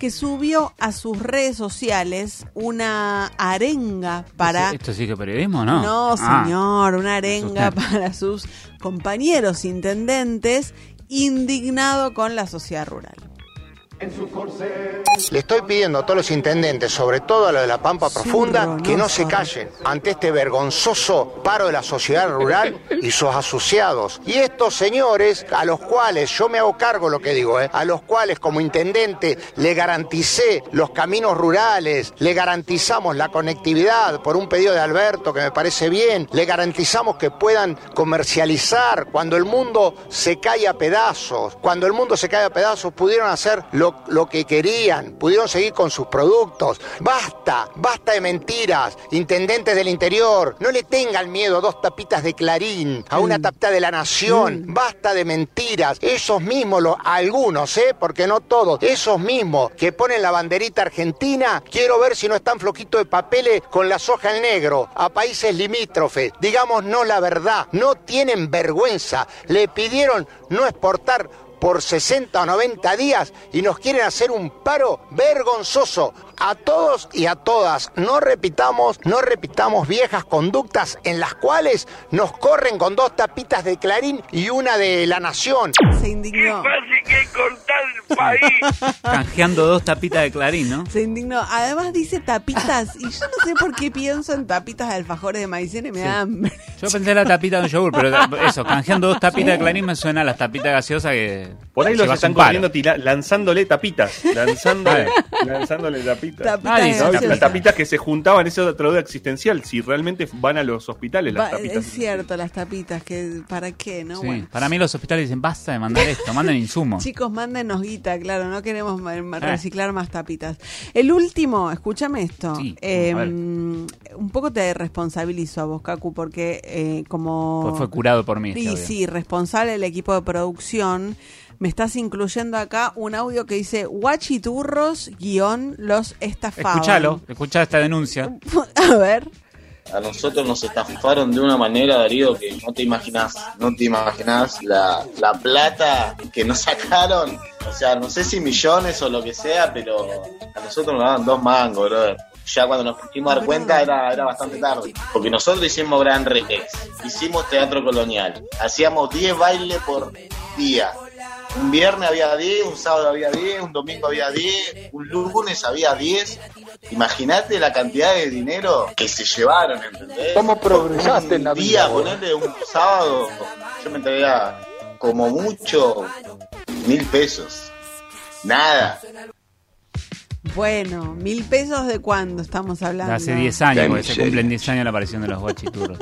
que subió a sus redes sociales una arenga para ¿Esto sí que periodismo, no? no, Ah. señor, una arenga para sus compañeros intendentes indignado con la sociedad rural. Le estoy pidiendo a todos los intendentes, sobre todo a los de la Pampa Profunda, que no se callen ante este vergonzoso paro de la sociedad rural y sus asociados. Y estos señores, a los cuales yo me hago cargo lo que digo, ¿eh? a los cuales como intendente le garanticé los caminos rurales, le garantizamos la conectividad por un pedido de Alberto que me parece bien, le garantizamos que puedan comercializar cuando el mundo se cae a pedazos, cuando el mundo se cae a pedazos pudieron hacer lo, lo que querían, pudieron seguir con sus productos. Basta, basta de mentiras, intendentes del interior, no le tengan miedo a dos tapitas de Clarín, a una tapita de la Nación, basta de mentiras. Esos mismos, los, algunos, ¿eh? porque no todos, esos mismos que ponen la banderita argentina, quiero ver si no están floquitos de papeles con la soja en negro, a países limítrofes. Digamos no la verdad, no tienen vergüenza. Le pidieron no exportar por 60 o 90 días y nos quieren hacer un paro vergonzoso. A todos y a todas, no repitamos, no repitamos viejas conductas en las cuales nos corren con dos tapitas de Clarín y una de La Nación. Se indignó. Canjeando dos tapitas de clarín, ¿no? Se indignó. Además dice tapitas y yo no sé por qué pienso en tapitas de alfajores de maicena y me da hambre. Yo pensé en la tapita de un yogur, pero eso, canjeando dos tapitas de clarín me suena a las tapitas gaseosas que. Por ahí los están corriendo lanzándole tapitas. Lanzándole, lanzándole tapitas. Tapitas Ah, ¿no? gaseosas. Las tapitas que se juntaban, esa es otra duda existencial. Si realmente van a los hospitales las Va- tapitas. es cierto, las tapitas, que ¿para qué? no Sí, Bueno. Para mí los hospitales dicen, basta de mandar esto, manden insumos. Chicos, mándenos guita, claro, no queremos Eh. reciclar más tapitas. El último, escúchame esto. Sí, eh, ver. un poco te responsabilizo a vos, Cacu, porque eh, como... Pues fue curado por mí. Sí, sí, responsable del equipo de producción. Me estás incluyendo acá un audio que dice Guachiturros guion los estafaban. Escuchalo, escuchá esta denuncia. A ver. A nosotros nos estafaron de una manera, Darío, que no te imaginas, no te imaginas la, la plata que nos sacaron. O sea, no sé si millones o lo que sea, pero a nosotros nos daban dos mangos, brother. Ya cuando nos pusimos a dar cuenta era, era bastante tarde. Porque nosotros hicimos Gran Rex, hicimos Teatro Colonial, hacíamos 10 bailes por día. Un viernes había 10, un sábado había 10, un domingo había 10, un lunes había 10. Imagínate la cantidad de dinero que se llevaron, ¿entendés? ¿Cómo progresaste en la Un vida, día, vos? ponerle un sábado, yo me traía como mucho mil pesos. Nada. Bueno, mil pesos de cuándo estamos hablando. Hace 10 años, porque se cumplen 10 años la aparición de los guachiturros.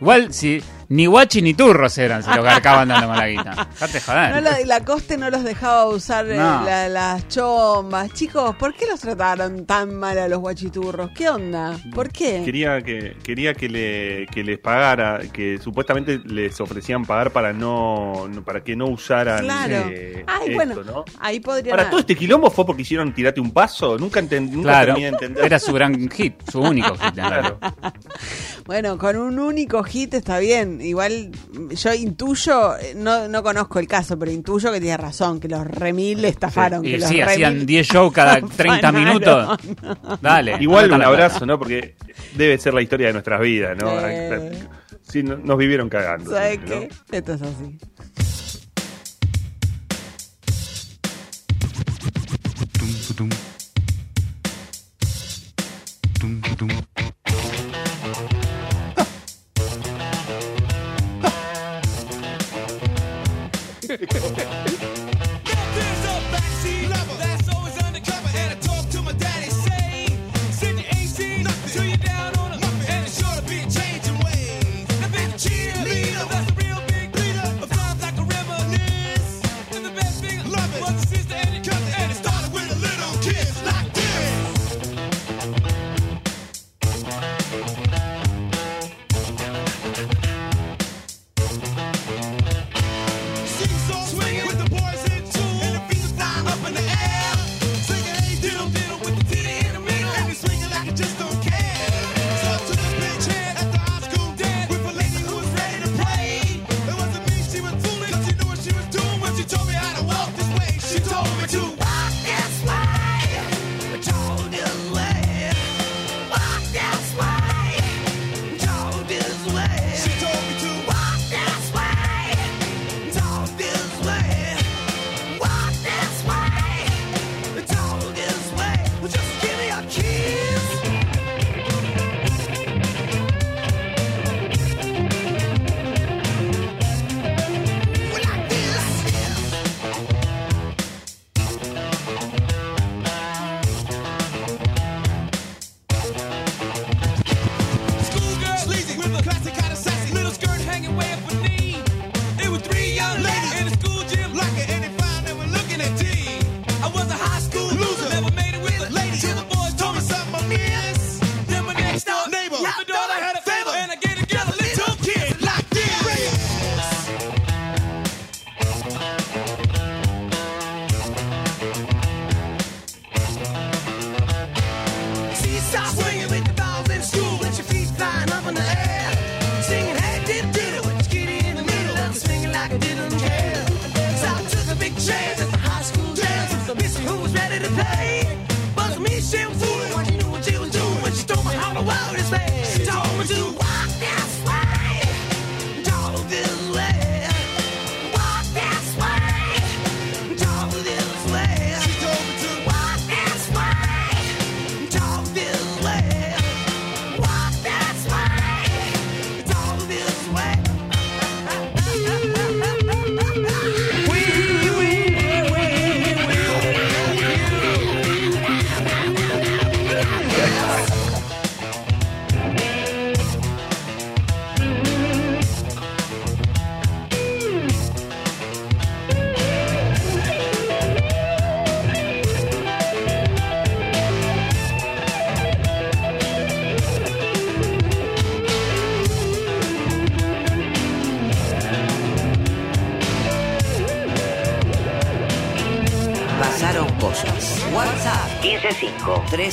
Igual, si ni guachi ni turros eran, se lo garcaban dando con la guita. Dejate joder. No lo- la coste no los dejaba usar eh, No. la- las chombas. Chicos, ¿por qué los trataron tan mal a los guachiturros? ¿Qué onda? ¿Por qué? Quería que quería que le que les pagara, que supuestamente les ofrecían pagar para no, no- para que no usaran Claro. eh, Ay, esto, bueno, ¿no? ahí podrían... Para todo este quilombo fue porque hicieron tirate un paso, nunca entendí, nunca Claro, terminé de entender. era su gran hit, su único hit. en Claro. Bueno, con un único hit está bien. Igual yo intuyo, no, no conozco el caso, pero intuyo que tiene razón, que los remil estafaron. Y que los sí, hacían remil 10 shows cada 30 afanaron. minutos. Dale. Igual un abrazo, ¿no? Porque debe ser la historia de nuestras vidas, ¿no? Eh. Sí, no- nos vivieron cagando. ¿Sabes qué? Esto es así.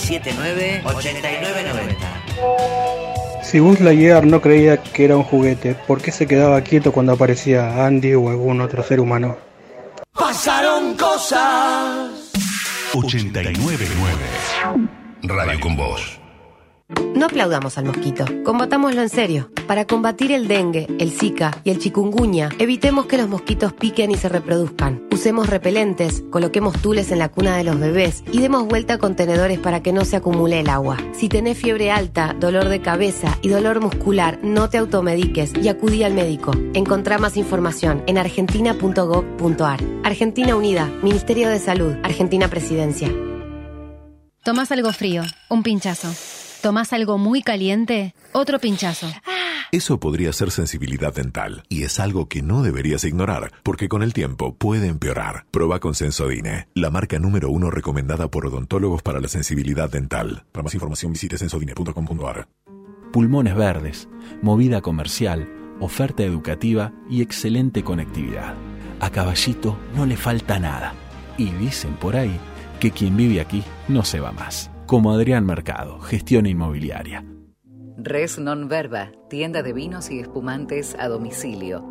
155-379-8990. Si Buzz Lightyear no creía que era un juguete, ¿por qué se quedaba quieto cuando aparecía Andy o algún otro ser humano? Pasaron cosas. 899 Radio con Voz. No aplaudamos al mosquito, combatámoslo en serio. Para combatir el dengue, el zika y el chikungunya, evitemos que los mosquitos piquen y se reproduzcan. Usemos repelentes, coloquemos tules en la cuna de los bebés y demos vuelta a contenedores para que no se acumule el agua. Si tenés fiebre alta, dolor de cabeza y dolor muscular, no te automediques y acudí al médico. Encontrá más información en argentina.gov.ar. Argentina Unida, Ministerio de Salud, Argentina Presidencia. Tomás algo frío, un pinchazo. Tomás algo muy caliente, otro pinchazo. Eso podría ser sensibilidad dental y es algo que no deberías ignorar porque con el tiempo puede empeorar. Proba con Sensodine, la marca número uno recomendada por odontólogos para la sensibilidad dental. Para más información visite sensodine.com.ar. Pulmones verdes, movida comercial, oferta educativa y excelente conectividad. A Caballito no le falta nada. Y dicen por ahí que quien vive aquí no se va más. Como Adrián Mercado, gestión inmobiliaria. Res Non Verba, tienda de vinos y espumantes a domicilio.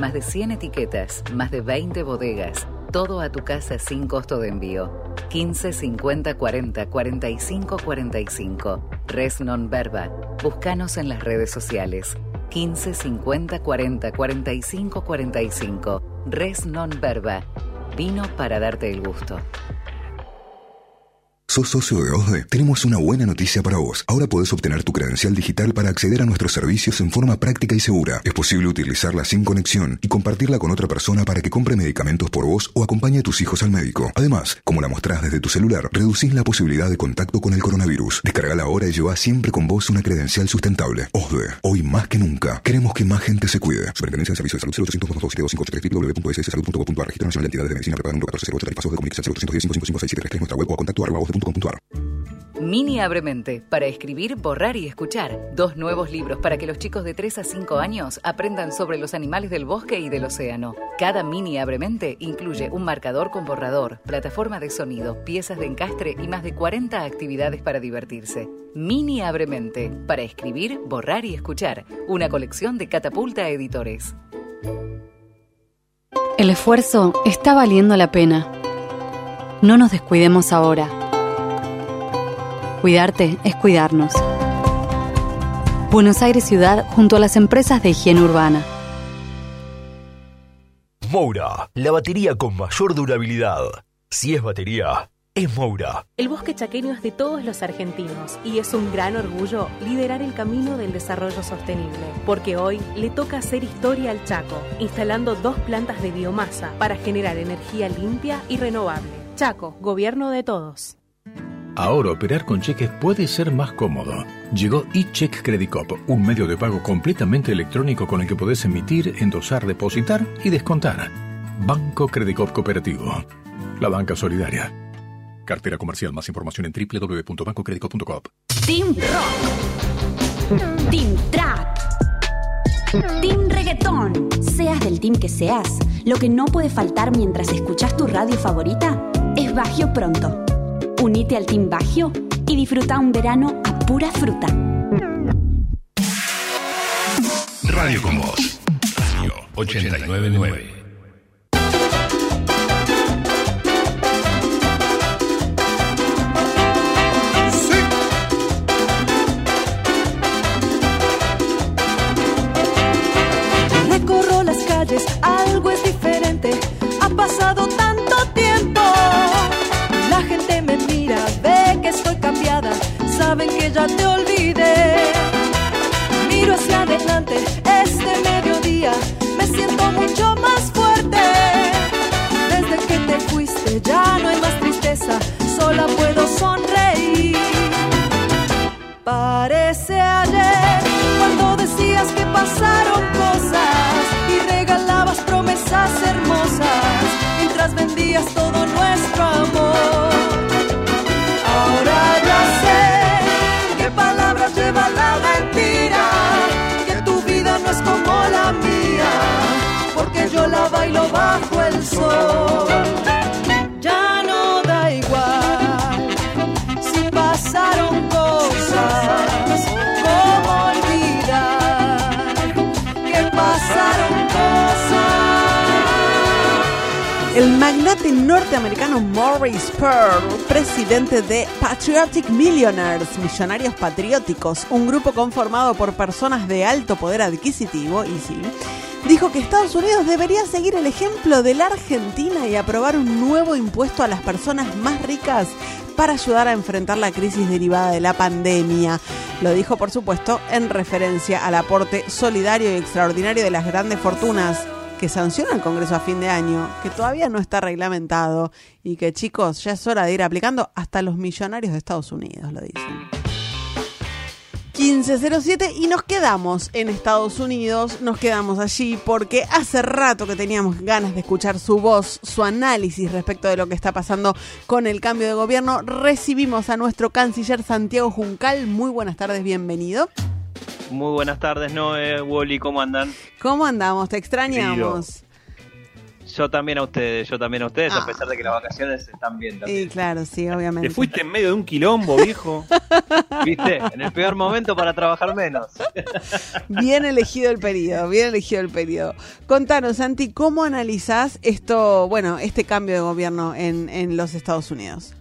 Más de 100 etiquetas, más de 20 bodegas, todo a tu casa sin costo de envío. 15 50 40 45 45. Res Non Verba. Búscanos en las redes sociales. 15 50 40 45 45. Res Non Verba. Vino para darte el gusto. ¿Sos socio de OSDE? Tenemos una buena noticia para vos. Ahora podés obtener tu credencial digital para acceder a nuestros servicios en forma práctica y segura. Es posible utilizarla sin conexión y compartirla con otra persona para que compre medicamentos por vos o acompañe a tus hijos al médico. Además, como la mostrás desde tu celular, reducís la posibilidad de contacto con el coronavirus. Descargala ahora y lleva siempre con vos una credencial sustentable. OSDE, hoy más que nunca, queremos que más gente se cuide. Superintendencia de Servicios de Salud 0800 www.sssalud.gov.ar Registro Nacional de de Medicina preparado número 1408 Tarifazos de comunicación 0810 555 nuestra web o a contacto arroba Mini Abremente, para escribir, borrar y escuchar. Dos nuevos libros para que los chicos de 3 a 5 años aprendan sobre los animales del bosque y del océano. Cada Mini Abremente incluye un marcador con borrador, plataforma de sonido, piezas de encastre y más de 40 actividades para divertirse. Mini Abremente, para escribir, borrar y escuchar. Una colección de Catapulta Editores. El esfuerzo está valiendo la pena. No nos descuidemos ahora. Cuidarte es cuidarnos. Buenos Aires Ciudad junto a las empresas de higiene urbana. Moura, la batería con mayor durabilidad. Si es batería, es Moura. El bosque chaqueño es de todos los argentinos y es un gran orgullo liderar el camino del desarrollo sostenible, porque hoy le toca hacer historia al Chaco, instalando dos plantas de biomasa para generar energía limpia y renovable. Chaco, gobierno de todos. Ahora operar con cheques puede ser más cómodo. Llegó eCheck Credit Cop, un medio de pago completamente electrónico con el que podés emitir, endosar, depositar y descontar. Banco Credit Cop Cooperativo. La banca solidaria. Cartera comercial. Más información en www.bancocreditcop.com. Team Rock. Team Trap. Team Reggaetón. Seas del team que seas, lo que no puede faltar mientras escuchas tu radio favorita es Bagio Pronto. Unite al Team Baggio y disfruta un verano a pura fruta. Radio con Voz. Radio 899. algo es difícil. Ya te olvidé. Miro hacia adelante este mediodía, me siento mucho más fuerte. Desde que te fuiste ya no Magnate norteamericano Maurice Pearl, presidente de Patriotic Millionaires, Millonarios Patrióticos, un grupo conformado por personas de alto poder adquisitivo, y sí, dijo que Estados Unidos debería seguir el ejemplo de la Argentina y aprobar un nuevo impuesto a las personas más ricas para ayudar a enfrentar la crisis derivada de la pandemia. Lo dijo, por supuesto, en referencia al aporte solidario y extraordinario de las grandes fortunas que sanciona el Congreso a fin de año, que todavía no está reglamentado y que chicos ya es hora de ir aplicando hasta los millonarios de Estados Unidos, lo dicen. 1507 y nos quedamos en Estados Unidos, nos quedamos allí porque hace rato que teníamos ganas de escuchar su voz, su análisis respecto de lo que está pasando con el cambio de gobierno. Recibimos a nuestro canciller Santiago Juncal. Muy buenas tardes, bienvenido. Muy buenas tardes, Noé, Wally, ¿cómo andan? ¿Cómo andamos? Te extrañamos. Yo también a ustedes, yo también a ustedes, Ah. a pesar de que las vacaciones están bien también. Y claro, sí, obviamente. Te fuiste en medio de un quilombo, viejo. ¿Viste? En el peor momento para trabajar menos. Bien elegido el periodo, bien elegido el periodo. Contanos, Santi, ¿cómo analizás esto, bueno, este cambio de gobierno en, en los Estados Unidos?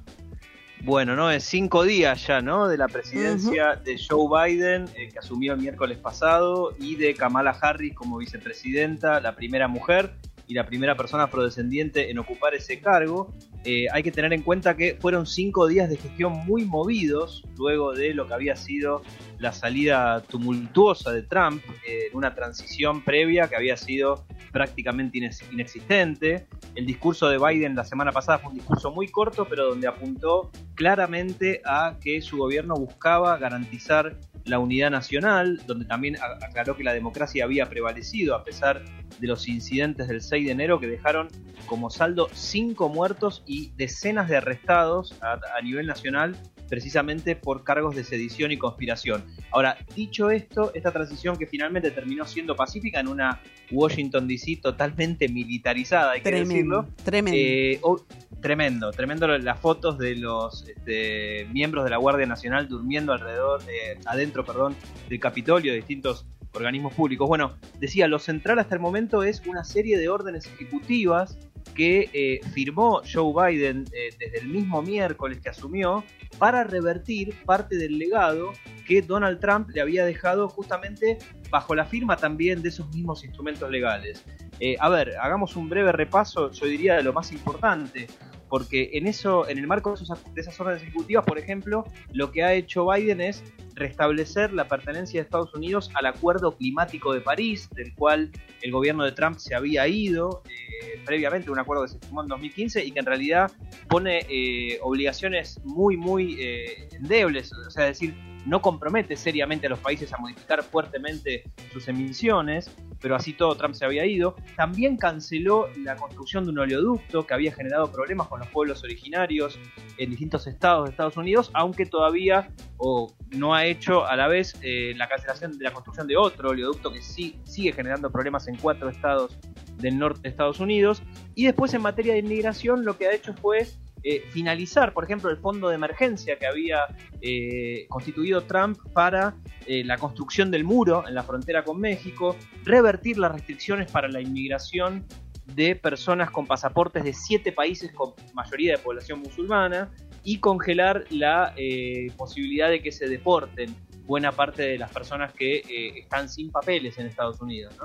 Bueno, ¿no? Es cinco días ya, ¿no? De la presidencia de Joe Biden, eh, que asumió el miércoles pasado, y de Kamala Harris como vicepresidenta, la primera mujer y la primera persona afrodescendiente en ocupar ese cargo. Eh, hay que tener en cuenta que fueron cinco días de gestión muy movidos luego de lo que había sido la salida tumultuosa de Trump eh, en una transición previa que había sido prácticamente inexistente. El discurso de Biden la semana pasada fue un discurso muy corto, pero donde apuntó claramente a que su gobierno buscaba garantizar la unidad nacional, donde también aclaró que la democracia había prevalecido a pesar de los incidentes del 6 de enero que dejaron como saldo cinco muertos y decenas de arrestados a, a nivel nacional precisamente por cargos de sedición y conspiración. Ahora, dicho esto, esta transición que finalmente terminó siendo pacífica en una Washington DC totalmente militarizada, hay que Tremendo, decirlo. tremendo. Eh, o- tremendo, tremendo las fotos de los este, miembros de la Guardia Nacional durmiendo alrededor, eh, adentro, perdón, del Capitolio, de distintos organismos públicos. Bueno, decía, lo central hasta el momento es una serie de órdenes ejecutivas que eh, firmó Joe Biden eh, desde el mismo miércoles que asumió para revertir parte del legado que Donald Trump le había dejado justamente bajo la firma también de esos mismos instrumentos legales. Eh, a ver, hagamos un breve repaso, yo diría, de lo más importante, porque en eso, en el marco de, esos- de esas órdenes ejecutivas, por ejemplo, lo que ha hecho Biden es restablecer la pertenencia de Estados Unidos al Acuerdo Climático de París, del cual el gobierno de Trump se había ido eh, previamente, un acuerdo que se firmó en 2015 y que en realidad pone eh, obligaciones muy, muy eh, endebles, o sea, decir, no compromete seriamente a los países a modificar fuertemente sus emisiones, pero así todo Trump se había ido. También canceló la construcción de un oleoducto que había generado problemas con los pueblos originarios en distintos estados de Estados Unidos, aunque todavía o no ha hecho a la vez eh, la cancelación de la construcción de otro oleoducto que sí sigue generando problemas en cuatro estados del norte de Estados Unidos. Y después en materia de inmigración lo que ha hecho fue eh, finalizar, por ejemplo, el fondo de emergencia que había eh, constituido Trump para eh, la construcción del muro en la frontera con México, revertir las restricciones para la inmigración de personas con pasaportes de siete países con mayoría de población musulmana y congelar la eh, posibilidad de que se deporten buena parte de las personas que eh, están sin papeles en Estados Unidos.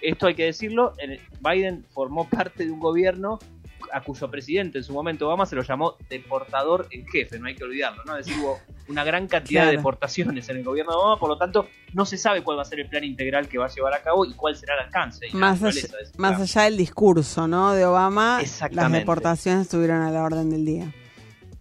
Esto hay que decirlo, en- Biden formó parte de un gobierno a cuyo presidente en su momento Obama se lo llamó deportador en jefe, no hay que olvidarlo, ¿no? Es decir, hubo una gran cantidad Claro. de deportaciones en el gobierno de Obama, por lo tanto no se sabe cuál va a ser el plan integral que va a llevar a cabo y cuál será el alcance. y Más allá, más allá del discurso, ¿no? De Obama, las deportaciones estuvieron a la orden del día.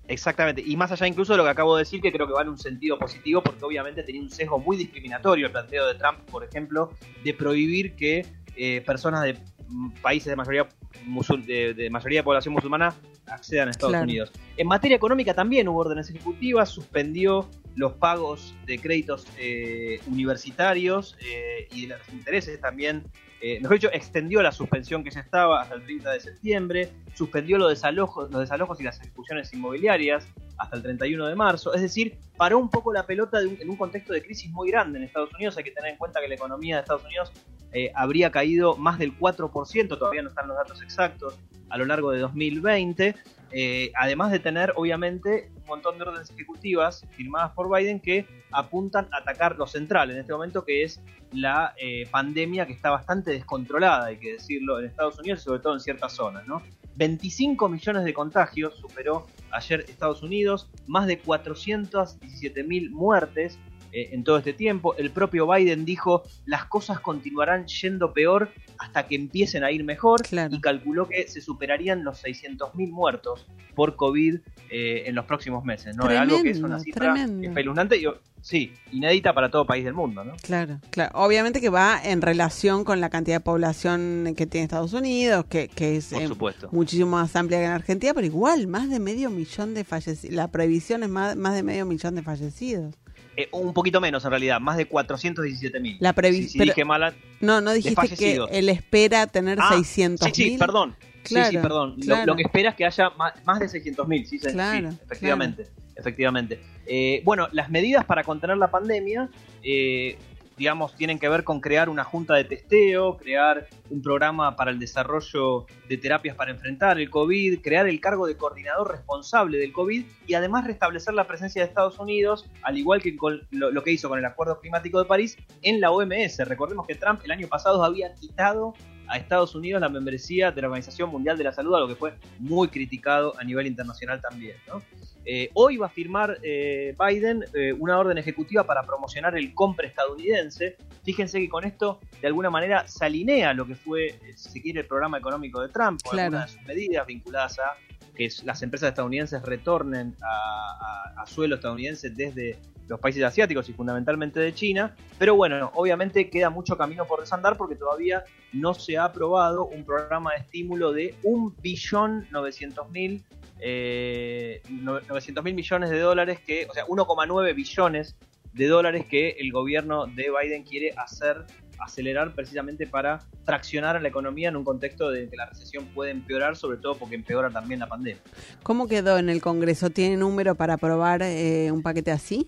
Exactamente, y más allá incluso de lo que acabo de decir, que creo que va en un sentido positivo, porque obviamente tenía un sesgo muy discriminatorio el planteo de Trump, por ejemplo, de prohibir que eh, personas de mm, países de mayoría musul- de, de mayoría de población musulmana accedan a Estados Claro. Unidos. En materia económica también hubo órdenes ejecutivas, suspendió los pagos de créditos eh, universitarios eh, y de los intereses también. eh, mejor dicho, extendió la suspensión que ya estaba hasta el 30 de septiembre, suspendió los desalojos, los desalojos y las ejecuciones inmobiliarias hasta el 31 de marzo. Es decir, paró un poco la pelota en un contexto de crisis muy grande en Estados Unidos. Hay que tener en cuenta que la economía de Estados Unidos eh, habría caído más del 4%, todavía no están los datos exactos, a lo largo de 2020. eh, además de tener, obviamente, un montón de órdenes ejecutivas firmadas por Biden que apuntan a atacar lo central en este momento, que es la eh, pandemia que está bastante descontrolada, hay que decirlo, en Estados Unidos y sobre todo en ciertas zonas, ¿no? 25 millones de contagios superó ayer Estados Unidos, más de 417 mil muertes eh, en todo este tiempo. El propio Biden dijo las cosas continuarán yendo peor hasta que empiecen a ir mejor y calculó que se superarían los 600 mil muertos por COVID eh, en los próximos meses, ¿no? Es Algo que es una cifra espeluznante y, sí, inédita para todo país del mundo, ¿no? Claro, claro. Obviamente que va en relación con la cantidad de población que tiene Estados Unidos, que, que es Por eh, muchísimo más amplia que en Argentina, pero igual, más de medio millón de fallecidos. La previsión es más, más de medio millón de fallecidos. Eh, un poquito menos en realidad, más de 417 mil. La previ- Si, si pero- dije mal, No, no dijiste que él espera tener Ah, 600 Sí, sí, perdón. sí, sí, Claro, perdón. Lo- claro. Lo, que espera es que haya más, más de 600 mil, sí, sí, Claro, sí, efectivamente. Efectivamente. Eh, bueno, las medidas para contener la pandemia, eh, digamos, tienen que ver con crear una junta de testeo, crear un programa para el desarrollo de terapias para enfrentar el COVID, crear el cargo de coordinador responsable del COVID y además restablecer la presencia de Estados Unidos, al igual que con lo, lo que hizo con el Acuerdo Climático de París, en la OMS. Recordemos que Trump el año pasado había quitado a Estados Unidos la membresía de la Organización Mundial de la Salud, algo que fue muy criticado a nivel internacional también. ¿no? Eh, hoy va a firmar eh, Biden eh, una orden ejecutiva para promocionar el compra estadounidense. Fíjense que con esto, de alguna manera, se alinea lo que fue, si se quiere, el programa económico de Trump, con Claro. algunas de sus medidas vinculadas a que las empresas estadounidenses retornen a, a- a suelo estadounidense desde los países asiáticos y fundamentalmente de China. Pero bueno, obviamente queda mucho camino por desandar porque todavía no se ha aprobado un programa de estímulo de 1.900.000 eh, no- 900 mil millones de dólares que, o sea, 1,9 billones de dólares que el gobierno de Biden quiere hacer acelerar precisamente para traccionar a la economía en un contexto de que la recesión puede empeorar, sobre todo porque empeora también la pandemia. ¿Cómo quedó en el Congreso? ¿Tiene número para aprobar eh, un paquete así?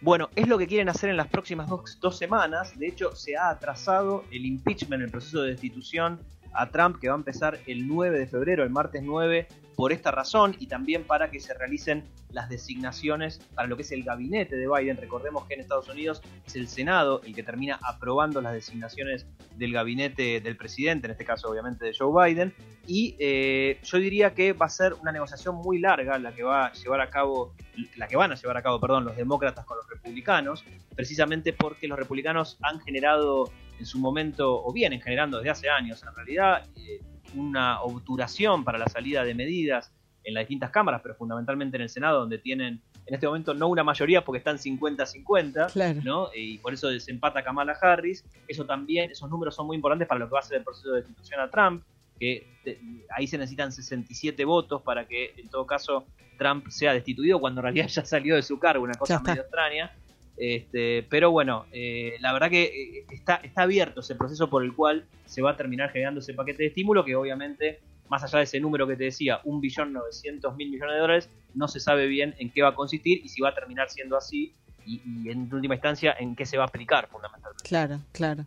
Bueno, es lo que quieren hacer en las próximas dos, dos semanas. De hecho, se ha atrasado el impeachment, el proceso de destitución a Trump, que va a empezar el 9 de febrero, el martes 9, por esta razón y también para que se realicen las designaciones para lo que es el gabinete de Biden. Recordemos que en Estados Unidos es el Senado el que termina aprobando las designaciones del gabinete del presidente, en este caso obviamente de Joe Biden. Y eh, yo diría que va a ser una negociación muy larga la que va a llevar a cabo, la que van a llevar a cabo, perdón, los demócratas con los republicanos, precisamente porque los republicanos han generado en su momento, o vienen generando desde hace años en realidad, eh, una obturación para la salida de medidas en las distintas cámaras, pero fundamentalmente en el Senado, donde tienen en este momento no una mayoría porque están 50-50, Claro. ¿no? Y por eso desempata Kamala Harris. Eso también, esos números son muy importantes para lo que va a ser el proceso de destitución a Trump, que te- ahí se necesitan 67 votos para que en todo caso Trump sea destituido cuando en realidad ya salió de su cargo, una cosa medio extraña. Este, pero bueno, eh, la verdad que eh, está, está abierto ese proceso por el cual se va a terminar generando ese paquete de estímulo que obviamente, más allá de ese número que te decía, 1.900.000 millones de dólares, no se sabe bien en qué va a consistir y si va a terminar siendo así y, y en última instancia en qué se va a aplicar fundamentalmente. Claro, claro.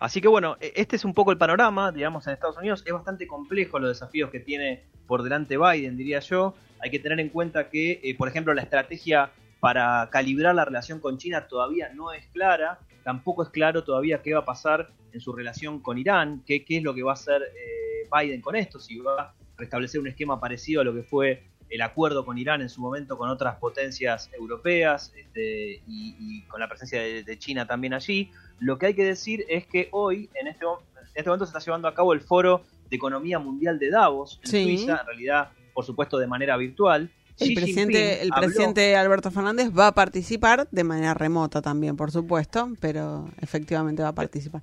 Así que bueno, e- este es un poco el panorama, digamos, en Estados Unidos. Es bastante complejo los desafíos que tiene por delante Biden, diría yo. Hay que tener en cuenta que, eh, por ejemplo, la estrategia para calibrar la relación con China todavía no es clara. Tampoco es claro todavía qué va a pasar en su relación con Irán, qué, qué es lo que va a hacer eh, Biden con esto, si va a restablecer un esquema parecido a lo que fue el acuerdo con Irán en su momento con otras potencias europeas este, y, y con la presencia de, de China también allí. Lo que hay que decir es que hoy, en este, en este momento, se está llevando a cabo el foro de economía mundial de Davos en Sí. Suiza, en realidad, por supuesto, de manera virtual. El Xi presidente, el habló- presidente Alberto Fernández va a participar de manera remota también, por supuesto, pero efectivamente va a participar.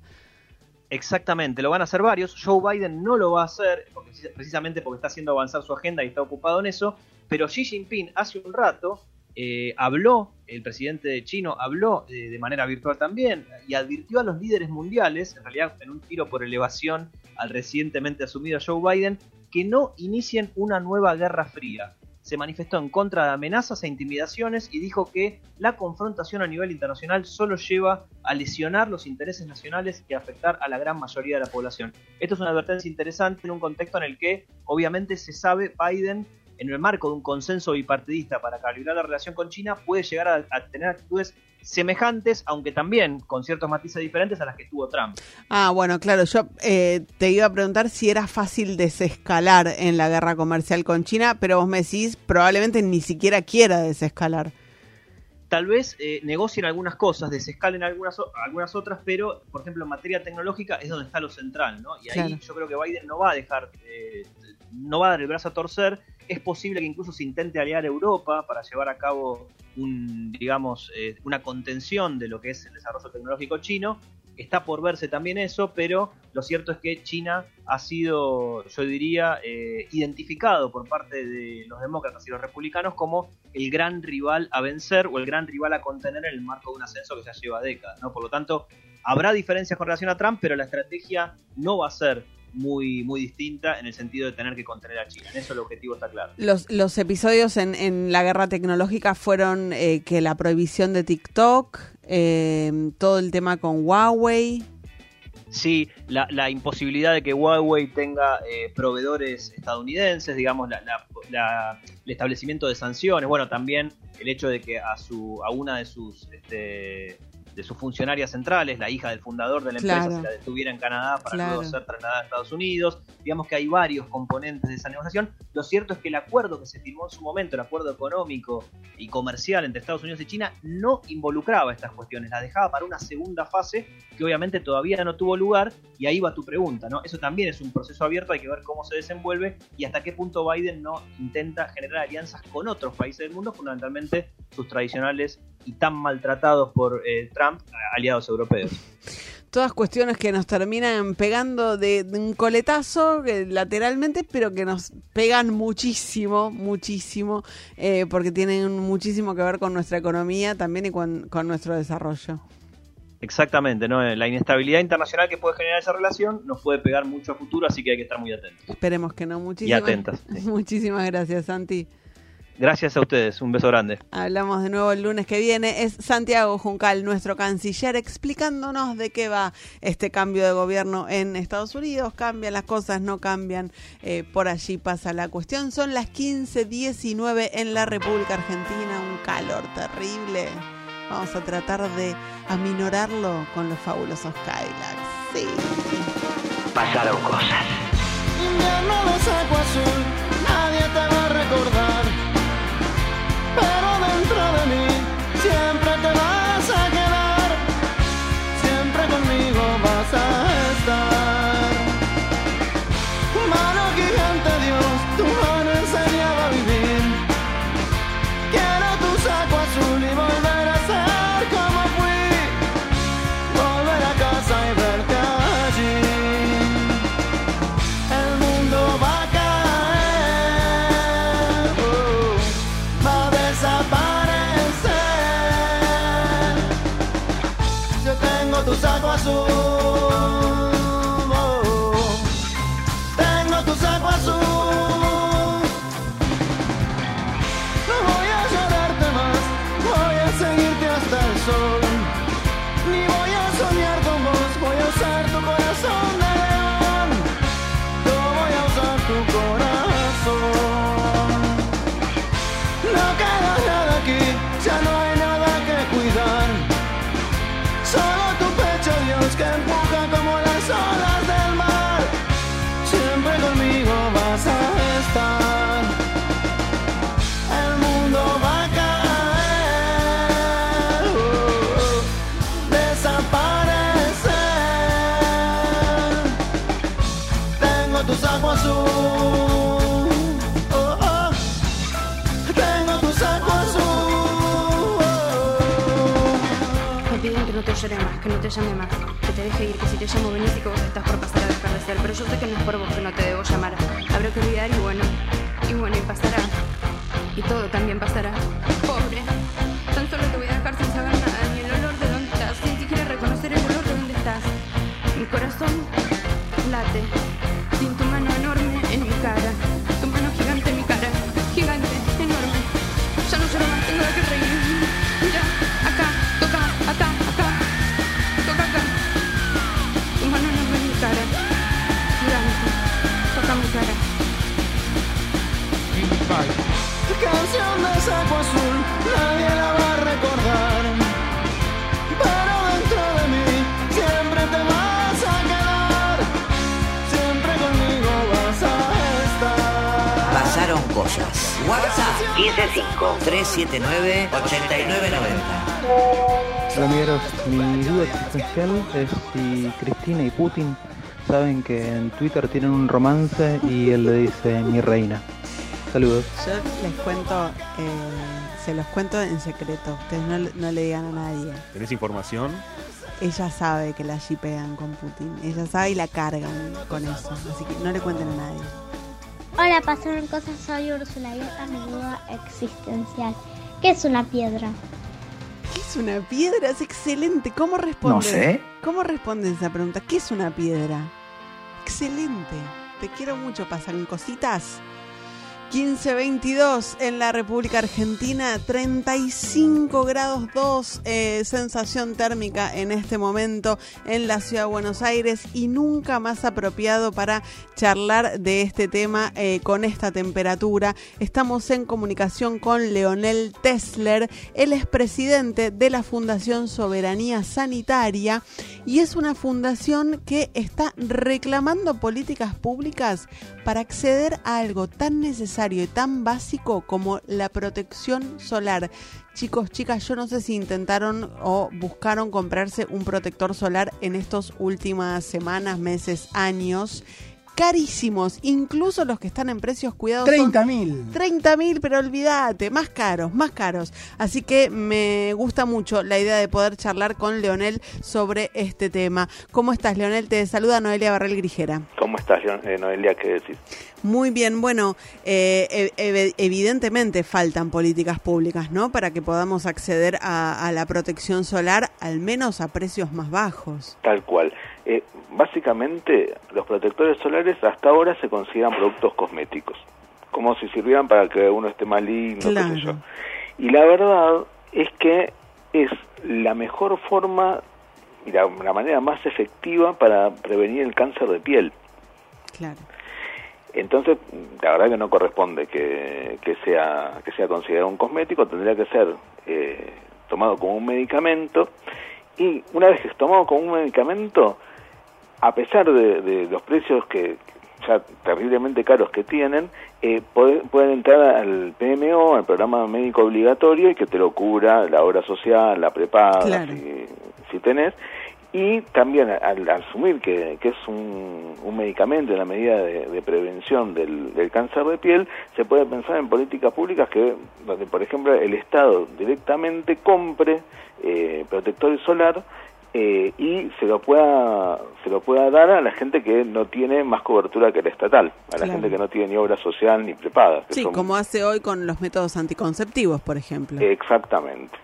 Exactamente, lo van a hacer varios. Joe Biden no lo va a hacer, porque, precisamente porque está haciendo avanzar su agenda y está ocupado en eso. Pero Xi Jinping hace un rato eh, habló, el presidente chino habló eh, de manera virtual también y advirtió a los líderes mundiales, en realidad en un tiro por elevación al recientemente asumido Joe Biden, que no inicien una nueva guerra fría. Se manifestó en contra de amenazas e intimidaciones y dijo que la confrontación a nivel internacional solo lleva a lesionar los intereses nacionales y afectar a la gran mayoría de la población. Esto es una advertencia interesante en un contexto en el que obviamente se sabe Biden en el marco de un consenso bipartidista para calibrar la relación con China puede llegar a, a tener actitudes semejantes, aunque también con ciertos matices diferentes a las que tuvo Trump. Ah, bueno, claro, yo eh, te iba a preguntar si era fácil desescalar en la guerra comercial con China, pero vos me decís probablemente ni siquiera quiera desescalar. Tal vez eh, negocien algunas cosas, desescalen algunas, otras, pero por ejemplo en materia tecnológica es donde está lo central, ¿no? Y ahí Claro. yo creo que Biden no va a dejar, eh, no va a dar el brazo a torcer. Es posible que incluso se intente aliar Europa para llevar a cabo un, digamos, eh, una contención de lo que es el desarrollo tecnológico chino. Está por verse también eso, pero lo cierto es que China ha sido, yo diría, eh, identificado por parte de los demócratas y los republicanos como el gran rival a vencer o el gran rival a contener en el marco de un ascenso que ya lleva décadas. ¿no? Por lo tanto, habrá diferencias con relación a Trump, pero la estrategia no va a ser muy, muy distinta en el sentido de tener que contener a China. En eso el objetivo está claro. Los, los episodios en, en la guerra tecnológica fueron eh, que la prohibición de TikTok, eh, todo el tema con Huawei. Sí, la, la imposibilidad de que Huawei tenga eh, proveedores estadounidenses, digamos, la- la- la- el establecimiento de sanciones, bueno, también el hecho de que a su a una de sus este, de sus funcionarias centrales, la hija del fundador de la empresa, Claro. se la detuviera en Canadá para Claro. luego ser trasladada a Estados Unidos. Digamos que hay varios componentes de esa negociación. Lo cierto es que el acuerdo que se firmó en su momento, el acuerdo económico y comercial entre Estados Unidos y China, no involucraba estas cuestiones, las dejaba para una segunda fase que obviamente todavía no tuvo lugar. Y ahí va tu pregunta, ¿no? Eso también es un proceso abierto, hay que ver cómo se desenvuelve y hasta qué punto Biden no intenta generar alianzas con otros países del mundo, fundamentalmente sus tradicionales y tan maltratados por eh, Trump, aliados europeos. Todas cuestiones que nos terminan pegando de, de un coletazo eh, lateralmente, pero que nos pegan muchísimo, muchísimo, eh, porque tienen muchísimo que ver con nuestra economía también y con, con nuestro desarrollo. Exactamente, ¿no? La inestabilidad internacional que puede generar esa relación nos puede pegar mucho a futuro, así que hay que estar muy atentos. Esperemos que no. Muchísimas, atentas, sí. Muchísimas gracias, Santi. Gracias a ustedes, un beso grande. Hablamos de nuevo el lunes que viene. Es Santiago Juncal, nuestro canciller, explicándonos de qué va este cambio de gobierno en Estados Unidos. Cambian las cosas, no cambian. Eh, por allí pasa la cuestión. Son las 15.19 en la República Argentina. Un calor terrible. Vamos a tratar de aminorarlo con los fabulosos Kylax. Sí. Pasaron cosas. Invierno de saco azul, nadie te. Pero llame más, que te deje ir, que si te llamo venís que vos estás por pasar a dejar de ser. Pero yo sé que no es por vos que no te debo llamar. Habrá que olvidar y bueno, y bueno, y pasará. Y todo también pasará. Pobre. Tan solo te voy a dejar sin saber nada, ni el olor de dónde estás, sin siquiera reconocer el olor de dónde estás. Mi corazón late, azul, nadie la va a recordar. Pero dentro de mí siempre te vas a quedar. Siempre conmigo vas a estar. Pasaron cosas. WhatsApp 155-379-8990. Hola amigueros, mi duda existencial es si Cristina y Putin saben que en Twitter tienen un romance y él le dice mi reina. Saludos. Yo les cuento, eh, se los cuento en secreto. Ustedes no, le- no le digan a nadie. ¿Tenés información? Ella sabe que la shipean con Putin. Ella sabe y la cargan con eso. Así que no le cuenten a nadie. Hola, pasaron cosas, soy Úrsula y esta es mi duda existencial. ¿Qué es una piedra? ¿Qué es una piedra? Es excelente. ¿Cómo responde? No sé. ¿Cómo responde esa pregunta? ¿Qué es una piedra? Excelente. Te quiero mucho. Pasan cositas. 1522 en la República Argentina, 35 grados 2, eh, sensación térmica en este momento en la ciudad de Buenos Aires y nunca más apropiado para charlar de este tema eh, con esta temperatura. Estamos en comunicación con Leonel Tesler, él es presidente de la Fundación Soberanía Sanitaria y es una fundación que está reclamando políticas públicas para acceder a algo tan necesario y tan básico como la protección solar. Chicos, chicas, yo no sé si intentaron o buscaron comprarse un protector solar en estas últimas semanas, meses, años. Carísimos, incluso los que están en precios cuidados. 30 mil. 30 mil, pero olvídate, más caros, más caros. Así que me gusta mucho la idea de poder charlar con Leonel sobre este tema. ¿Cómo estás, Leonel? Te saluda Noelia Barrel Grijera. ¿Cómo estás, eh, Noelia? ¿Qué decís? Muy bien, bueno, eh, ev- ev- evidentemente faltan políticas públicas, ¿no? Para que podamos acceder a, a la protección solar, al menos a precios más bajos. Tal cual. Eh, básicamente, los protectores solares hasta ahora se consideran productos cosméticos, como si sirvieran para que uno esté más lindo, qué sé yo. Y la verdad es que es la mejor forma y la, la manera más efectiva para prevenir el cáncer de piel. Claro. Entonces, la verdad que no corresponde que, que sea que sea considerado un cosmético, tendría que ser eh, tomado como un medicamento y una vez que es tomado como un medicamento, a pesar de, de los precios que ya terriblemente caros que tienen, eh, puede- pueden entrar al PMO, al programa médico obligatorio, y que te lo cubra la obra social, la prepaga, Claro. si, si tenés. Y también al asumir que, que es un, un medicamento en la medida de, de prevención del, del cáncer de piel, se puede pensar en políticas públicas que, donde por ejemplo el Estado directamente compre eh, protector solar eh, y se lo pueda se lo pueda dar a la gente que no tiene más cobertura que la estatal, a la Claro. gente que no tiene ni obra social ni prepaga. Sí, son- como hace hoy con los métodos anticonceptivos, por ejemplo. Exactamente.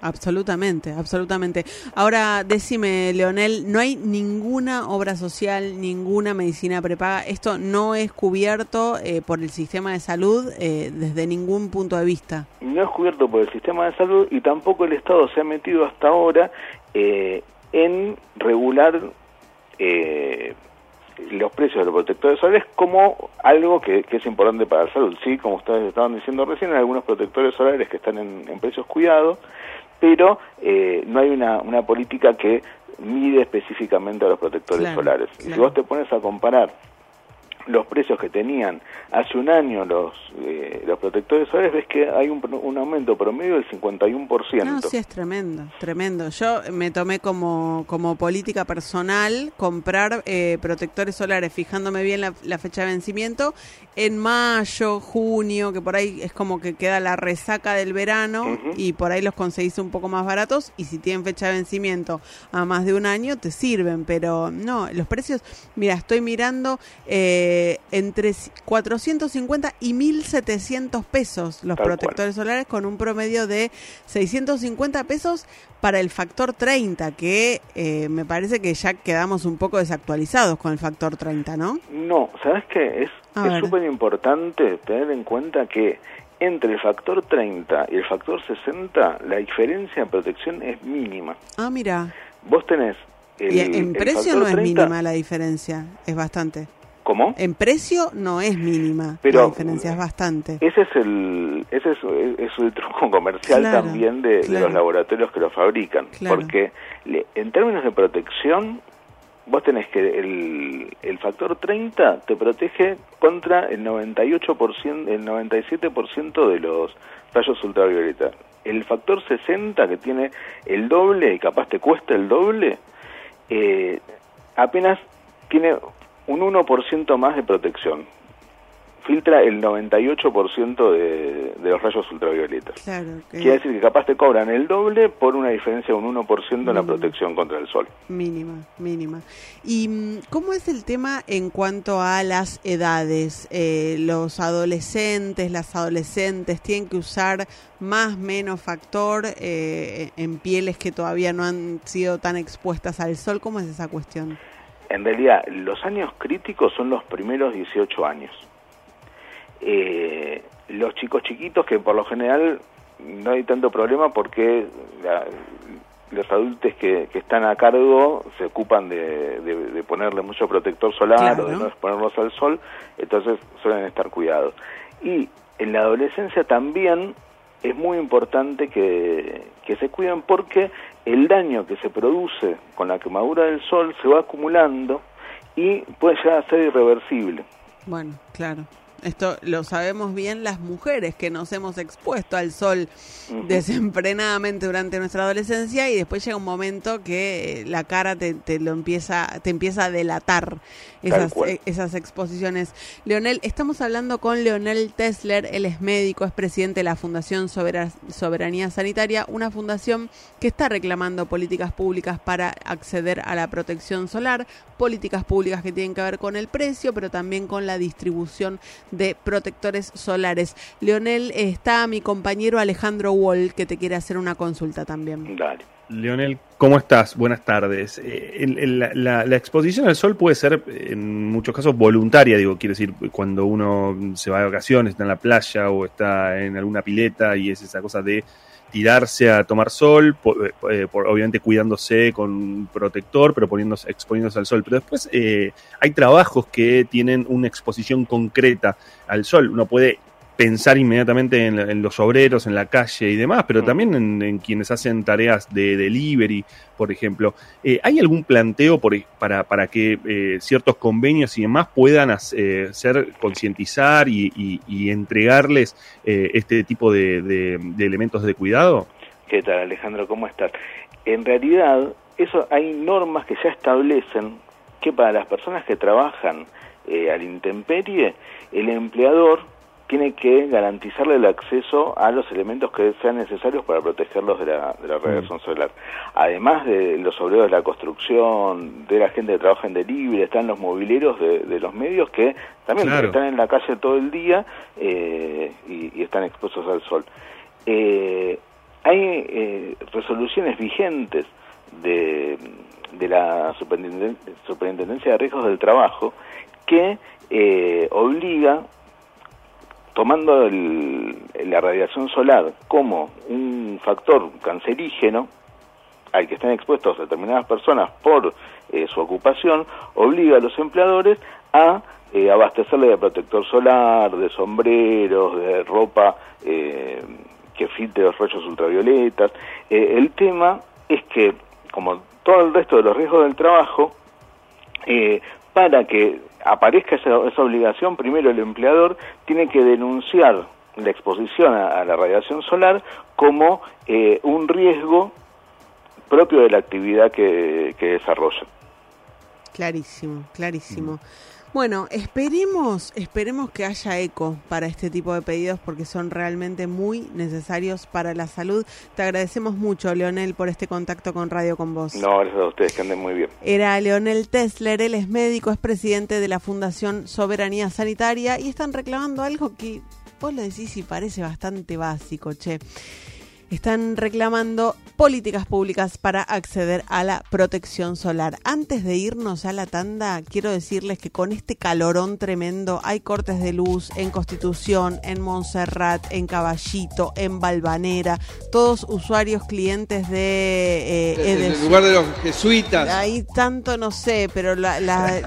Absolutamente, absolutamente. Ahora, decime, Leonel, no hay ninguna obra social, ninguna medicina prepaga. Esto no es cubierto eh, por el sistema de salud eh, desde ningún punto de vista. no es cubierto por el sistema de salud y tampoco el Estado se ha metido hasta ahora eh, en regular eh, los precios de los protectores solares como algo que, es importante para la salud. Sí, como ustedes estaban diciendo recién, hay algunos protectores solares que están en precios cuidados, pero eh, no hay una, una política que mide específicamente a los protectores Claro, solares. Y si claro. vos te pones a comparar los precios que tenían hace un año los eh, los protectores solares, ves que hay un, un aumento promedio del 51%. No, sí, es tremendo, tremendo. Yo me tomé como, como política personal comprar eh, protectores solares, fijándome bien la, la fecha de vencimiento, en mayo, junio, que por ahí es como que queda la resaca del verano y por ahí los conseguís un poco más baratos y si tienen fecha de vencimiento a más de un año te sirven, pero no, los precios, mira, estoy mirando eh, entre 450 y 1700 pesos los Tal cual. protectores solares con un promedio de 650 pesos para el factor 30, que eh, me parece que ya quedamos un poco desactualizados con el factor 30, ¿no? No, ¿sabes qué? Es A es súper importante tener en cuenta que entre el factor 30 y el factor 60 la diferencia en protección es mínima. Ah, mira. Vos tenés el, y en el precio no es 30 mínima la diferencia, es bastante. ¿Cómo? En precio no es mínima, Pero- la diferencia es bastante. Ese es el ese es, es el truco comercial Claro, también de, los laboratorios que lo fabrican, Claro. porque le- en términos de protección vos tenés que el, el factor 30 te protege contra el 98%, el 97% de los rayos ultravioleta. El factor 60 que tiene el doble y capaz te cuesta el doble, eh, apenas tiene un 1% más de protección. Filtra el 98% de, de los rayos ultravioletas. Claro, Quiere decir que capaz te cobran el doble por una diferencia de un 1% en la Mm. protección contra el sol. mínima, mínima. ¿Y mm, cómo es el tema en cuanto a las edades? Eh, ¿Los adolescentes, las adolescentes tienen que usar más, menos factor eh, en pieles que todavía no han sido tan expuestas al sol? ¿Cómo es esa cuestión? En realidad, los años críticos son los primeros 18 años. Eh, los chicos chiquitos, que por lo general no hay tanto problema porque la- los adultos que, que están a cargo se ocupan de, de- de ponerle mucho protector solar Claro. o de no exponerlos al sol, entonces suelen estar cuidados. Y en la adolescencia también es muy importante que, que se cuiden porque el daño que se produce con la quemadura del sol se va acumulando y puede llegar a ser irreversible. Bueno, claro. Esto lo sabemos bien las mujeres que nos hemos expuesto al sol desenfrenadamente durante nuestra adolescencia y después llega un momento que eh, la cara te, te lo empieza te empieza a delatar esas, eh, esas exposiciones. Leonel, estamos hablando con Leonel Tesler, él es médico, es presidente de la Fundación Sobera- Soberanía Sanitaria, una fundación que está reclamando políticas públicas para acceder a la protección solar, políticas públicas que tienen que ver con el precio, pero también con la distribución de protectores solares. Leonel, está mi compañero Alejandro Wall que te quiere hacer una consulta también. Dale. Leonel, ¿cómo estás? Buenas tardes. Eh, el- el- la, exposición al sol puede ser en muchos casos voluntaria, digo, quiere decir, cuando uno se va de vacaciones, está en la playa o está en alguna pileta y es esa cosa de tirarse a tomar sol, po- eh, por- obviamente cuidándose con un protector, pero poniéndose, exponiéndose al sol. Pero después eh, hay trabajos que tienen una exposición concreta al sol. Uno puede pensar inmediatamente en, en los obreros, en la calle y demás, pero también en, en quienes hacen tareas de delivery, por ejemplo. Eh, ¿Hay algún planteo por, para, para que eh, ciertos convenios y demás puedan hacer, ser concientizar y, y- y entregarles eh, este tipo de, de- de elementos de cuidado? ¿Qué tal, Alejandro? ¿Cómo estás? En realidad, eso hay normas que ya establecen que para las personas que trabajan eh, al intemperie, el empleador tiene que garantizarle el acceso a los elementos que sean necesarios para protegerlos de la, de la radiación solar. Además de los obreros de la construcción, de la gente que trabaja en delivery, están los mobileros de, de los medios que también Claro. están en la calle todo el día eh, y, y están expuestos al sol. Eh, hay eh, resoluciones vigentes de, de la Superintendencia de Riesgos del Trabajo que eh, obliga, tomando el- la radiación solar como un factor cancerígeno, al que están expuestos determinadas personas por eh, su ocupación, obliga a los empleadores a eh, abastecerle de protector solar, de sombreros, de ropa eh, que filtre los rayos ultravioletas. Eh, el tema es que, como todo el resto de los riesgos del trabajo, eh, para que aparezca esa, esa obligación, primero el empleador tiene que denunciar la exposición a, a la radiación solar como eh, un riesgo propio de la actividad que, que desarrolla. Clarísimo, clarísimo. Bueno, esperemos, esperemos que haya eco para este tipo de pedidos porque son realmente muy necesarios para la salud. Te agradecemos mucho, Leonel, por este contacto con Radio con Vos. No, gracias a ustedes, que anden muy bien. Era Leonel Tesler, él es médico, es presidente de la Fundación Soberanía Sanitaria y están reclamando algo que vos lo decís y parece bastante básico, che. Están reclamando políticas públicas para acceder a la protección solar. Antes de irnos a la tanda, quiero decirles que con este calorón tremendo hay cortes de luz en Constitución, en Montserrat, en Caballito, en Balvanera, todos usuarios clientes de eh, En el lugar de los jesuitas. Ahí tanto no sé, pero la- la-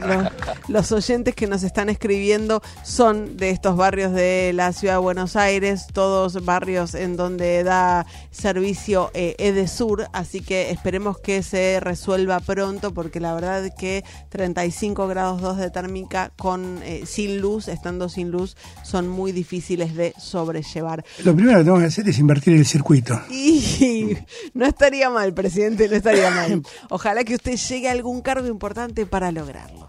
los, los oyentes que nos están escribiendo son de estos barrios de la ciudad de Buenos Aires, todos barrios en donde da servicio eh, Edesur, así que esperemos que se resuelva pronto porque la verdad que 35 grados 2 de térmica con eh, sin luz, estando sin luz, son muy difíciles de sobrellevar. Lo primero que tengo que hacer es invertir el circuito. Y no estaría mal, presidente, no estaría mal. Ojalá que usted llegue a algún cargo importante para lograrlo.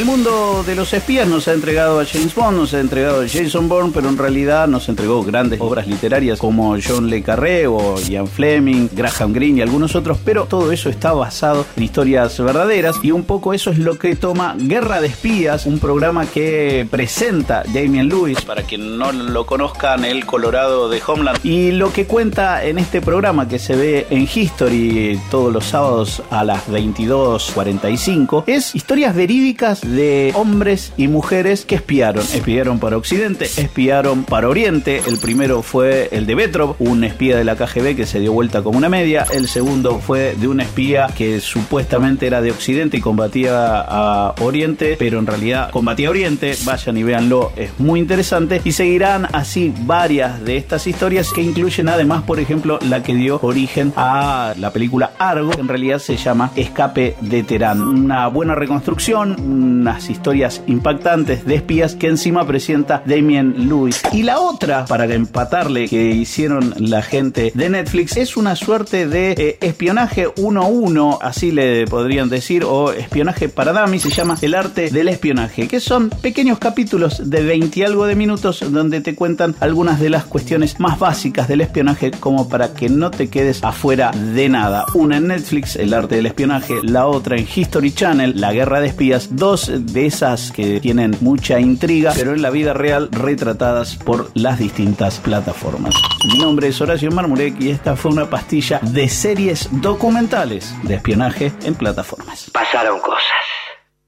El mundo de los espías nos ha entregado a James Bond, nos ha entregado a Jason Bourne, pero en realidad nos entregó grandes obras literarias como John Le Carré o Ian Fleming, Graham Greene y algunos otros, pero todo eso está basado en historias verdaderas y un poco eso es lo que toma Guerra de Espías, un programa que presenta Damian Lewis, para quien no lo conozcan, el Colorado de Homeland, y lo que cuenta en este programa que se ve en History todos los sábados a las 22.45 es historias verídicas de hombres y mujeres que espiaron. Espiaron para Occidente, espiaron para Oriente. El primero fue el de Petrov, un espía de la KGB que se dio vuelta como una media. El segundo fue de un espía que supuestamente era de Occidente y combatía a Oriente, pero en realidad combatía a Oriente. Vayan y véanlo, es muy interesante. Y seguirán así varias de estas historias que incluyen además, por ejemplo, la que dio origen a la película Argo, que en realidad se llama Escape de Terán. Una buena reconstrucción, unas historias impactantes de espías que encima presenta Damien Lewis. Y la otra, para empatarle, que hicieron la gente de Netflix, es una suerte de eh, espionaje 1-1, así le podrían decir, o espionaje para dummies, se llama El arte del espionaje, que son pequeños capítulos de 20 y algo de minutos donde te cuentan algunas de las cuestiones más básicas del espionaje como para que no te quedes afuera de nada. Una en Netflix, El arte del espionaje, la otra en History Channel, La guerra de espías, dos de esas que tienen mucha intriga, pero en la vida real retratadas por las distintas plataformas. Mi nombre es Horacio Marmurek y esta fue una pastilla de series documentales de espionaje en plataformas. Pasaron cosas.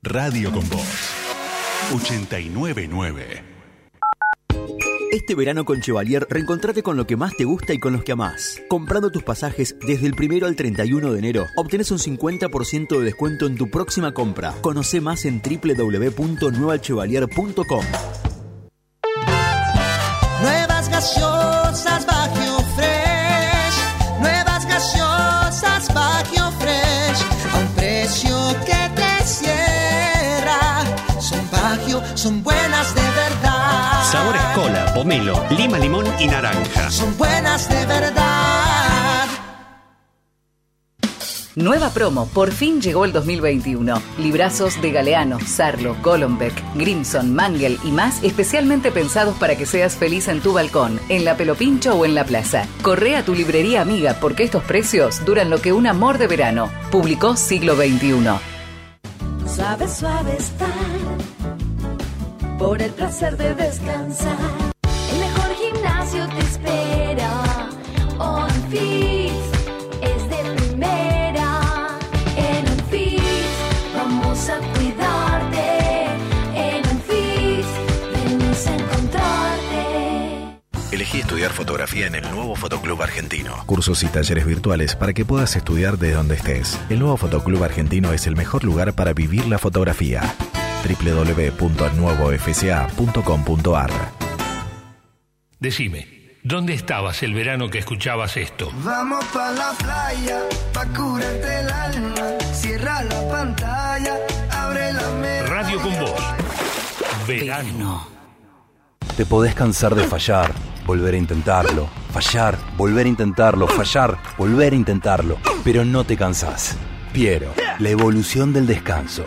Radio con Voz. 899. Este verano con Chevalier, reencontrate con lo que más te gusta y con los que amás. Comprando tus pasajes desde el primero al 31 de enero, obtenés un 50% de descuento en tu próxima compra. Conoce más en www.nuevachevalier.com. Nuevas gaseosas Baggio Fresh. Nuevas gaseosas Baggio Fresh. A un precio que te cierra. Son son buenas pomelo, lima, limón y naranja. Son buenas de verdad. Nueva promo, por fin llegó el 2021. Librazos de Galeano, Sarlo, Golombek, Grimson, Mangel y más especialmente pensados para que seas feliz en tu balcón, en la Pelopincho o en la plaza. Corre a tu librería amiga porque estos precios duran lo que un amor de verano. Publicó siglo XXI. Suave, suave estar por el placer de descansar. Elegí estudiar fotografía en el nuevo Fotoclub Argentino. Cursos y talleres virtuales para que puedas estudiar desde donde estés. El nuevo Fotoclub Argentino es el mejor lugar para vivir la fotografía. www.nuevofca.com.ar Decime, ¿dónde estabas el verano que escuchabas esto? Vamos pa' la playa, pa' curarte el alma. Cierra la pantalla, abre Radio con Voz. Verano. Te podés cansar de fallar, volver a intentarlo, fallar, volver a intentarlo, fallar, volver a intentarlo, pero no te cansás. Piero, la evolución del descanso.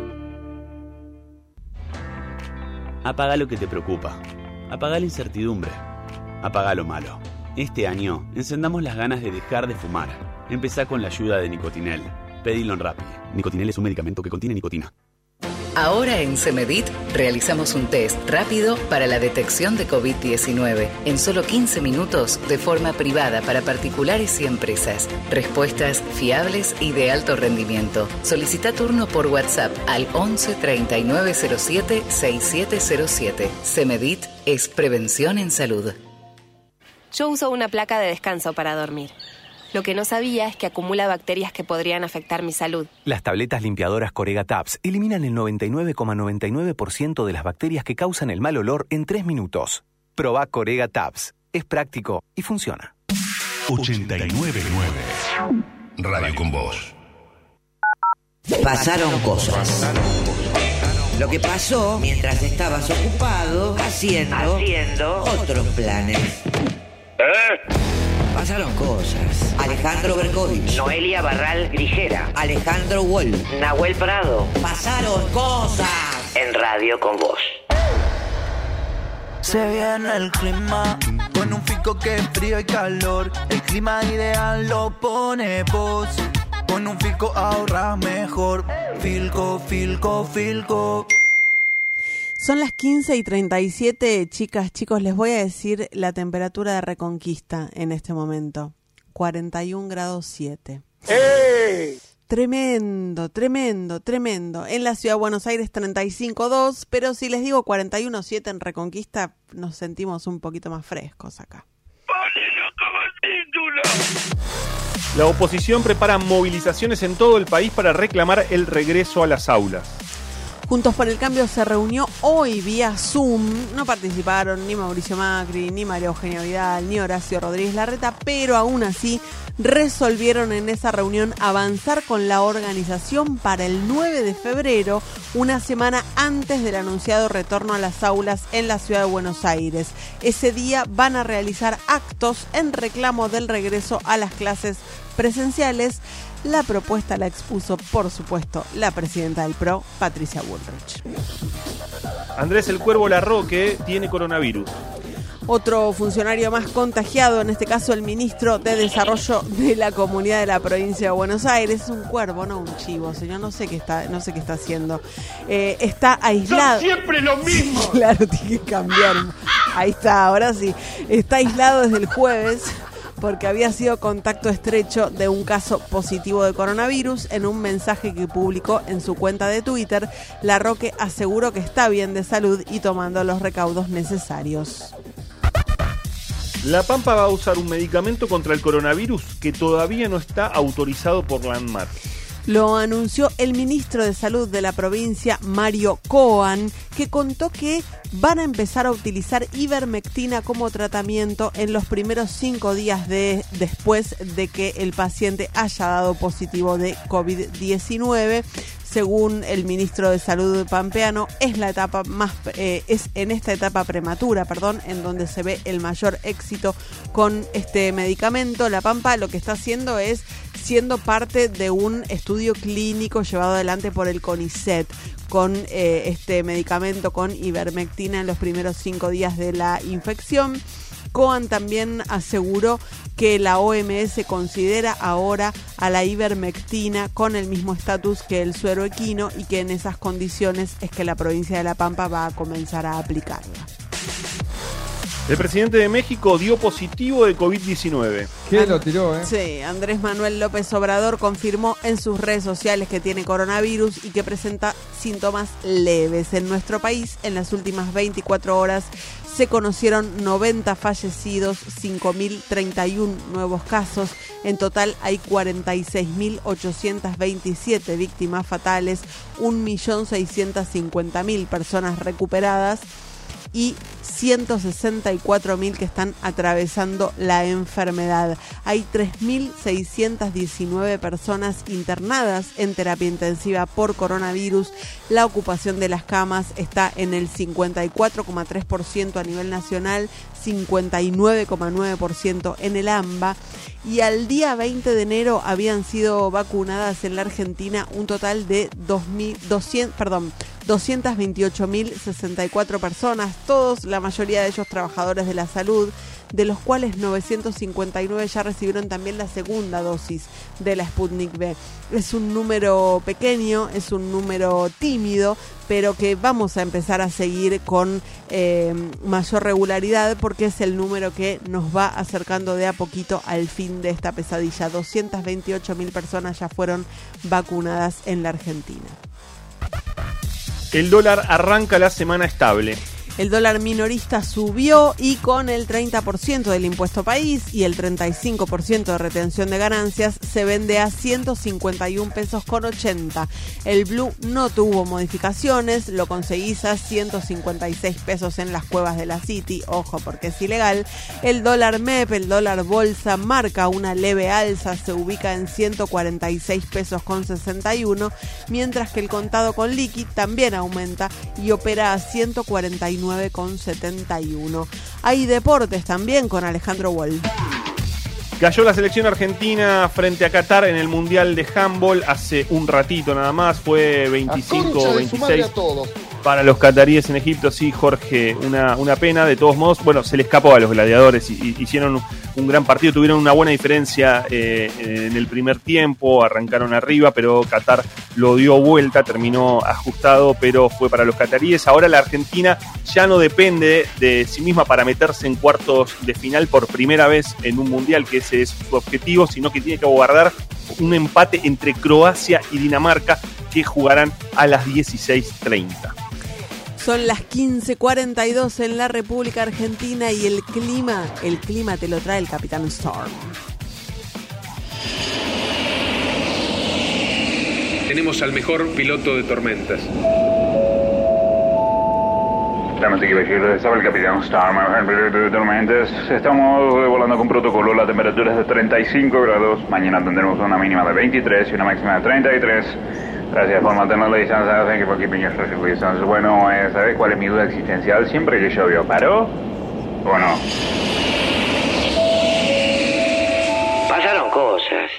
Apaga lo que te preocupa. Apaga la incertidumbre. Apaga lo malo. Este año, encendamos las ganas de dejar de fumar. Empezá con la ayuda de Nicotinel. Pedilo en Rappi. Nicotinel es un medicamento que contiene nicotina. Ahora en Semedit realizamos un test rápido para la detección de COVID-19 en solo 15 minutos de forma privada para particulares y empresas. Respuestas fiables y de alto rendimiento. Solicita turno por WhatsApp al 11 3907 6707. Semedit es prevención en salud. Yo uso una placa de descanso para dormir. Lo que no sabía es que acumula bacterias que podrían afectar mi salud. Las tabletas limpiadoras Corega Tabs eliminan el 99,99% de las bacterias que causan el mal olor en 3 minutos. Proba Corega Tabs. Es práctico y funciona. 899 Radio con Voz. Pasaron cosas. Lo que pasó mientras estabas ocupado haciendo, Haciendo. otros planes. Pasaron cosas. Alejandro Berkovich. Noelia Barral Grijera. Alejandro Wolf. Nahuel Prado. Pasaron cosas. En Radio con Voz. Se viene el clima con un fico que es frío y calor. El clima ideal lo pone vos. Con un filco ahorras mejor. Filco, filco, filco. Son las 15 y 37, chicas, chicos, les voy a decir la temperatura de Reconquista en este momento. 41 grados 7. Tremendo, tremendo, tremendo. En la ciudad de Buenos Aires 35.2, pero si les digo 41.7 en Reconquista, nos sentimos un poquito más frescos acá. La oposición prepara movilizaciones en todo el país para reclamar el regreso a las aulas. Juntos por el Cambio se reunió hoy vía Zoom. No participaron ni Mauricio Macri, ni María Eugenia Vidal, ni Horacio Rodríguez Larreta, pero aún así resolvieron en esa reunión avanzar con la organización para el 9 de febrero, una semana antes del anunciado retorno a las aulas en la ciudad de Buenos Aires. Ese día van a realizar actos en reclamo del regreso a las clases presenciales. La propuesta la expuso, por supuesto, la presidenta del PRO, Patricia Bullrich. Andrés el Cuervo Larroque tiene coronavirus. Otro funcionario más contagiado, en este caso el ministro de Desarrollo de la Comunidad de la Provincia de Buenos Aires, es un cuervo, no un chivo, señor, no sé qué está, no sé qué está haciendo. Eh, está aislado. siempre lo mismo. claro, tiene que cambiar. Ahí está, ahora sí. Está aislado desde el jueves porque había sido contacto estrecho de un caso positivo de coronavirus. En un mensaje que publicó en su cuenta de Twitter, La Roque aseguró que está bien de salud y tomando los recaudos necesarios. La Pampa va a usar un medicamento contra el coronavirus que todavía no está autorizado por la. Lo anunció el ministro de Salud de la provincia, Mario Coan, que contó que van a empezar a utilizar ivermectina como tratamiento en los primeros cinco días de, después de que el paciente haya dado positivo de COVID-19 según el ministro de Salud pampeano, es la etapa más eh, es en esta etapa prematura, perdón, en donde se ve el mayor éxito con este medicamento. La Pampa lo que está haciendo es siendo parte de un estudio clínico llevado adelante por el CONICET con eh, este medicamento con ivermectina en los primeros cinco días de la infección. Coan también aseguró que la OMS considera ahora a la ivermectina con el mismo estatus que el suero equino y que en esas condiciones es que la provincia de La Pampa va a comenzar a aplicarla. El presidente de México dio positivo de COVID-19. ¿Qué lo tiró, eh? Sí, Andrés Manuel López Obrador confirmó en sus redes sociales que tiene coronavirus y que presenta síntomas leves. En nuestro país, en las últimas 24 horas, se conocieron 90 fallecidos, 5.031 nuevos casos. En total hay 46.827 víctimas fatales, 1.650.000 personas recuperadas y 164.000 que están atravesando la enfermedad. Hay 3.619 personas internadas en terapia intensiva por coronavirus. La ocupación de las camas está en el 54,3% a nivel nacional, 59,9% en el AMBA. Y al día 20 de enero habían sido vacunadas en la Argentina un total de 2.200, perdón, 228.064 personas, todos, la mayoría de ellos trabajadores de la salud, de los cuales 959 ya recibieron también la segunda dosis de la Sputnik B. Es un número pequeño, es un número tímido, pero que vamos a empezar a seguir con eh, mayor regularidad porque es el número que nos va acercando de a poquito al fin de esta pesadilla. 228.000 personas ya fueron vacunadas en la Argentina. El dólar arranca la semana estable. El dólar minorista subió y con el 30% del impuesto país y el 35% de retención de ganancias se vende a 151 pesos con 80. El blue no tuvo modificaciones, lo conseguís a 156 pesos en las cuevas de la City, ojo porque es ilegal. El dólar MEP, el dólar bolsa marca una leve alza, se ubica en 146 pesos con 61, mientras que el contado con liqui también aumenta y opera a 149 9,71. Hay deportes también con Alejandro Wall. Cayó la selección argentina frente a Qatar en el Mundial de Handball hace un ratito nada más, fue 25-26 para los cataríes en Egipto, sí, Jorge, una, una pena, de todos modos, bueno, se le escapó a los gladiadores, y, hicieron un, gran partido, tuvieron una buena diferencia eh, en el primer tiempo, arrancaron arriba, pero Qatar lo dio vuelta, terminó ajustado, pero fue para los cataríes. Ahora la Argentina ya no depende de sí misma para meterse en cuartos de final por primera vez en un mundial, que ese es su objetivo, sino que tiene que guardar un empate entre Croacia y Dinamarca que jugarán a las 16.30. Son las 15:42 en la República Argentina y el clima, el clima te lo trae el Capitán Storm. Tenemos al mejor piloto de tormentas. Damas y caballeros, estaba el capitán Starman, de tormentas. Estamos volando con protocolo, la temperatura es de 35 grados. Mañana tendremos una mínima de 23 y una máxima de 33. Gracias por mantener la distancia. Thank you for keeping your social distance. Bueno, eh, ¿sabes cuál es mi duda existencial? Siempre que llovió, ¿paró o no? Pasaron cosas.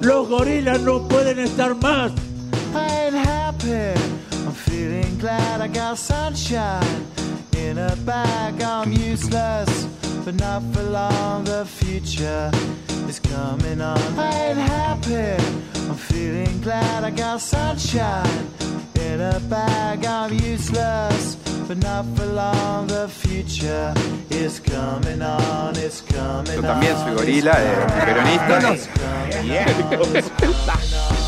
Los gorilas no pueden estar más. I ain't happy. I'm feeling glad I got sunshine in a bag. I'm useless, but not for long. The future is coming on. I ain't happy. I'm feeling glad I got sunshine in a bag. I'm useless, but not for long. The future is coming on. It's coming Yo también soy gorila, eh, peronista.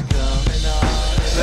on. The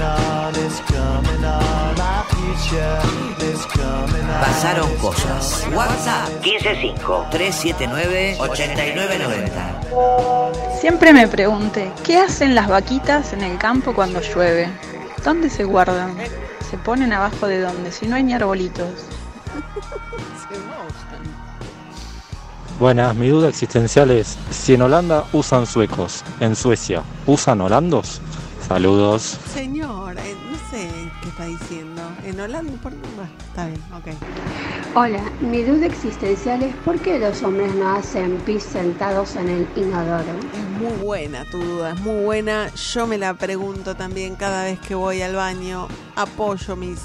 on. It's coming on. My future is coming on. Pasaron cosas. WhatsApp 155 379 8990. Siempre me pregunté, ¿qué hacen las vaquitas en el campo cuando llueve? ¿Dónde se guardan? Se ponen abajo de dónde, si no hay ni arbolitos. Buenas, mi duda existencial es, si en Holanda usan suecos, en Suecia, ¿usan holandos? Saludos. Señor, eh, está diciendo. En Holanda, por... bueno, está bien, ok. Hola, mi duda existencial es por qué los hombres no hacen pis sentados en el inodoro. Es muy buena tu duda, es muy buena. Yo me la pregunto también cada vez que voy al baño. Apoyo mis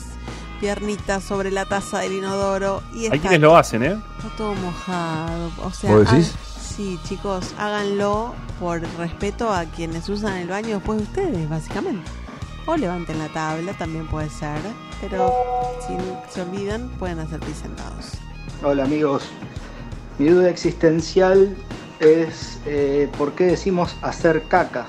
piernitas sobre la taza del inodoro y Hay está, quienes lo hacen, ¿eh? está todo mojado. O sea, ¿Vos decís? sí, chicos, háganlo por respeto a quienes usan el baño después de ustedes, básicamente. O levanten la tabla, también puede ser. Pero si se olvidan, pueden hacer pis sentados. Hola amigos, mi duda existencial es eh, por qué decimos hacer caca.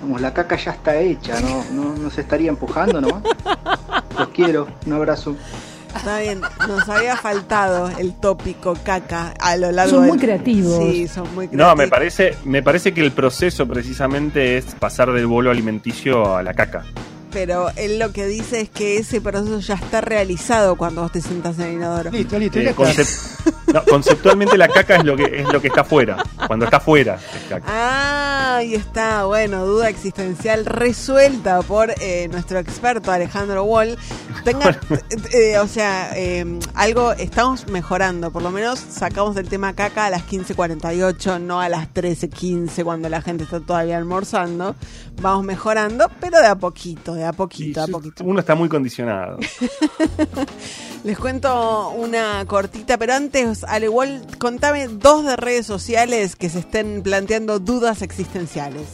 Vamos, la caca ya está hecha, ¿no? ¿No, no se estaría empujando nomás? Los quiero, un abrazo. Está bien, nos había faltado el tópico caca a lo largo Son del- muy creativos. Sí, son muy creativos. No, me parece, me parece que el proceso precisamente es pasar del bolo alimenticio a la caca. Pero él lo que dice es que ese proceso ya está realizado cuando vos te sientas en el inodoro. Listo, listo, Eh, no, conceptualmente la caca es lo que es lo que está afuera. Cuando está afuera es caca. Ah, ahí está, bueno, duda existencial resuelta por eh, nuestro experto Alejandro Wall. Tengan, eh, o sea, eh, algo estamos mejorando, por lo menos sacamos el tema caca a las 15.48, no a las 13.15 cuando la gente está todavía almorzando. Vamos mejorando, pero de a poquito, de a poquito, a poquito. Uno está muy condicionado. Les cuento una cortita, pero antes, al igual, contame dos de redes sociales que se estén planteando dudas existenciales.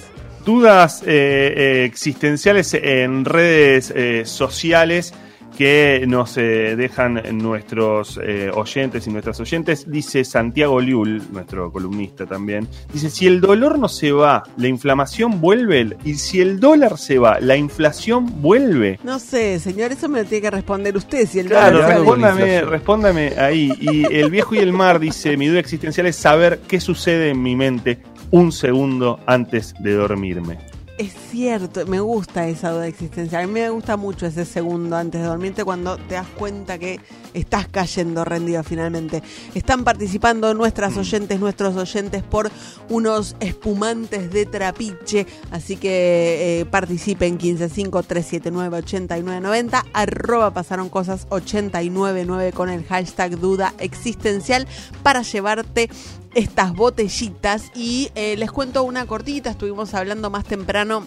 Dudas eh, eh, existenciales en redes eh, sociales que nos eh, dejan nuestros eh, oyentes y nuestras oyentes. Dice Santiago Liul, nuestro columnista también. Dice, si el dolor no se va, la inflamación vuelve. Y si el dólar se va, la inflación vuelve. No sé, señor, eso me lo tiene que responder usted. Si el Claro, dólar- respóndame, respóndame ahí. Y el viejo y el mar dice, mi duda existencial es saber qué sucede en mi mente un segundo antes de dormirme. Es cierto, me gusta esa duda existencial. A mí me gusta mucho ese segundo antes de dormirte cuando te das cuenta que estás cayendo rendido finalmente. Están participando nuestras oyentes, nuestros oyentes por unos espumantes de trapiche. Así que eh, participen 155-379-8990. Arroba pasaron cosas 899 con el hashtag duda existencial para llevarte estas botellitas y eh, les cuento una cortita, estuvimos hablando más temprano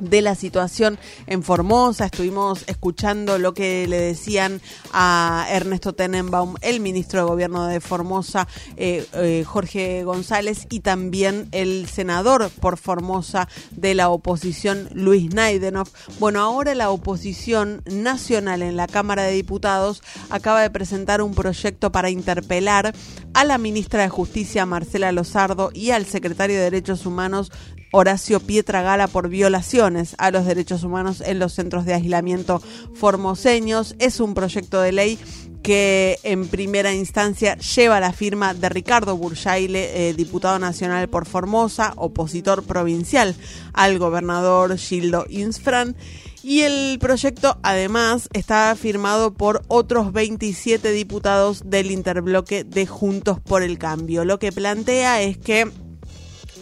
de la situación en Formosa. Estuvimos escuchando lo que le decían a Ernesto Tenenbaum, el ministro de Gobierno de Formosa, eh, eh, Jorge González, y también el senador por Formosa de la oposición, Luis Naidenov. Bueno, ahora la oposición nacional en la Cámara de Diputados acaba de presentar un proyecto para interpelar a la ministra de Justicia, Marcela Lozardo, y al secretario de Derechos Humanos, Horacio Pietra Gala por violaciones a los derechos humanos en los centros de aislamiento formoseños. Es un proyecto de ley que en primera instancia lleva la firma de Ricardo Burjaile, eh, diputado nacional por Formosa, opositor provincial al gobernador Gildo Insfran. Y el proyecto además está firmado por otros 27 diputados del interbloque de Juntos por el Cambio. Lo que plantea es que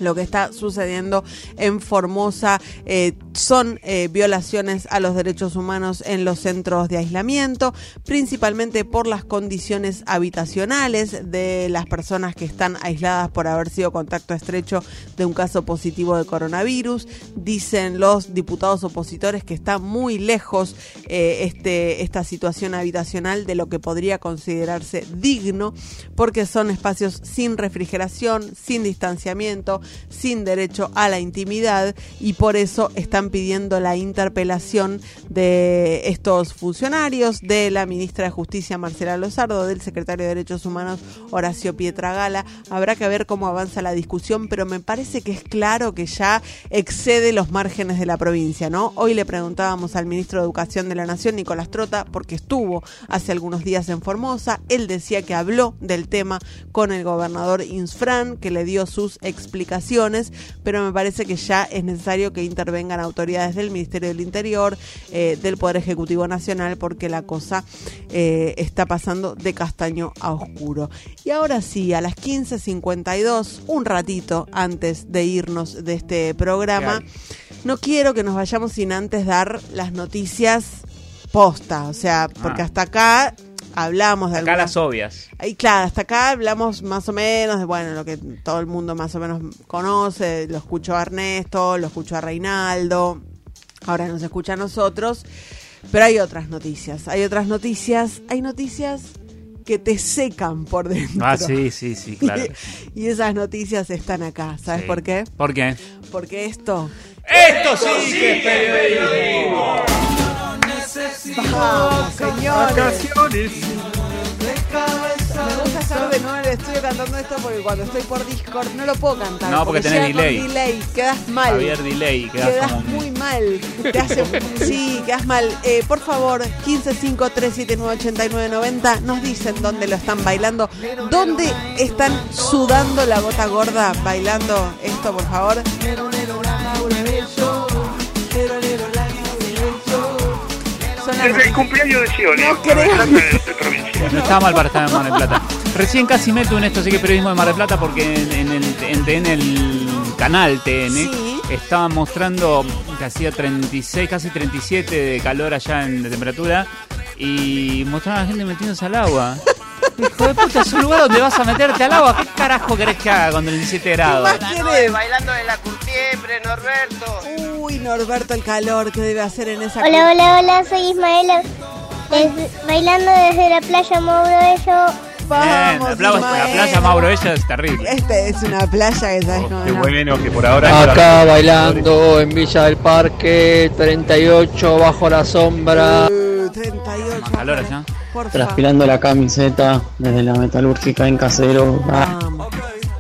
lo que está sucediendo en Formosa eh, son eh, violaciones a los derechos humanos en los centros de aislamiento, principalmente por las condiciones habitacionales de las personas que están aisladas por haber sido contacto estrecho de un caso positivo de coronavirus. Dicen los diputados opositores que está muy lejos eh, este, esta situación habitacional de lo que podría considerarse digno, porque son espacios sin refrigeración, sin distanciamiento, sin derecho a la intimidad y por eso están pidiendo la interpelación de estos funcionarios, de la ministra de Justicia Marcela Lozardo, del secretario de Derechos Humanos Horacio Pietragala. Habrá que ver cómo avanza la discusión, pero me parece que es claro que ya excede los márgenes de la provincia. Hoy le preguntábamos al ministro de Educación de la Nación, Nicolás Trota, porque estuvo hace algunos días en Formosa, él decía que habló del tema con el gobernador Insfran, que le dio sus explicaciones pero me parece que ya es necesario que intervengan autoridades del Ministerio del Interior, eh, del Poder Ejecutivo Nacional, porque la cosa eh, está pasando de castaño a oscuro. Y ahora sí, a las 15.52, un ratito antes de irnos de este programa, no quiero que nos vayamos sin antes dar las noticias posta, o sea, porque Ah. hasta acá hablamos de Acá algunas- las obvias. y claro, hasta acá hablamos más o menos de, bueno, lo que todo el mundo más o menos conoce, lo escuchó a Ernesto, lo escuchó a Reinaldo, ahora nos escucha a nosotros, pero hay otras noticias, hay otras noticias, hay noticias que te secan por dentro. Ah, sí, sí, sí, claro. y esas noticias están acá, ¿sabes Sí. por qué? ¿Por qué? Porque esto... ¡Esto sí que es periodismo! Vamos, señores. Vacaciones. Me gusta estar de nuevo en el estudio cantando esto porque cuando estoy por Discord no lo puedo cantar. No, porque tenés llega con delay. delay. Quedas mal. Javier Delay, quedás Quedas como un- muy mal. Te hace, sí, quedas mal. Eh, por favor, 1553798990 nos dicen dónde lo están bailando. ¿Dónde están sudando la gota gorda bailando esto, por favor? Desde el cumpleaños de Scioli. No del creo. No estaba mal para estar en Mar del Plata. Recién casi meto en esto, sí que periodismo de Mar del Plata, porque en, en el, en- en el canal TN Sí. estaba mostrando que hacía 36, casi 37 de calor allá en de temperatura y mostraban a la gente metiéndose al agua. Hijo de puta, es un lugar donde vas a meterte al agua. ¿Qué carajo querés que haga con 37 grados? más querés? Bailando de la curtiembre, Norberto. Uy, Norberto, el calor que debe hacer en esa Hola, hola, hola, soy Ismaela. Bailando desde la playa Mauro Bello. Bien, la, playa, la playa Mauro Ella es terrible. Este es una playa que sabes cómo Qué no. bueno que por ahora. Acá bailando en Villa del Parque, 38 bajo la sombra. Uh, 38. calor allá. Por favor. Transpirando la camiseta desde la metalúrgica en casero. Ah.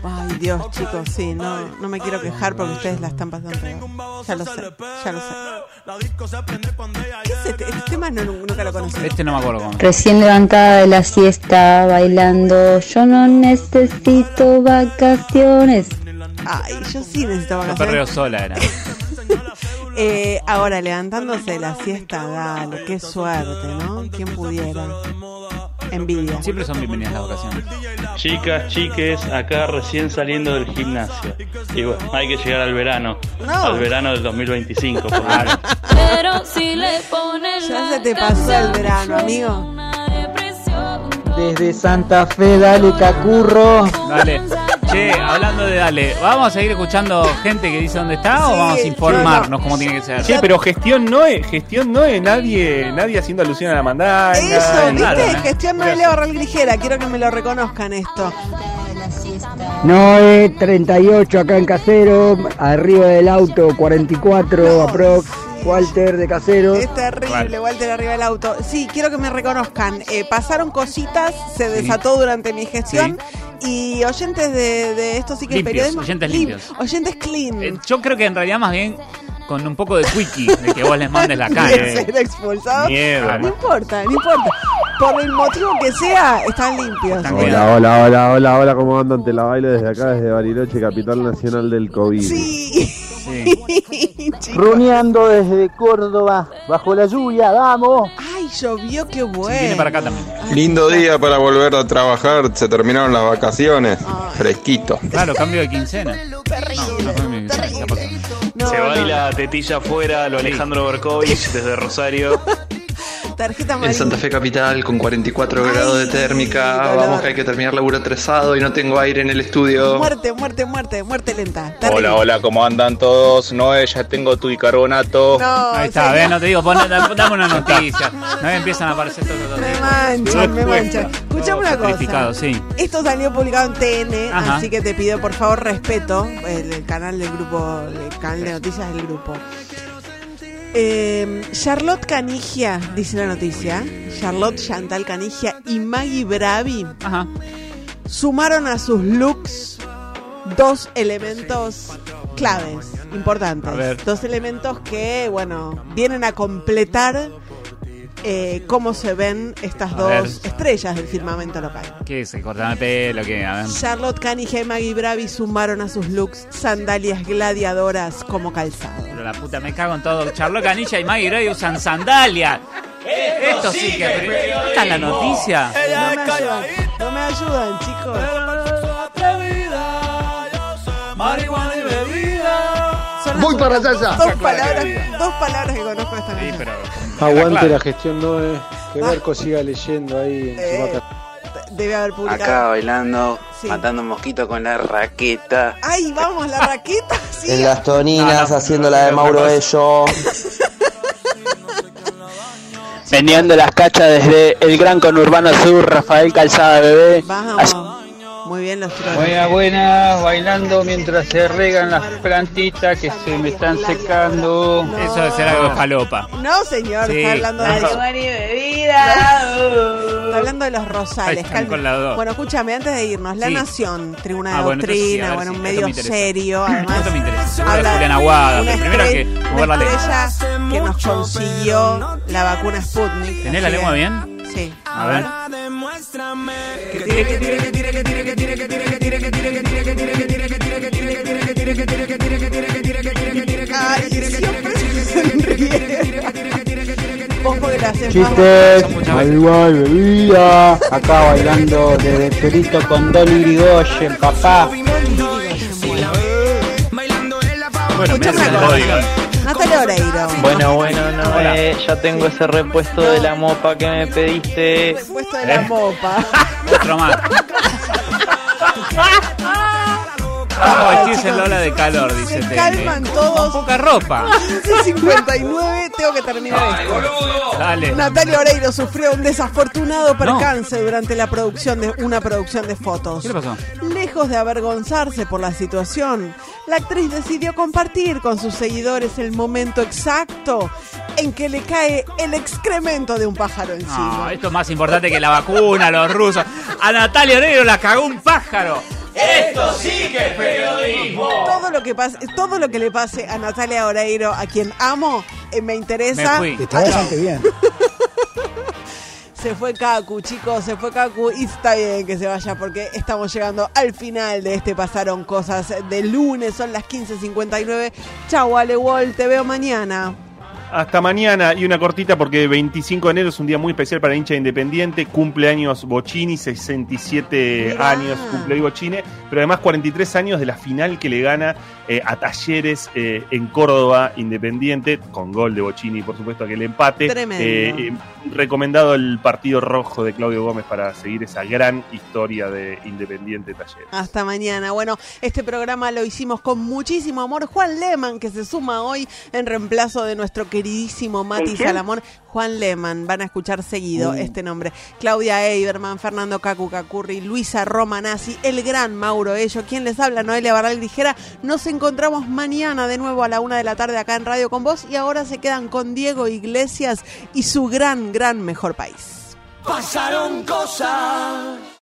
Ay, Dios, chicos, sí, no, no me quiero quejar porque ustedes la están pasando peor. Ya lo sé, ya lo sé. ¿Qué es este? Este tema no, nunca lo conocí. Este no me acuerdo cómo. Recién levantada de la siesta, bailando. Yo no necesito vacaciones. Ay, yo sí necesito No vacaciones. perreo sola era. Eh, ahora, levantándose de la siesta, dale, qué suerte, ¿no? ¿Quién pudiera? Envidia. Siempre son bienvenidas las vacaciones. Chicas, chiques, acá recién saliendo del gimnasio. Y bueno, hay que llegar al verano. No. Al verano del 2025, por. Pero si le pones Ya se te pasó el verano, amigo. Desde Santa Fe, dale cacurro. Dale. Che, hablando de Dale, ¿vamos a seguir escuchando gente que dice dónde está o vamos a informarnos no, no. cómo tiene que ser? Che, pero gestión no es, gestión no es nadie, nadie haciendo alusión a la mandanga. Eso, ¿viste? nada, ¿eh? Gestión Noelia Barral Grijera. Quiero que me lo reconozcan esto. Noé 38 acá en Casero, arriba del auto 44 aprox, Walter de Casero. Es terrible, Walter arriba del auto. Sí, quiero que me reconozcan. Eh, pasaron cositas, se desató durante mi gestión. Y oyentes de, de esto sí que Limpios, periodismo. oyentes lim- limpios. Oyentes clean. Eh, Yo creo que en realidad más bien con un poco de quickie, de que vos les mandes la calle. ser expulsados. Mierda. No importa, no importa. Por el motivo que sea, están limpios. Hola, hola, hola, hola, hola, ¿cómo andan? Te la bailo desde acá, desde Bariloche, capital nacional del COVID. Sí. Runeando desde Córdoba, bajo la lluvia, vamos. Ay, llovió, qué bueno. Viene para acá también. Lindo día para volver a trabajar, se terminaron las vacaciones, fresquito. Claro, cambio de quincena. No, no ya pasó. Se baila tetilla afuera, lo Alejandro Berkovich desde Rosario. Tarjeta En. Santa Fe Capital con 44 grados de térmica, vamos que hay que terminar laburo estresado y no tengo aire en el estudio. Muerte, muerte, muerte, muerte lenta. Hola, hola, ¿cómo andan todos? Noé, ya tengo tu bicarbonato. No, Ahí está, señor. ¿ves? No te digo, pon- dame una noticia. No empiezan a aparecer todos los Me manchan, me manchan. Escuchame una cosa. Sí. Esto salió publicado en TN, Ajá. así que te pido por favor respeto el, el canal del grupo, el canal de noticias del grupo. Eh, Charlotte Canigia, dice la noticia, Charlotte Chantal Canigia y Maggie Bravi sumaron a sus looks dos elementos claves, importantes. Dos elementos que, bueno, vienen a completar eh, cómo se ven estas A dos ver. estrellas del firmamento local. ¿Qué es? Cortame el pelo, que a ver. Charlotte Canigia y Maggie Bravi sumaron a sus looks sandalias gladiadoras como calzado. Pero la puta, me cago en todo. Charlotte Canilla y Maggie Gray usan sandalias. Esto sí que. ¿Esta es la noticia? No me ayudan, no me ayudan, chicos. Marihuana y bebida. Son Voy para allá. Dos palabras, dos palabras que conozco esta canción. Aguante la gestión Noé, que Berco siga leyendo ahí en Eh, su vaca. Debe haber publicado. Acá bailando, Sí. matando mosquitos con la raqueta. ¡Ay, vamos, la raqueta! Sí. En las Toninas haciendo la de Mauro Bello. Vendiendo las cachas desde el Gran Conurbano Sur, Rafael Calzada Bebé. Vamos. Muy bien los chicos. Buenas, buenas, bailando mientras se regan las plantitas que se me están secando. Eso debe ser algo de falopa. No, señor, Sí. está hablando de y bebida. Está hablando de los Ahí rosales. están calma. con las dos. Bueno, escúchame, antes de irnos, La Sí. Nación, Tribuna de Ah, bueno, entonces sí, Doctrina, ver, bueno, sí, un esto medio interesa. serio, además. Esto me interesa. Habla Julián de Aguada, una pero primero hay que mover la una lengua. estrella que nos consiguió la vacuna Sputnik. ¿Tenés la Así lengua que- bien? Sí. A ver. Ay, siempre se ríe. Vos porque la haces más Chistes, marihuana y bebida. Acá bailando desde Perito con Dolly Grigoyen, papá. Bueno, me hacen el bodyguard. Natalia Oreiro. Bueno, bueno, no, eh, ya tengo ese repuesto de la mopa que me pediste. Puesto de la ¿Eh? mopa. Otro más. ¿Cómo vestirse en Lola de calor? Dice Se calman todos. Con poca ropa. 15.59, tengo que terminar esto. Dale. Natalia Oreiro sufrió un desafortunado percance durante la producción de una producción de fotos. ¿Qué le pasó? Lejos de avergonzarse por la situación, la actriz decidió compartir con sus seguidores el momento exacto en que le cae el excremento de un pájaro encima. No, esto es más importante que la vacuna, los rusos. A Natalia Oreiro la cagó un pájaro. Esto sí que es periodismo. Todo lo que pase, todo lo que le pase a Natalia Oreiro, a quien amo, eh, me interesa. Me fui. Está bastante bien. Se fue Kaku, chicos, se fue Kaku y está bien que se vaya porque estamos llegando al final de este Pasaron Cosas de lunes, son las 15.59. Chau, Ale Wall, te veo mañana. Hasta mañana y una cortita porque 25 de enero es un día muy especial para hincha independiente. Cumpleaños Bocini, 67 Mirá. años cumple hoy Bocini, pero además 43 años de la final que le gana eh, a Talleres eh, en Córdoba Independiente, con gol de Bocini, por supuesto, aquel empate. Tremendo. Eh, eh, recomendado el partido rojo de Claudio Gómez para seguir esa gran historia de Independiente Talleres. Hasta mañana. Bueno, este programa lo hicimos con muchísimo amor. Juan Leman, que se suma hoy en reemplazo de nuestro queridísimo Mati? Salamón. Juan Leman, van a escuchar seguido Uh. este nombre. Claudia Eiberman, Fernando Cacu Cacurri, Luisa Romanazzi, el gran Mauro Ello. ¿Quién les habla? Noelia Barral Ligera. Nos encontramos mañana de nuevo a la una de la tarde acá en Radio con vos. Y ahora se quedan con Diego Iglesias y su gran, gran mejor país. Pasaron cosas.